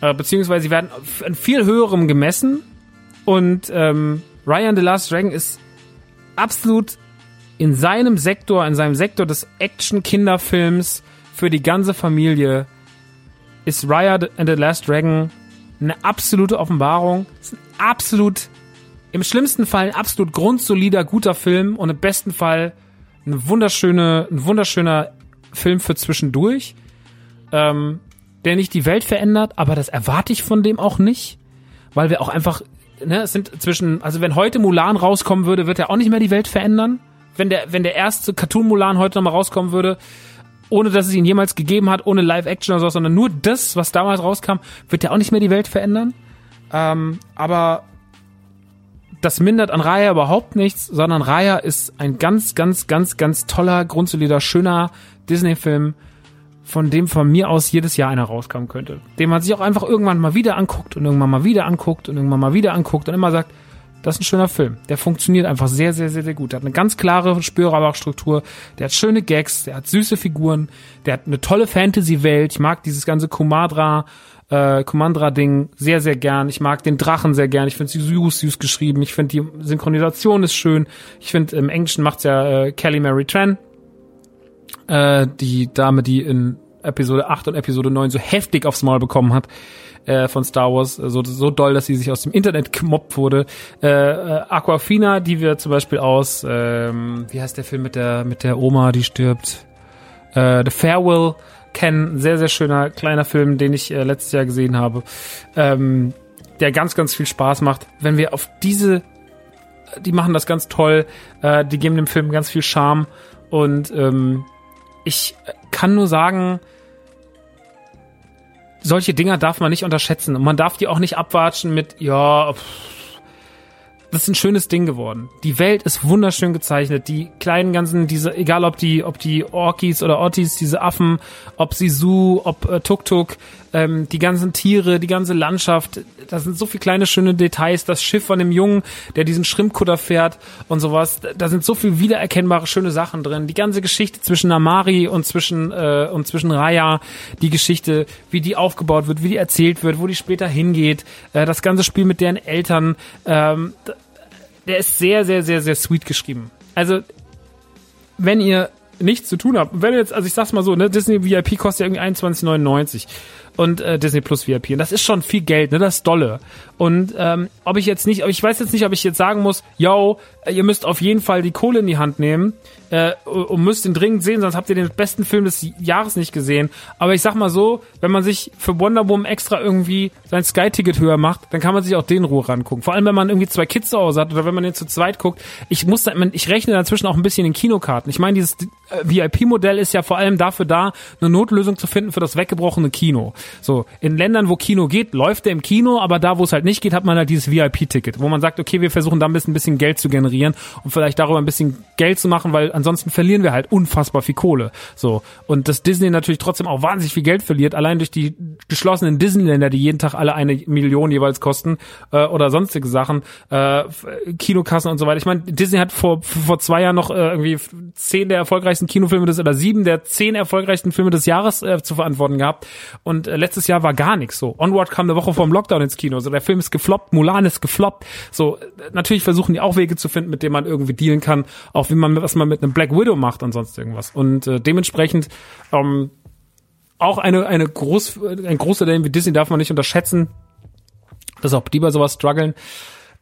Äh, beziehungsweise sie werden an viel höherem gemessen. Und ähm, Ryan the Last Dragon ist absolut in seinem Sektor, in seinem Sektor des Action-Kinderfilms für die ganze Familie ist Raya and the Last Dragon eine absolute Offenbarung. Ist ein absolut, im schlimmsten Fall ein absolut grundsolider, guter Film und im besten Fall eine wunderschöne, ein wunderschöner Film für zwischendurch, ähm, der nicht die Welt verändert, aber das erwarte ich von dem auch nicht, weil wir auch einfach, ne, es sind zwischen, also wenn heute Mulan rauskommen würde, wird er auch nicht mehr die Welt verändern wenn der, wenn der erste Cartoon Mulan heute nochmal rauskommen würde, ohne dass es ihn jemals gegeben hat, ohne Live-Action oder so, sondern nur das, was damals rauskam, wird der auch nicht mehr die Welt verändern. Ähm, aber das mindert an Raya überhaupt nichts, sondern Raya ist ein ganz, ganz, ganz, ganz toller, grundsolider, schöner Disney-Film, von dem von mir aus jedes Jahr einer rauskommen könnte. Den man sich auch einfach irgendwann mal wieder anguckt und irgendwann mal wieder anguckt und irgendwann mal wieder anguckt und immer sagt, das ist ein schöner Film. Der funktioniert einfach sehr, sehr, sehr, sehr gut. Der hat eine ganz klare, spürbare. Der hat schöne Gags, der hat süße Figuren, der hat eine tolle Fantasy-Welt. Ich mag dieses ganze Kumadra, äh, Kumandra-Ding sehr, sehr gern. Ich mag den Drachen sehr gern. Ich finde sie süß, süß geschrieben. Ich finde die Synchronisation ist schön. Ich finde, im Englischen macht's ja äh, Kelly Mary Tran. Äh, die Dame, die in Episode 8 und Episode 9 so heftig aufs Maul bekommen hat äh, von Star Wars, so, so doll, dass sie sich aus dem Internet gemobbt wurde. Äh, äh, Aquafina, die wir zum Beispiel aus, ähm, wie heißt der Film mit der, mit der Oma, die stirbt? Äh, The Farewell kennen. Sehr, sehr schöner kleiner Film, den ich äh, letztes Jahr gesehen habe. Ähm, der ganz, ganz viel Spaß macht. Wenn wir auf diese, die machen das ganz toll, äh, die geben dem Film ganz viel Charme und ähm, ich kann nur sagen, solche Dinger darf man nicht unterschätzen und man darf die auch nicht abwatschen mit, ja, pff, das ist ein schönes Ding geworden. Die Welt ist wunderschön gezeichnet. Die kleinen ganzen, diese, egal ob die, ob die Orkis oder Ottis, diese Affen, ob Sisu, ob äh, Tuk Tuk, ähm, die ganzen Tiere, die ganze Landschaft, da sind so viele kleine schöne Details. Das Schiff von dem Jungen, der diesen Schrimpkutter fährt und sowas. Da sind so viel wiedererkennbare schöne Sachen drin. Die ganze Geschichte zwischen Namari und zwischen äh, und zwischen Raya, die Geschichte, wie die aufgebaut wird, wie die erzählt wird, wo die später hingeht. Äh, das ganze Spiel mit deren Eltern. Ähm, der ist sehr, sehr, sehr, sehr sweet geschrieben. Also, wenn ihr nichts zu tun habt, wenn jetzt, also ich sag's mal so, ne, Disney VIP kostet ja irgendwie 21,99 und äh, Disney Plus VIP. Und das ist schon viel Geld, ne? Das ist dolle. Und ähm, ob ich jetzt nicht, ich weiß jetzt nicht, ob ich jetzt sagen muss, yo, ihr müsst auf jeden Fall die Kohle in die Hand nehmen äh, und müsst den dringend sehen, sonst habt ihr den besten Film des Jahres nicht gesehen. Aber ich sag mal so, wenn man sich für Wonder Woman extra irgendwie sein Sky-Ticket höher macht, dann kann man sich auch den Ruhe rangucken. Vor allem, wenn man irgendwie zwei Kids zu Hause hat oder wenn man den zu zweit guckt. Ich muss, da, ich rechne dazwischen auch ein bisschen in Kinokarten. Ich meine, dieses äh, VIP-Modell ist ja vor allem dafür da, eine Notlösung zu finden für das weggebrochene Kino. So, in Ländern, wo Kino geht, läuft der im Kino, aber da, wo es halt nicht geht, hat man halt dieses VIP-Ticket, wo man sagt, okay, wir versuchen da ein bisschen, Geld zu generieren und vielleicht darüber ein bisschen Geld zu machen, weil ansonsten verlieren wir halt unfassbar viel Kohle. So. Und dass Disney natürlich trotzdem auch wahnsinnig viel Geld verliert, allein durch die geschlossenen Disneyländer, die jeden Tag alle eine Million jeweils kosten, äh, oder sonstige Sachen, äh, Kinokassen und so weiter. Ich meine, Disney hat vor, vor zwei Jahren noch äh, irgendwie zehn der erfolgreichsten Kinofilme des, oder sieben der zehn erfolgreichsten Filme des Jahres äh, zu verantworten gehabt. Und äh, letztes Jahr war gar nichts so. Onward kam eine Woche vorm Lockdown ins Kino. So, der Film ist gefloppt, Mulan ist gefloppt. So, natürlich versuchen die auch Wege zu finden, mit denen man irgendwie dealen kann, auch wie man, was man mit einem Black Widow macht und sonst irgendwas. Und äh, dementsprechend ähm, auch eine, eine groß, ein großer Unternehmen wie Disney darf man nicht unterschätzen, dass auch die bei sowas strugglen.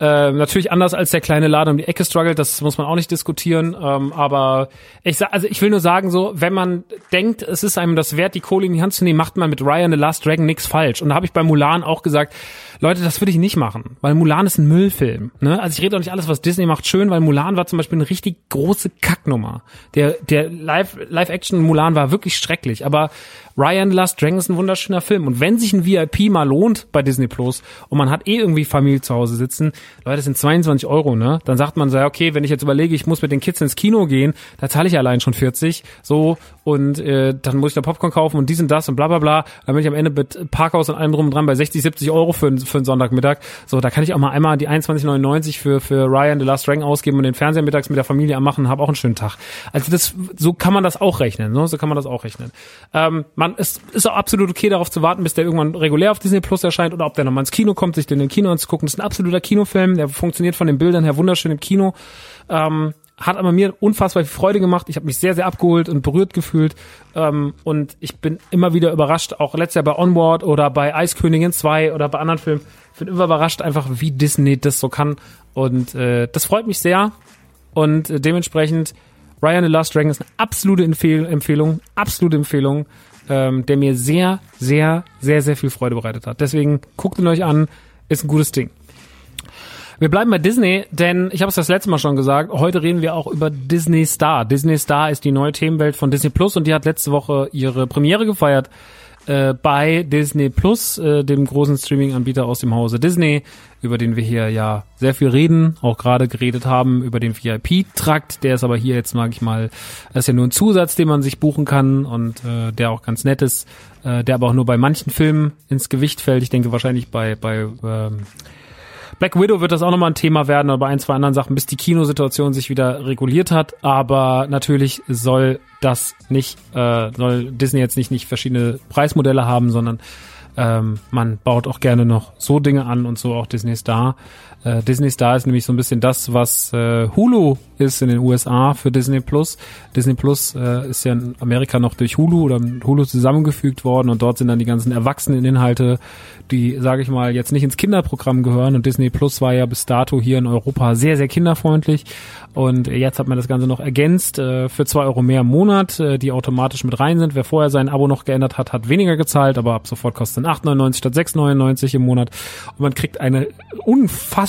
Äh, natürlich anders als der kleine Laden um die Ecke struggelt, das muss man auch nicht diskutieren. Ähm, aber ich sag, also ich will nur sagen, so, wenn man denkt, es ist einem das wert, die Kohle in die Hand zu nehmen, macht man mit Ryan the Last Dragon nichts falsch. Und da habe ich bei Mulan auch gesagt, Leute, das würde ich nicht machen, weil Mulan ist ein Müllfilm. Ne? Also ich rede auch nicht alles, was Disney macht, schön, weil Mulan war zum Beispiel eine richtig große Kacknummer. Der, der Live, Live-Action Mulan war wirklich schrecklich, aber Ryan Last Dragon ist ein wunderschöner Film. Und wenn sich ein VIP mal lohnt bei Disney Plus und man hat eh irgendwie Familie zu Hause sitzen, Leute, das sind 22 Euro, ne? Dann sagt man so, okay, wenn ich jetzt überlege, ich muss mit den Kids ins Kino gehen, da zahle ich allein schon 40, so, und äh, dann muss ich da Popcorn kaufen und dies und das und bla bla bla. Dann bin ich am Ende mit Parkhaus und allem drum und dran bei 60, 70 Euro für, für einen Sonntagmittag. So, da kann ich auch mal einmal die 21,99 für, für Ryan The Last Dragon ausgeben und den Fernseher mittags mit der Familie anmachen, habe auch einen schönen Tag. Also das, so kann man das auch rechnen, ne? So kann man das auch rechnen. Ähm, man, es ist auch absolut okay, darauf zu warten, bis der irgendwann regulär auf Disney Plus erscheint oder ob der nochmal ins Kino kommt, sich den im Kino anzugucken. Das ist ein absoluter Kinofilm, der funktioniert von den Bildern her wunderschön im Kino. Ähm, hat aber mir unfassbar viel Freude gemacht. Ich habe mich sehr, sehr abgeholt und berührt gefühlt. Ähm, und ich bin immer wieder überrascht, auch letztes Jahr bei Onward oder bei Eiskönigin 2 oder bei anderen Filmen. Ich bin immer überrascht einfach, wie Disney das so kann. Und äh, das freut mich sehr. Und äh, dementsprechend, Ryan the Last Dragon ist eine absolute Empfehl Empfehlung, absolute Empfehlung, ähm, der mir sehr, sehr, sehr, sehr viel Freude bereitet hat. Deswegen guckt ihn euch an, ist ein gutes Ding. Wir bleiben bei Disney, denn ich habe es das letzte Mal schon gesagt, heute reden wir auch über Disney Star. Disney Star ist die neue Themenwelt von Disney Plus und die hat letzte Woche ihre Premiere gefeiert äh, bei Disney Plus, äh, dem großen Streaming-Anbieter aus dem Hause Disney, über den wir hier ja sehr viel reden, auch gerade geredet haben über den VIP-Trakt. Der ist aber hier jetzt, mag ich mal, das ist ja nur ein Zusatz, den man sich buchen kann und äh, der auch ganz nett ist, äh, der aber auch nur bei manchen Filmen ins Gewicht fällt. Ich denke wahrscheinlich bei bei ähm, Black Widow wird das auch nochmal ein Thema werden, bei ein, zwei anderen Sachen, bis die Kinosituation sich wieder reguliert hat. Aber natürlich soll das nicht, äh, soll Disney jetzt nicht, nicht verschiedene Preismodelle haben, sondern ähm, man baut auch gerne noch so Dinge an und so auch Disney Star. Äh, Disney Star ist nämlich so ein bisschen das, was äh, Hulu ist in den USA für Disney Plus. Disney Plus äh, ist ja in Amerika noch durch Hulu oder Hulu zusammengefügt worden und dort sind dann die ganzen Erwachseneninhalte, die, sage ich mal, jetzt nicht ins Kinderprogramm gehören und Disney Plus war ja bis dato hier in Europa sehr, sehr kinderfreundlich und jetzt hat man das Ganze noch ergänzt äh, für zwei Euro mehr im Monat, äh, die automatisch mit rein sind. Wer vorher sein Abo noch geändert hat, hat weniger gezahlt, aber ab sofort kostet es 8,99 statt 6,99 im Monat und man kriegt eine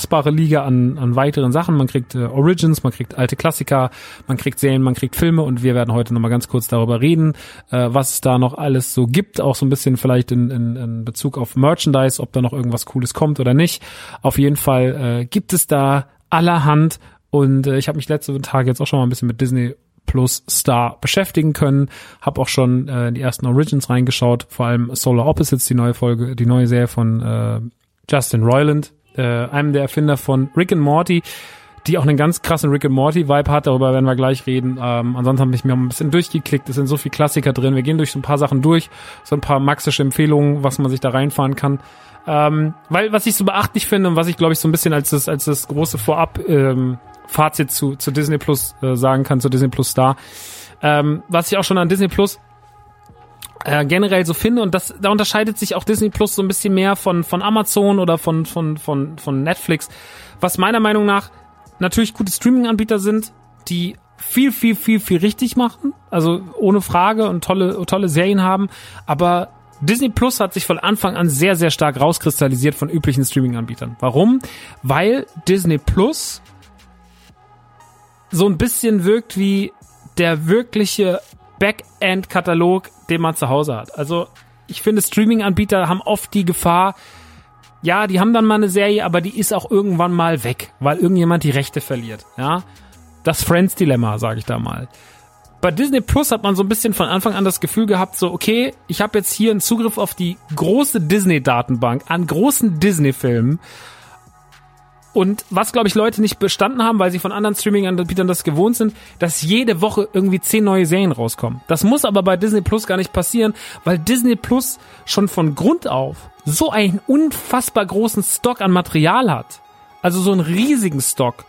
unfassbare Liga an, an weiteren Sachen. Man kriegt äh, Origins, man kriegt alte Klassiker, man kriegt Serien, man kriegt Filme und wir werden heute nochmal ganz kurz darüber reden, äh, was es da noch alles so gibt, auch so ein bisschen vielleicht in, in, in Bezug auf Merchandise, ob da noch irgendwas Cooles kommt oder nicht. Auf jeden Fall äh, gibt es da allerhand und äh, ich habe mich letzte Tage jetzt auch schon mal ein bisschen mit Disney Plus Star beschäftigen können. Hab auch schon äh, die ersten Origins reingeschaut, vor allem Solar Opposites, die neue Folge, die neue Serie von äh, Justin Roiland, äh, einem der Erfinder von Rick and Morty, die auch einen ganz krassen Rick and Morty Vibe hat, darüber werden wir gleich reden. Ähm, ansonsten habe ich mir ein bisschen durchgeklickt, es sind so viele Klassiker drin. Wir gehen durch so ein paar Sachen durch, so ein paar maxische Empfehlungen, was man sich da reinfahren kann. Ähm, weil was ich so beachtlich finde und was ich glaube ich so ein bisschen als das als das große Vorab ähm, Fazit zu zu Disney Plus äh, sagen kann zu Disney Plus Star, ähm, was ich auch schon an Disney Plus äh, generell so finde und das da unterscheidet sich auch Disney Plus so ein bisschen mehr von von Amazon oder von von von von Netflix, was meiner Meinung nach natürlich gute Streaming-Anbieter sind, die viel, viel, viel, viel richtig machen. Also ohne Frage und tolle, tolle Serien haben. Aber Disney Plus hat sich von Anfang an sehr, sehr stark rauskristallisiert von üblichen Streaming-Anbietern. Warum? Weil Disney Plus so ein bisschen wirkt wie der wirkliche Backend-Katalog, den man zu Hause hat. Also ich finde, Streaming-Anbieter haben oft die Gefahr, ja, die haben dann mal eine Serie, aber die ist auch irgendwann mal weg, weil irgendjemand die Rechte verliert. Ja, das Friends-Dilemma, sage ich da mal. Bei Disney Plus hat man so ein bisschen von Anfang an das Gefühl gehabt, so okay, ich habe jetzt hier einen Zugriff auf die große Disney-Datenbank an großen Disney-Filmen. Und was, glaube ich, Leute nicht bestanden haben, weil sie von anderen Streaming-Anbietern das gewohnt sind, dass jede Woche irgendwie zehn neue Serien rauskommen. Das muss aber bei Disney Plus gar nicht passieren, weil Disney Plus schon von Grund auf so einen unfassbar großen Stock an Material hat. Also so einen riesigen Stock,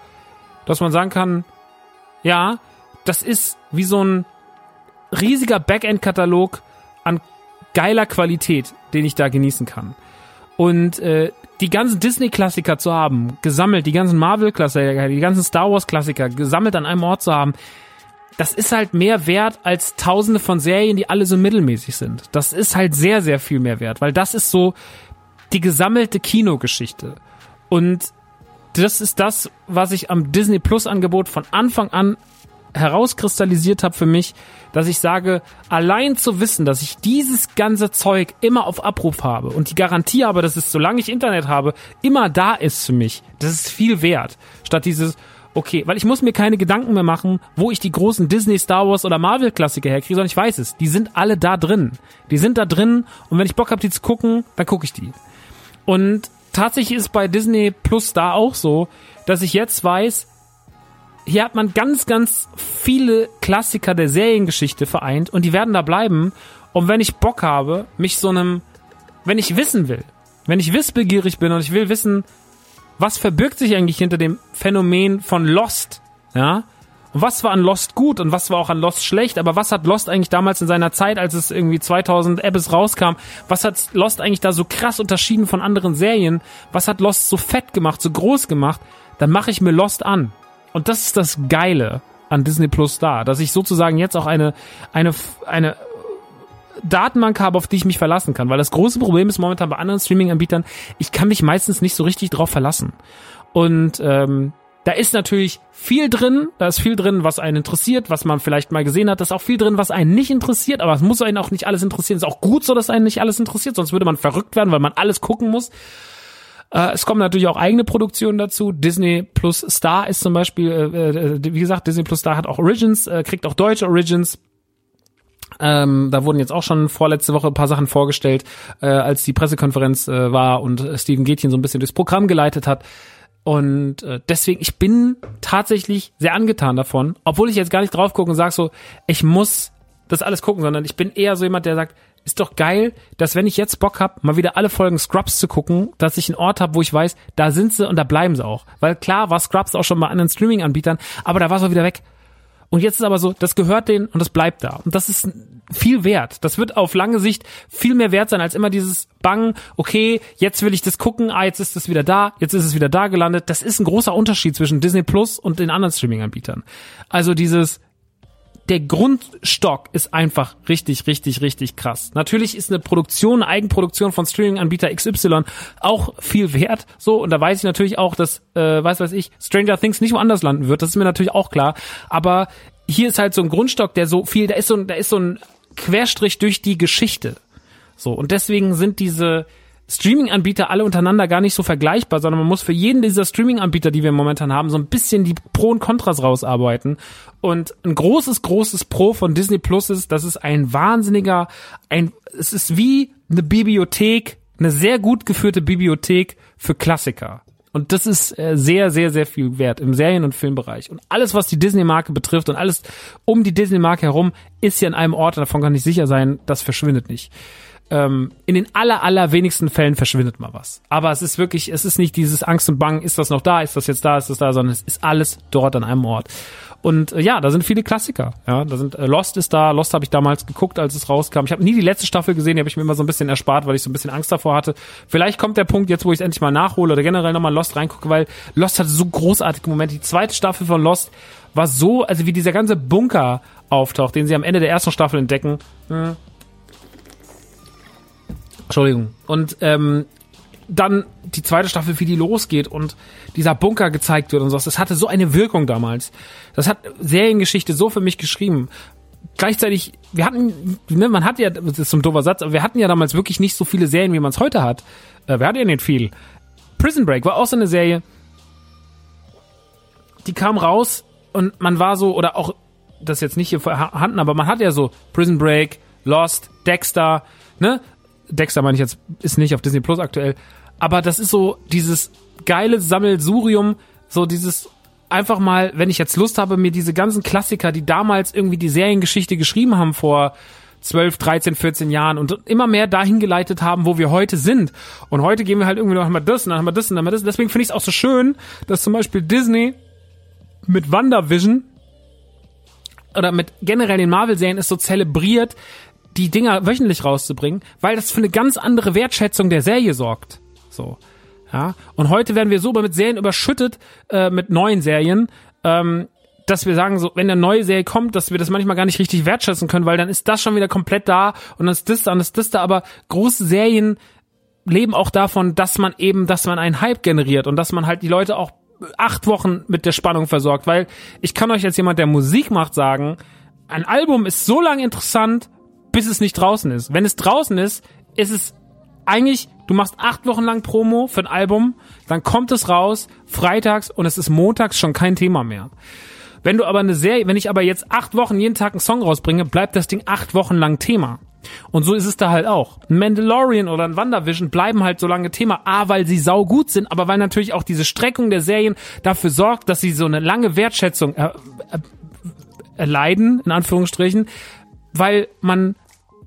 dass man sagen kann, ja, das ist wie so ein riesiger Backend-Katalog an geiler Qualität, den ich da genießen kann. Und äh, die ganzen Disney-Klassiker zu haben, gesammelt, die ganzen Marvel-Klassiker, die ganzen Star Wars-Klassiker gesammelt an einem Ort zu haben, das ist halt mehr wert als tausende von Serien, die alle so mittelmäßig sind. Das ist halt sehr, sehr viel mehr wert, weil das ist so die gesammelte Kinogeschichte. Und das ist das, was ich am Disney Plus Angebot von Anfang an herauskristallisiert habe für mich, dass ich sage, allein zu wissen, dass ich dieses ganze Zeug immer auf Abruf habe und die Garantie habe, dass es, solange ich Internet habe, immer da ist für mich, das ist viel wert. Statt dieses, okay, weil ich muss mir keine Gedanken mehr machen, wo ich die großen Disney, Star Wars oder Marvel Klassiker herkriege, sondern ich weiß es. Die sind alle da drin. Die sind da drin und wenn ich Bock habe, die zu gucken, dann gucke ich die. Und tatsächlich ist bei Disney Plus da auch so, dass ich jetzt weiß, hier hat man ganz, ganz viele Klassiker der Seriengeschichte vereint und die werden da bleiben. Und wenn ich Bock habe, mich so einem, wenn ich wissen will, wenn ich wissbegierig bin und ich will wissen, was verbirgt sich eigentlich hinter dem Phänomen von Lost, ja? Und was war an Lost gut und was war auch an Lost schlecht, aber was hat Lost eigentlich damals in seiner Zeit, als es irgendwie 2000 Abyss rauskam, was hat Lost eigentlich da so krass unterschieden von anderen Serien? Was hat Lost so fett gemacht, so groß gemacht? Dann mache ich mir Lost an. Und das ist das Geile an Disney Plus da, dass ich sozusagen jetzt auch eine, eine, eine Datenbank habe, auf die ich mich verlassen kann. Weil das große Problem ist momentan bei anderen Streaming-Anbietern, ich kann mich meistens nicht so richtig drauf verlassen. Und ähm, da ist natürlich viel drin, da ist viel drin, was einen interessiert, was man vielleicht mal gesehen hat, da ist auch viel drin, was einen nicht interessiert, aber es muss einen auch nicht alles interessieren. Ist auch gut so, dass einen nicht alles interessiert, sonst würde man verrückt werden, weil man alles gucken muss. Äh, es kommen natürlich auch eigene Produktionen dazu. Disney Plus Star ist zum Beispiel, äh, äh, wie gesagt, Disney Plus Star hat auch Origins, äh, kriegt auch deutsche Origins. Ähm, da wurden jetzt auch schon vorletzte Woche ein paar Sachen vorgestellt, äh, als die Pressekonferenz äh, war und Steven Gätchen so ein bisschen durchs Programm geleitet hat. Und äh, deswegen, ich bin tatsächlich sehr angetan davon, obwohl ich jetzt gar nicht drauf gucke und sage so, ich muss das alles gucken, sondern ich bin eher so jemand, der sagt, ist doch geil, dass wenn ich jetzt Bock hab, mal wieder alle Folgen Scrubs zu gucken, dass ich einen Ort habe, wo ich weiß, da sind sie und da bleiben sie auch. Weil klar war Scrubs auch schon bei anderen Streaming-Anbietern, aber da war es auch wieder weg. Und jetzt ist aber so, das gehört denen und das bleibt da. Und das ist viel wert. Das wird auf lange Sicht viel mehr wert sein als immer dieses Bang, okay, jetzt will ich das gucken, ah, jetzt ist es wieder da, jetzt ist es wieder da gelandet. Das ist ein großer Unterschied zwischen Disney Plus und den anderen Streaming-Anbietern. Also dieses, der Grundstock ist einfach richtig, richtig, richtig krass. Natürlich ist eine Produktion, eine Eigenproduktion von Streaming-Anbieter XY auch viel wert. So, und da weiß ich natürlich auch, dass, äh, weiß weiß ich, Stranger Things nicht woanders landen wird. Das ist mir natürlich auch klar. Aber hier ist halt so ein Grundstock, der so viel, da ist so ein, da ist so ein Querstrich durch die Geschichte. So, und deswegen sind diese, Streaming-Anbieter alle untereinander gar nicht so vergleichbar, sondern man muss für jeden dieser Streaming-Anbieter, die wir momentan haben, so ein bisschen die Pro und Kontras rausarbeiten. Und ein großes, großes Pro von Disney Plus ist, dass es ein wahnsinniger, ein, es ist wie eine Bibliothek, eine sehr gut geführte Bibliothek für Klassiker. Und das ist äh, sehr, sehr, sehr viel wert im Serien- und Filmbereich. Und alles, was die Disney-Marke betrifft und alles um die Disney-Marke herum, ist ja in einem Ort, davon kann ich sicher sein, das verschwindet nicht ähm, in den aller, aller wenigsten Fällen verschwindet mal was. Aber es ist wirklich, es ist nicht dieses Angst und Bang, ist das noch da, ist das jetzt da, ist das da, sondern es ist alles dort an einem Ort. Und äh, ja, da sind viele Klassiker. Ja, da sind äh, Lost ist da. Lost habe ich damals geguckt, als es rauskam. Ich habe nie die letzte Staffel gesehen, die habe ich mir immer so ein bisschen erspart, weil ich so ein bisschen Angst davor hatte. Vielleicht kommt der Punkt jetzt, wo ich es endlich mal nachhole oder generell nochmal Lost reingucke, weil Lost hatte so großartige Momente. Die zweite Staffel von Lost war so, also wie dieser ganze Bunker auftaucht, den sie am Ende der ersten Staffel entdecken. Hm Entschuldigung. Und ähm, dann die zweite Staffel, wie die losgeht und dieser Bunker gezeigt wird und so. Das hatte so eine Wirkung damals. Das hat Seriengeschichte so für mich geschrieben. Gleichzeitig, wir hatten, ne, man hat ja, das ist so ein doofer Satz, aber wir hatten ja damals wirklich nicht so viele Serien, wie man es heute hat. Äh, wir hatten ja nicht viel. Prison Break war auch so eine Serie, die kam raus und man war so, oder auch, das jetzt nicht hier vorhanden, aber man hat ja so Prison Break, Lost, Dexter, ne? Dexter meine ich jetzt, ist nicht auf Disney Plus aktuell. Aber das ist so dieses geile Sammelsurium, so dieses einfach mal, wenn ich jetzt Lust habe, mir diese ganzen Klassiker, die damals irgendwie die Seriengeschichte geschrieben haben vor 12, 13, 14 Jahren und immer mehr dahin geleitet haben, wo wir heute sind. Und heute gehen wir halt irgendwie noch einmal das und dann haben wir das und dann haben wir das. Deswegen finde ich es auch so schön, dass zum Beispiel Disney mit WandaVision oder mit generell den Marvel-Serien ist so zelebriert, die Dinger wöchentlich rauszubringen, weil das für eine ganz andere Wertschätzung der Serie sorgt. So. Ja? Und heute werden wir so mit Serien überschüttet, äh, mit neuen Serien, ähm, dass wir sagen, so, wenn eine neue Serie kommt, dass wir das manchmal gar nicht richtig wertschätzen können, weil dann ist das schon wieder komplett da und dann ist das da und dann ist das da, aber große Serien leben auch davon, dass man eben, dass man einen Hype generiert und dass man halt die Leute auch acht Wochen mit der Spannung versorgt, weil ich kann euch als jemand, der Musik macht, sagen, ein Album ist so lange interessant, bis es nicht draußen ist. Wenn es draußen ist, ist es eigentlich, du machst acht Wochen lang Promo für ein Album, dann kommt es raus, freitags und es ist montags schon kein Thema mehr. Wenn du aber eine Serie, wenn ich aber jetzt acht Wochen jeden Tag einen Song rausbringe, bleibt das Ding acht Wochen lang Thema. Und so ist es da halt auch. Ein Mandalorian oder ein WandaVision bleiben halt so lange Thema. A, weil sie sau gut sind, aber weil natürlich auch diese Streckung der Serien dafür sorgt, dass sie so eine lange Wertschätzung äh, äh, erleiden, in Anführungsstrichen, weil man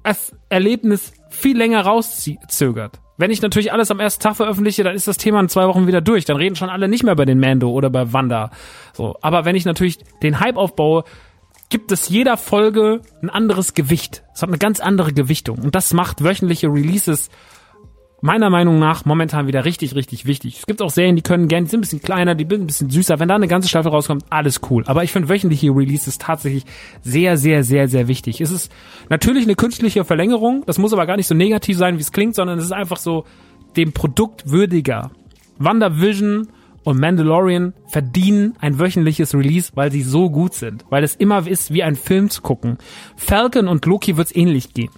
das Erlebnis viel länger rauszögert. Wenn ich natürlich alles am ersten Tag veröffentliche, dann ist das Thema in zwei Wochen wieder durch. Dann reden schon alle nicht mehr bei den Mando oder bei Wanda. So. Aber wenn ich natürlich den Hype aufbaue, gibt es jeder Folge ein anderes Gewicht. Es hat eine ganz andere Gewichtung. Und das macht wöchentliche Releases meiner Meinung nach momentan wieder richtig, richtig wichtig. Es gibt auch Serien, die können gerne, die sind ein bisschen kleiner, die sind ein bisschen süßer. Wenn da eine ganze Staffel rauskommt, alles cool. Aber ich finde wöchentliche Releases tatsächlich sehr, sehr, sehr, sehr wichtig. Es ist natürlich eine künstliche Verlängerung. Das muss aber gar nicht so negativ sein, wie es klingt, sondern es ist einfach so dem Produkt würdiger. WandaVision und Mandalorian verdienen ein wöchentliches Release, weil sie so gut sind. Weil es immer ist, wie ein Film zu gucken. Falcon und Loki wird's ähnlich gehen.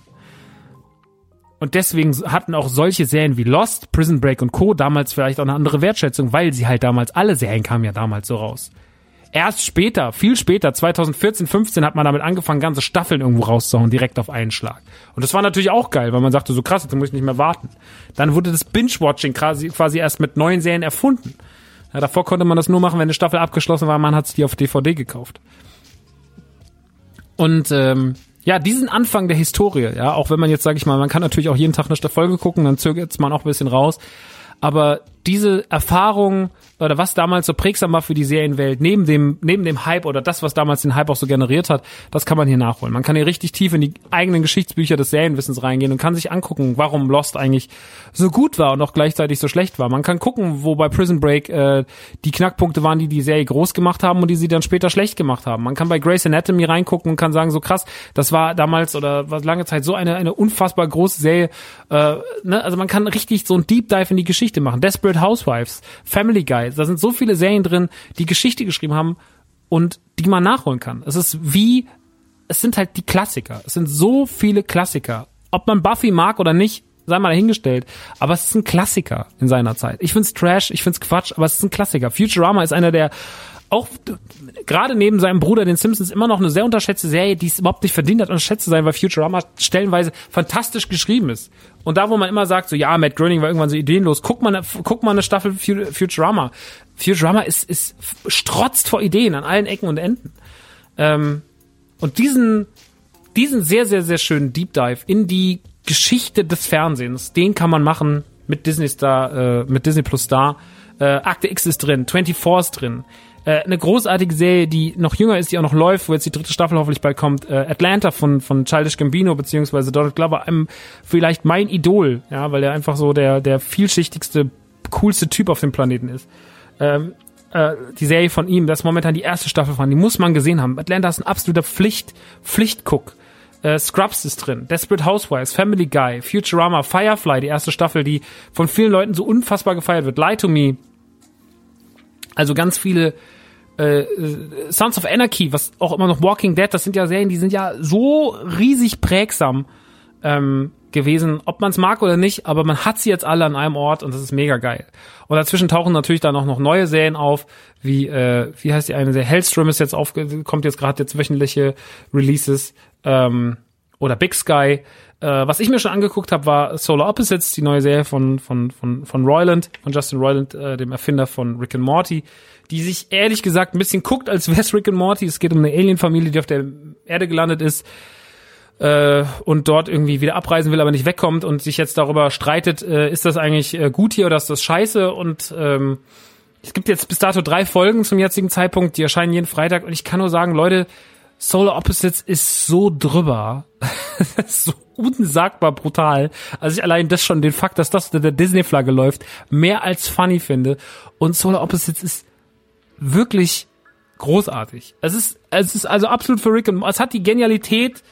Und deswegen hatten auch solche Serien wie Lost, Prison Break und Co. damals vielleicht auch eine andere Wertschätzung, weil sie halt damals, alle Serien kamen ja damals so raus. Erst später, viel später, 2014, 15 hat man damit angefangen, ganze Staffeln irgendwo rauszuhauen, direkt auf einen Schlag. Und das war natürlich auch geil, weil man sagte, so krass, jetzt muss ich nicht mehr warten. Dann wurde das Binge-Watching quasi, quasi erst mit neuen Serien erfunden. Ja, davor konnte man das nur machen, wenn eine Staffel abgeschlossen war, man hat sich die auf DVD gekauft. Und ähm, ja, diesen Anfang der Historie, ja, auch wenn man jetzt, sage ich mal, man kann natürlich auch jeden Tag eine Folge gucken, dann zögert man auch ein bisschen raus. Aber diese Erfahrung oder was damals so prägsam war für die Serienwelt, neben dem, neben dem Hype oder das, was damals den Hype auch so generiert hat, das kann man hier nachholen. Man kann hier richtig tief in die eigenen Geschichtsbücher des Serienwissens reingehen und kann sich angucken, warum Lost eigentlich so gut war und auch gleichzeitig so schlecht war. Man kann gucken, wo bei Prison Break äh, die Knackpunkte waren, die die Serie groß gemacht haben und die sie dann später schlecht gemacht haben. Man kann bei Grey's Anatomy reingucken und kann sagen, so krass, das war damals oder war lange Zeit so eine, eine unfassbar große Serie. Äh, ne? Also man kann richtig so ein Deep Dive in die Geschichte machen. Desperate Housewives, Family Guy, da sind so viele Serien drin, die Geschichte geschrieben haben und die man nachholen kann. Es ist wie, es sind halt die Klassiker. Es sind so viele Klassiker. Ob man Buffy mag oder nicht, sei mal dahingestellt. Aber es ist ein Klassiker in seiner Zeit. Ich find's Trash, ich find's Quatsch, aber es ist ein Klassiker. Futurama ist einer der auch gerade neben seinem Bruder, den Simpsons, immer noch eine sehr unterschätzte Serie, die es überhaupt nicht verdient hat, unterschätzt zu sein, weil Futurama stellenweise fantastisch geschrieben ist. Und da, wo man immer sagt, so ja, Matt Groening war irgendwann so ideenlos, guck mal, guck mal eine Staffel Futurama. Futurama ist, ist strotzt vor Ideen an allen Ecken und Enden. Ähm, und diesen, diesen sehr, sehr, sehr schönen Deep Dive in die Geschichte des Fernsehens, den kann man machen mit Disney Star, äh, mit Disney Plus Star. Äh, Akte X ist drin, 24 ist drin. Äh, eine großartige Serie, die noch jünger ist, die auch noch läuft, wo jetzt die dritte Staffel hoffentlich bald kommt. Äh, Atlanta von von Childish Gambino beziehungsweise Donald Glover, einem vielleicht mein Idol, ja, weil er einfach so der der vielschichtigste, coolste Typ auf dem Planeten ist. Ähm, äh, die Serie von ihm, das ist momentan die erste Staffel von, die muss man gesehen haben. Atlanta ist ein absoluter Pflicht Pflichtguck. Äh, Scrubs ist drin, Desperate Housewives, Family Guy, Futurama, Firefly, die erste Staffel, die von vielen Leuten so unfassbar gefeiert wird. Lie to Me, also ganz viele äh, Sons of Anarchy, was auch immer noch Walking Dead, das sind ja Serien, die sind ja so riesig prägsam ähm, gewesen, ob man es mag oder nicht, aber man hat sie jetzt alle an einem Ort und das ist mega geil. Und dazwischen tauchen natürlich dann auch noch neue Serien auf, wie äh, wie heißt die eine, der Hellstrom ist jetzt auf, kommt jetzt gerade jetzt wöchentliche Releases ähm, oder Big Sky. Äh, was ich mir schon angeguckt habe, war Solar Opposites, die neue Serie von von von von Roiland, von Justin Roiland, äh, dem Erfinder von Rick and Morty, die sich ehrlich gesagt ein bisschen guckt, als wär's Rick and Morty. Es geht um eine Alien-Familie, die auf der Erde gelandet ist äh, und dort irgendwie wieder abreisen will, aber nicht wegkommt und sich jetzt darüber streitet, äh, ist das eigentlich äh, gut hier oder ist das scheiße und ähm, es gibt jetzt bis dato drei Folgen zum jetzigen Zeitpunkt, die erscheinen jeden Freitag und ich kann nur sagen, Leute, Solar Opposites ist so drüber. so unsagbar brutal. Also ich allein das schon, den Fakt, dass das unter der Disney-Flagge läuft, mehr als funny finde. Und Solar Opposites ist wirklich großartig. Es ist, es ist also absolut für Rick und es hat die Genialität,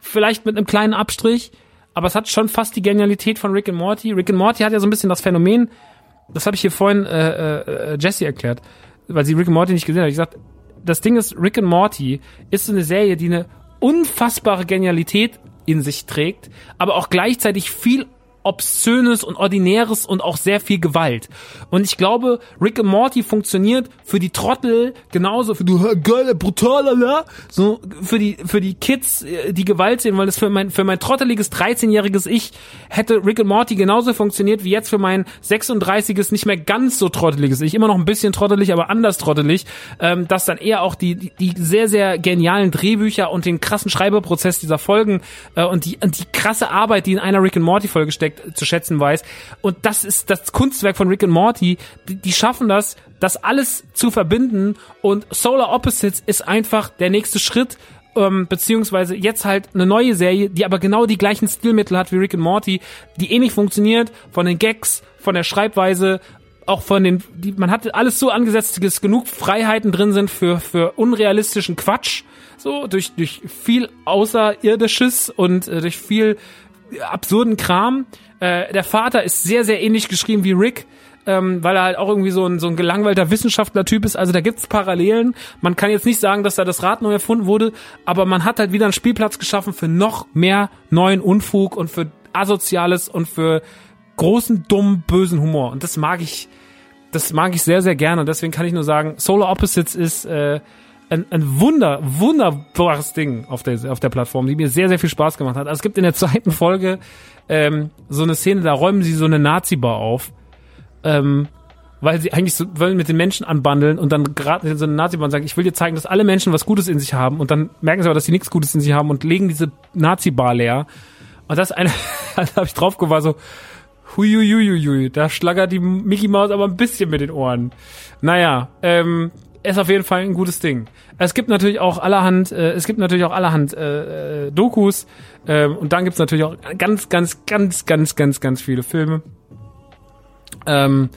vielleicht mit einem kleinen Abstrich, aber es hat schon fast die Genialität von Rick and Morty. Rick and Morty hat ja so ein bisschen das Phänomen, das habe ich hier vorhin äh, äh, Jesse erklärt, weil sie Rick and Morty nicht gesehen hat. Ich gesagt, das Ding ist, Rick and Morty ist so eine Serie, die eine unfassbare Genialität in sich trägt, aber auch gleichzeitig viel Obszönes und Ordinäres und auch sehr viel Gewalt. Und ich glaube, Rick and Morty funktioniert für die Trottel genauso, für du geile, brutaler, la, so für die für die Kids, äh, die Gewalt sehen, weil das für mein für mein trotteliges 13-jähriges Ich hätte Rick and Morty genauso funktioniert wie jetzt für mein 36-es nicht mehr ganz so trotteliges Ich, immer noch ein bisschen trottelig, aber anders trottelig, ähm, dass dann eher auch die, die die sehr sehr genialen Drehbücher und den krassen Schreiberprozess dieser Folgen äh, und die und die krasse Arbeit, die in einer Rick and Morty Folge steckt, zu schätzen weiß. Und das ist das Kunstwerk von Rick and Morty. Die, die schaffen das, das alles zu verbinden. Und Solar Opposites ist einfach der nächste Schritt ähm, beziehungsweise jetzt halt eine neue Serie, die aber genau die gleichen Stilmittel hat wie Rick and Morty, die ähnlich funktioniert, von den Gags, von der Schreibweise, auch von den, die, man hat alles so angesetzt, dass genug Freiheiten drin sind für, für unrealistischen Quatsch, so, durch, durch viel Außerirdisches und äh, durch viel absurden Kram. Äh, der Vater ist sehr, sehr ähnlich geschrieben wie Rick. Ähm, weil er halt auch irgendwie so ein, so ein gelangweilter Wissenschaftler-Typ ist. Also da gibt's Parallelen. Man kann jetzt nicht sagen, dass da das Rad neu erfunden wurde, aber man hat halt wieder einen Spielplatz geschaffen für noch mehr neuen Unfug und für Asoziales und für großen, dummen, bösen Humor. Und das mag ich, das mag ich sehr, sehr gerne. Und deswegen kann ich nur sagen, Solar Opposites ist äh, ein, ein wunder, wunderbares Ding auf der, auf der Plattform, die mir sehr, sehr viel Spaß gemacht hat. Also es gibt in der zweiten Folge ähm, so eine Szene, da räumen sie so eine Nazi-Bar auf, ähm, weil sie eigentlich so wollen mit den Menschen anbandeln und dann gerade in so eine Nazi-Bar und sagen, ich will dir zeigen, dass alle Menschen was Gutes in sich haben und dann merken sie aber, dass sie nichts Gutes in sich haben und legen diese Nazi-Bar leer. Und das eine, da habe ich drauf war so, huiuiuiui, da schlagert die Mickey Mouse aber ein bisschen mit den Ohren. Naja, ähm, ist auf jeden Fall ein gutes Ding. Es gibt natürlich auch allerhand, äh, es gibt natürlich auch allerhand äh, äh, Dokus äh, und dann gibt's natürlich auch ganz, ganz, ganz, ganz, ganz, ganz viele Filme. Ähm,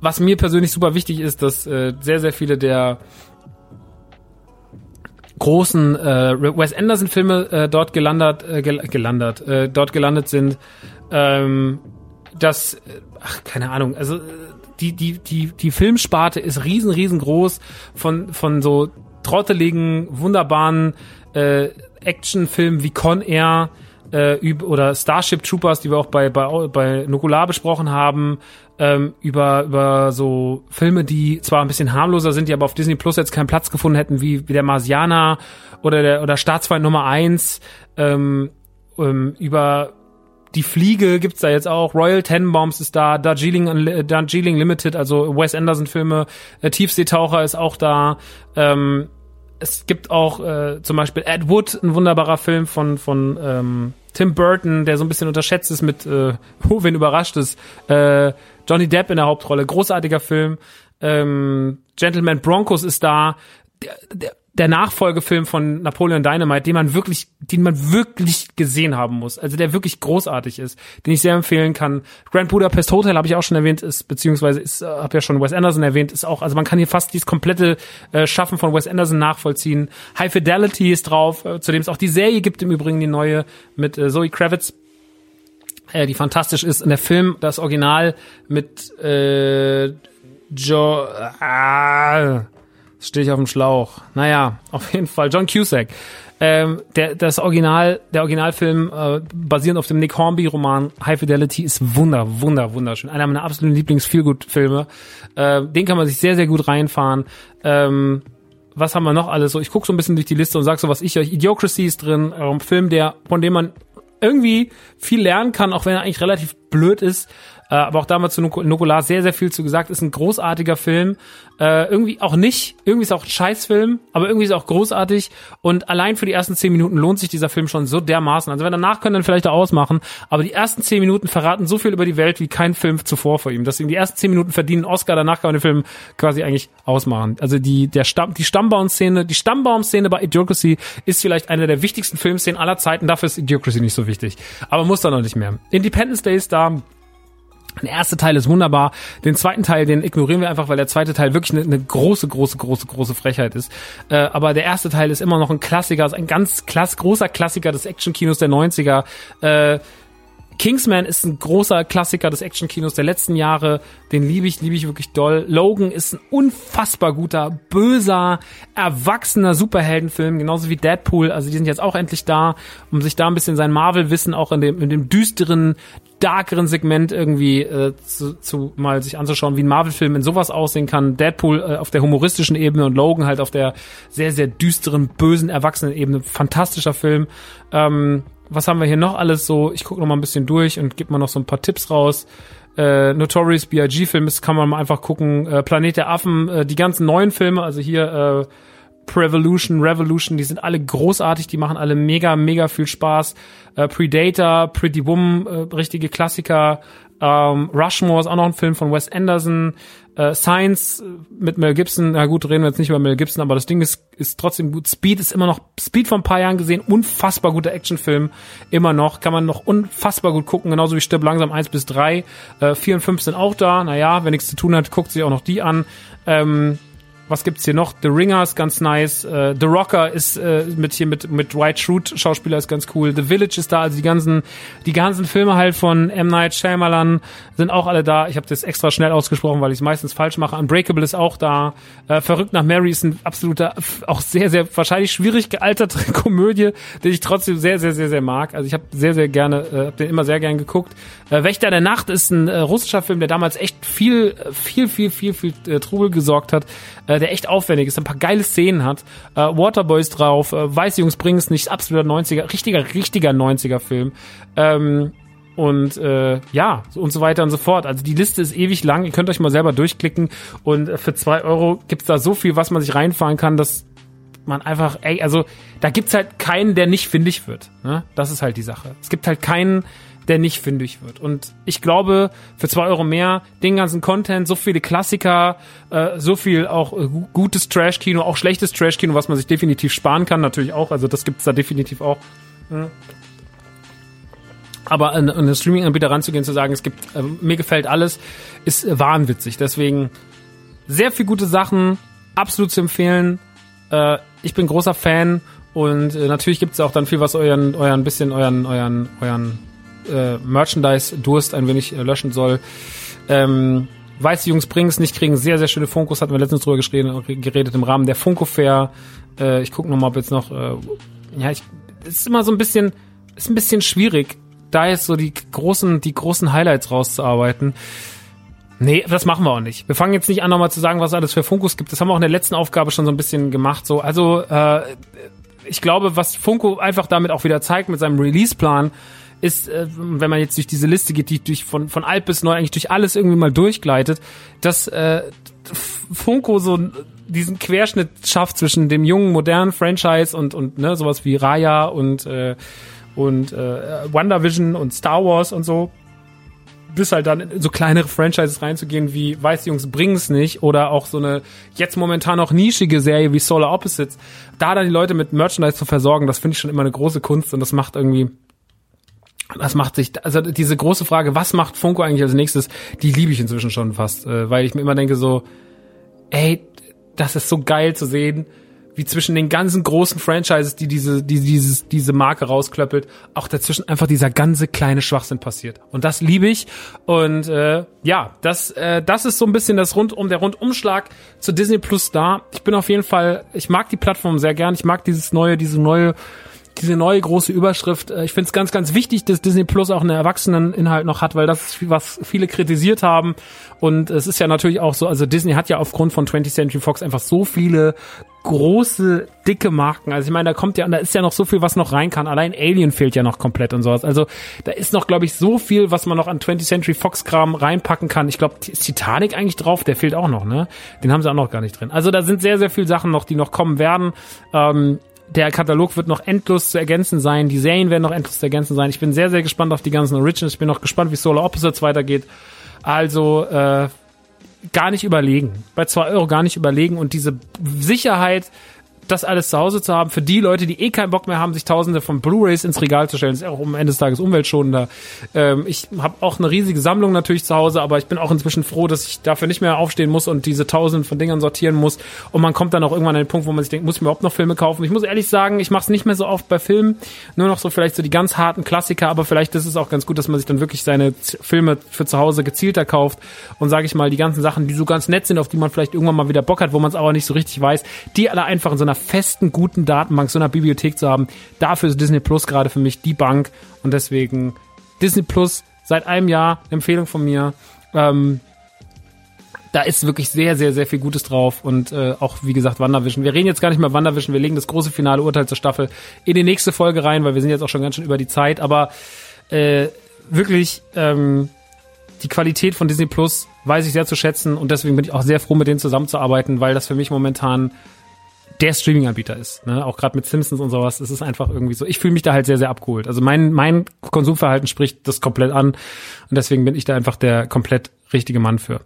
was mir persönlich super wichtig ist, dass äh, sehr, sehr viele der großen äh, Wes Anderson Filme äh, dort gelandet äh, gel gelandet äh, dort gelandet sind ähm, dass ach keine Ahnung also die, die, die, die Filmsparte ist riesen, riesengroß von, von so trotteligen, wunderbaren äh, Actionfilmen wie Con Air äh, oder Starship Troopers, die wir auch bei, bei, bei Nukular besprochen haben, ähm, über, über so Filme, die zwar ein bisschen harmloser sind, die aber auf Disney Plus jetzt keinen Platz gefunden hätten, wie, wie der Marsianer oder der oder Staatsfeind Nummer eins ähm, ähm, über die Fliege gibt's da jetzt auch, Royal Tenenbaums ist da, Darjeeling, Darjeeling Limited, also Wes Anderson Filme, äh, Tiefseetaucher ist auch da. Ähm, es gibt auch äh, zum Beispiel Ed Wood, ein wunderbarer Film von von ähm, Tim Burton, der so ein bisschen unterschätzt ist mit, äh, oh, wen überrascht ist, äh, Johnny Depp in der Hauptrolle, großartiger Film. Ähm, Gentleman Broncos ist da. Der, der, der Nachfolgefilm von Napoleon Dynamite, den man wirklich, den man wirklich gesehen haben muss. Also der wirklich großartig ist, den ich sehr empfehlen kann. Grand Budapest Hotel habe ich auch schon erwähnt, ist beziehungsweise ist, äh, habe ja schon Wes Anderson erwähnt, ist auch, also man kann hier fast dieses komplette äh, Schaffen von Wes Anderson nachvollziehen. High Fidelity ist drauf, äh, zu dem es auch die Serie gibt im Übrigen die neue mit äh, Zoe Kravitz äh, die fantastisch ist. In der Film das Original mit äh, Joe. Ah, stehe ich auf dem Schlauch. Naja, auf jeden Fall. John Cusack. Ähm, der, das Original, der Originalfilm äh, basierend auf dem Nick Hornby-Roman High Fidelity ist wunder, wunder, wunderschön. Einer meiner absoluten Lieblings-Feelgood-Filme. Äh, den kann man sich sehr, sehr gut reinfahren. Ähm, was haben wir noch alles so? Ich gucke so ein bisschen durch die Liste und sag so, was ich euch. Idiocracy ist drin, ein Film, der, von dem man irgendwie viel lernen kann, auch wenn er eigentlich relativ blöd ist. Äh, aber auch damals zu Nukular sehr, sehr viel zu gesagt. Ist ein großartiger Film. Äh, irgendwie auch nicht. Irgendwie ist auch ein Scheißfilm, aber irgendwie ist auch großartig. Und allein für die ersten zehn Minuten lohnt sich dieser Film schon so dermaßen. Also wenn danach können dann vielleicht auch ausmachen. Aber die ersten zehn Minuten verraten so viel über die Welt wie kein Film zuvor vor ihm. Deswegen die ersten zehn Minuten verdienen Oscar. Danach kann man den Film quasi eigentlich ausmachen. Also die, der Stamm, die Stammbaum-Szene, die Stammbaum-Szene bei Idiocracy ist vielleicht eine der wichtigsten Filmszenen aller Zeiten. Dafür ist Idiocracy nicht so wichtig. Aber muss dann noch nicht mehr. Independence Day ist da. Der erste Teil ist wunderbar. Den zweiten Teil, den ignorieren wir einfach, weil der zweite Teil wirklich eine, eine große, große, große, große Frechheit ist. Äh, aber der erste Teil ist immer noch ein Klassiker, ein ganz klass, großer Klassiker des Actionkinos der 90er. Äh, Kingsman ist ein großer Klassiker des Actionkinos der letzten Jahre. Den liebe ich, liebe ich wirklich doll. Logan ist ein unfassbar guter, böser, erwachsener Superheldenfilm, genauso wie Deadpool. Also die sind jetzt auch endlich da, um sich da ein bisschen sein Marvel-Wissen auch in dem, in dem düsteren, darkeren Segment irgendwie äh, zu, zu mal sich anzuschauen, wie ein Marvel-Film in sowas aussehen kann. Deadpool äh, auf der humoristischen Ebene und Logan halt auf der sehr, sehr düsteren, bösen, erwachsenen Ebene. Fantastischer Film. Ähm, was haben wir hier noch alles so? Ich gucke noch mal ein bisschen durch und gebe mal noch so ein paar Tipps raus. Äh, Notorious B.I.G. Film ist, kann man mal einfach gucken. Äh, Planet der Affen, äh, die ganzen neuen Filme, also hier äh, Prevolution, Revolution, die sind alle großartig, die machen alle mega, mega viel Spaß. Äh, Predator, Pretty Woman, äh, richtige Klassiker. Ähm, Rushmore ist auch noch ein Film von Wes Anderson. Äh, Science äh, mit Mel Gibson, na gut, reden wir jetzt nicht über Mel Gibson, aber das Ding ist, ist trotzdem gut. Speed ist immer noch, Speed vor ein paar Jahren gesehen, unfassbar guter Actionfilm, immer noch, kann man noch unfassbar gut gucken, genauso wie Stirb langsam 1 bis 3. Äh, 4 und 5 sind auch da, naja, wenn nichts zu tun hat, guckt sich auch noch die an. Ähm, was gibt's hier noch? The Ringer ist ganz nice. Äh, The Rocker ist äh, mit hier mit mit Dwight Schrute Schauspieler ist ganz cool. The Village ist da. Also die ganzen die ganzen Filme halt von M Night Shyamalan sind auch alle da. Ich habe das extra schnell ausgesprochen, weil ich es meistens falsch mache. Unbreakable ist auch da. Äh, Verrückt nach Mary ist ein absoluter auch sehr sehr wahrscheinlich schwierig gealterte Komödie, den ich trotzdem sehr sehr sehr sehr mag. Also ich habe sehr sehr gerne äh, hab den immer sehr gern geguckt. Äh, Wächter der Nacht ist ein äh, russischer Film, der damals echt viel viel viel viel viel äh, Trubel gesorgt hat. Äh, der echt aufwendig ist, ein paar geile Szenen hat. Äh, Waterboys drauf, äh, Weiße Jungs bringen es nicht, absoluter 90er, richtiger, richtiger 90er Film. Ähm, und äh, ja, und so weiter und so fort. Also die Liste ist ewig lang, ihr könnt euch mal selber durchklicken und äh, für zwei Euro gibt's da so viel, was man sich reinfahren kann, dass man einfach, ey, also da gibt's halt keinen, der nicht findig wird. Ne? Das ist halt die Sache. Es gibt halt keinen, der nicht fündig wird. Und ich glaube, für zwei Euro mehr, den ganzen Content, so viele Klassiker, äh, so viel auch äh, gu- gutes Trash-Kino, auch schlechtes Trash-Kino, was man sich definitiv sparen kann, natürlich auch. Also das gibt's da definitiv auch. Ja. Aber an, an den Streaming-Anbieter ranzugehen, zu sagen, es gibt, ähm, mir gefällt alles, ist äh, wahnwitzig. Deswegen sehr viel gute Sachen, absolut zu empfehlen. Äh, ich bin großer Fan und äh, natürlich gibt's auch dann viel, was euren, euren bisschen, euren, euren, euren äh, Merchandise-Durst ein wenig äh, löschen soll. Ähm, Weiße Jungs bringen's nicht, kriegen sehr, sehr schöne Funkos, hatten wir letztens drüber geredet, geredet im Rahmen der Funko-Fair. Äh, ich gucke nochmal, ob jetzt noch, äh, ja, ich, es ist immer so ein bisschen, ist ein bisschen schwierig, da jetzt so die großen, die großen Highlights rauszuarbeiten. Nee, das machen wir auch nicht. Wir fangen jetzt nicht an, nochmal zu sagen, was es alles für Funkos gibt. Das haben wir auch in der letzten Aufgabe schon so ein bisschen gemacht. So, also äh, ich glaube, was Funko einfach damit auch wieder zeigt mit seinem Release-Plan, ist, äh, wenn man jetzt durch diese Liste geht, die durch von, von alt bis neu eigentlich durch alles irgendwie mal durchgleitet, dass äh, Funko so diesen Querschnitt schafft zwischen dem jungen, modernen Franchise und, und ne, sowas wie Raya und, äh, und äh, WandaVision und Star Wars und so bis halt dann in so kleinere Franchises reinzugehen wie Weiße Jungs bringen's nicht oder auch so eine jetzt momentan auch nischige Serie wie Solar Opposites, da dann die Leute mit Merchandise zu versorgen, das finde ich schon immer eine große Kunst und das macht irgendwie das macht sich, also diese große Frage, was macht Funko eigentlich als nächstes, die liebe ich inzwischen schon fast, äh, weil ich mir immer denke so, ey, das ist so geil zu sehen, wie zwischen den ganzen großen Franchises, die diese, die dieses, diese Marke rausklöppelt, auch dazwischen einfach dieser ganze kleine Schwachsinn passiert. Und das liebe ich. Und äh, ja, das, äh, das ist so ein bisschen das Rundum, der Rundumschlag zu Disney Plus da. Ich bin auf jeden Fall, ich mag die Plattform sehr gern. Ich mag dieses neue, diese neue diese neue große Überschrift. Äh, Ich finde es ganz, ganz wichtig, dass Disney Plus auch einen Erwachseneninhalt noch hat, weil das ist, was viele kritisiert haben. Und es ist ja natürlich auch so, also Disney hat ja aufgrund von 20th Century Fox einfach so viele große, dicke Marken. Also ich meine, da kommt ja, da ist ja noch so viel, was noch rein kann. Allein Alien fehlt ja noch komplett und sowas. Also da ist noch, glaube ich, so viel, was man noch an 20th Century Fox Kram reinpacken kann. Ich glaube, ist Titanic eigentlich drauf? Der fehlt auch noch, ne? Den haben sie auch noch gar nicht drin. Also da sind sehr, sehr viele Sachen noch, die noch kommen werden. Ähm, der Katalog wird noch endlos zu ergänzen sein. Die Serien werden noch endlos zu ergänzen sein. Ich bin sehr, sehr gespannt auf die ganzen Originals. Ich bin noch gespannt, wie Solar Opposites weitergeht. Also, äh, gar nicht überlegen. Bei zwei Euro gar nicht überlegen und diese Sicherheit, das alles zu Hause zu haben, für die Leute, die eh keinen Bock mehr haben, sich tausende von Blu-Rays ins Regal zu stellen, ist auch am Ende des Tages umweltschonender. Ähm, ich habe auch eine riesige Sammlung natürlich zu Hause, aber ich bin auch inzwischen froh, dass ich dafür nicht mehr aufstehen muss und diese tausenden von Dingern sortieren muss. Und man kommt dann auch irgendwann an den Punkt, wo man sich denkt, muss ich mir überhaupt noch Filme kaufen? Ich muss ehrlich sagen, ich mache es nicht mehr so oft bei Filmen, nur noch so vielleicht so die ganz harten Klassiker, aber vielleicht ist es auch ganz gut, dass man sich dann wirklich seine Filme für zu Hause gezielter kauft und sage ich mal, die ganzen Sachen, die so ganz nett sind, auf die man vielleicht irgendwann mal wieder Bock hat, wo man es aber nicht so richtig weiß, die alle einfach in so einer festen, guten Datenbank, so einer Bibliothek zu haben. Dafür ist Disney Plus gerade für mich die Bank und deswegen Disney Plus seit einem Jahr Empfehlung von mir. Ähm, da ist wirklich sehr, sehr, sehr viel Gutes drauf und äh, auch, wie gesagt, WandaVision. Wir reden jetzt gar nicht mehr WandaVision, wir legen das große finale Urteil zur Staffel in die nächste Folge rein, weil wir sind jetzt auch schon ganz schön über die Zeit, aber äh, wirklich ähm, die Qualität von Disney Plus weiß ich sehr zu schätzen und deswegen bin ich auch sehr froh, mit denen zusammenzuarbeiten, weil das für mich momentan der Streaming-Anbieter ist. Ne? Auch gerade mit Simpsons und sowas. Es ist einfach irgendwie so. Ich fühle mich da halt sehr, sehr abgeholt. Also mein, mein Konsumverhalten spricht das komplett an. Und deswegen bin ich da einfach der komplett richtige Mann für.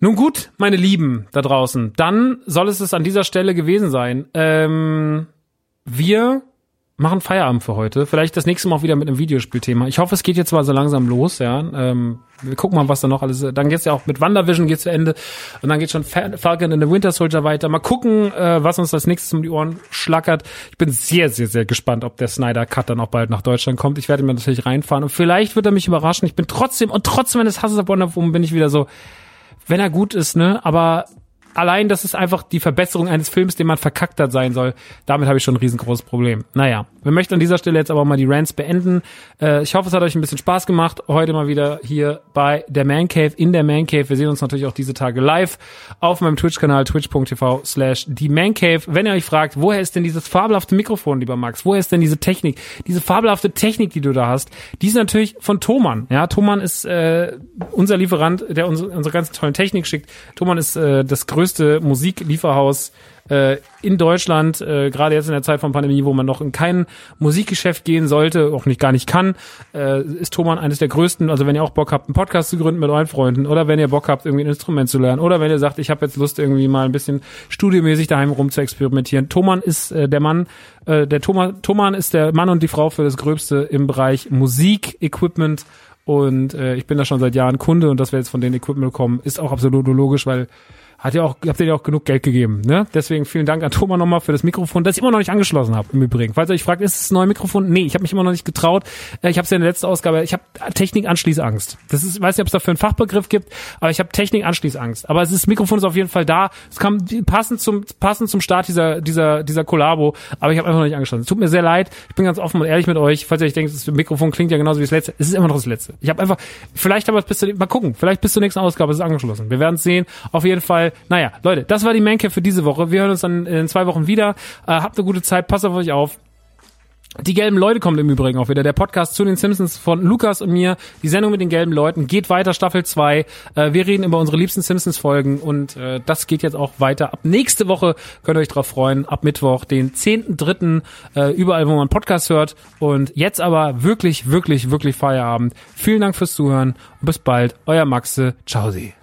Nun gut, meine Lieben da draußen. Dann soll es es an dieser Stelle gewesen sein. Ähm, wir machen Feierabend für heute. Vielleicht das nächste Mal auch wieder mit einem Videospielthema. Ich hoffe, es geht jetzt mal so langsam los, ja. Ähm, wir gucken mal, was da noch alles ist. Dann geht's ja auch mit WandaVision geht's zu Ende. Und dann geht schon Fa- Falcon and the Winter Soldier weiter. Mal gucken, äh, was uns als nächstes um die Ohren schlackert. Ich bin sehr, sehr, sehr gespannt, ob der Snyder Cut dann auch bald nach Deutschland kommt. Ich werde mir natürlich reinfahren. Und vielleicht wird er mich überraschen. Ich bin trotzdem, und trotzdem eines Hasses auf Wonder Woman bin ich wieder so, wenn er gut ist, ne, aber allein, dass es einfach die Verbesserung eines Films, den man verkackt hat, sein soll, damit habe ich schon ein riesengroßes Problem. Naja, wir möchten an dieser Stelle jetzt aber mal die Rants beenden. Äh, ich hoffe, es hat euch ein bisschen Spaß gemacht. Heute mal wieder hier bei der Man Cave, in der Man Cave. Wir sehen uns natürlich auch diese Tage live auf meinem Twitch-Kanal, twitch.tv slash die Man Cave. Wenn ihr euch fragt, woher ist denn dieses fabelhafte Mikrofon, lieber Max? Woher ist denn diese Technik? Diese fabelhafte Technik, die du da hast, die ist natürlich von Thomann. Ja, Thomann ist äh, unser Lieferant, der uns unsere ganzen tollen Technik schickt. Thomann ist äh, das größte Musiklieferhaus äh, in Deutschland, äh, gerade jetzt in der Zeit von Pandemie, wo man noch in kein Musikgeschäft gehen sollte, auch nicht gar nicht kann, äh, ist Thomann eines der größten. Also wenn ihr auch Bock habt, einen Podcast zu gründen mit euren Freunden oder wenn ihr Bock habt, irgendwie ein Instrument zu lernen oder wenn ihr sagt, ich habe jetzt Lust, irgendwie mal ein bisschen studiomäßig daheim rum zu experimentieren. Thomann ist äh, der Mann, äh, der Thomann, Thomann ist der Mann und die Frau für das Gröbste im Bereich Musik-Equipment und äh, ich bin da schon seit Jahren Kunde und dass wir jetzt von den Equipment bekommen, ist auch absolut logisch, weil hat ja auch, habt ihr ja auch genug Geld gegeben, ne? Deswegen vielen Dank an Thomas nochmal für das Mikrofon, das ich immer noch nicht angeschlossen habe, im Übrigen. Falls ihr euch fragt, ist es ein neues Mikrofon? Nee, ich habe mich immer noch nicht getraut. Äh, Ich habe es ja in der letzten Ausgabe, ich habe Technik-Anschließangst. Das ist, ich weiß nicht, ob es dafür einen Fachbegriff gibt, aber ich habe Technik-Anschließangst. Aber es ist, das Mikrofon ist auf jeden Fall da. Es kam passend zum, passend zum Start dieser, dieser, dieser Kollabo, aber ich habe einfach noch nicht angeschlossen. Es tut mir sehr leid. Ich bin ganz offen und ehrlich mit euch. Falls ihr euch denkt, das Mikrofon klingt ja genauso wie das letzte, es ist immer noch das letzte. Ich habe einfach, vielleicht aber bis zu, mal gucken, vielleicht bis zur nächsten Ausgabe ist es angeschlossen. Wir werden es sehen. Auf jeden Fall, naja, Leute, das war die Manke für diese Woche. Wir hören uns dann in zwei Wochen wieder. Äh, habt eine gute Zeit, passt auf euch auf. Die gelben Leute kommt im Übrigen auch wieder. Der Podcast zu den Simpsons von Lukas und mir. Die Sendung mit den gelben Leuten geht weiter, Staffel 2. Äh, wir reden über unsere liebsten Simpsons-Folgen und äh, das geht jetzt auch weiter. Ab nächste Woche könnt ihr euch drauf freuen. Ab Mittwoch, den 10.3. Äh, überall, wo man Podcast hört. Und jetzt aber wirklich, wirklich, wirklich Feierabend. Vielen Dank fürs Zuhören und bis bald. Euer Maxe. Ciao, Sie.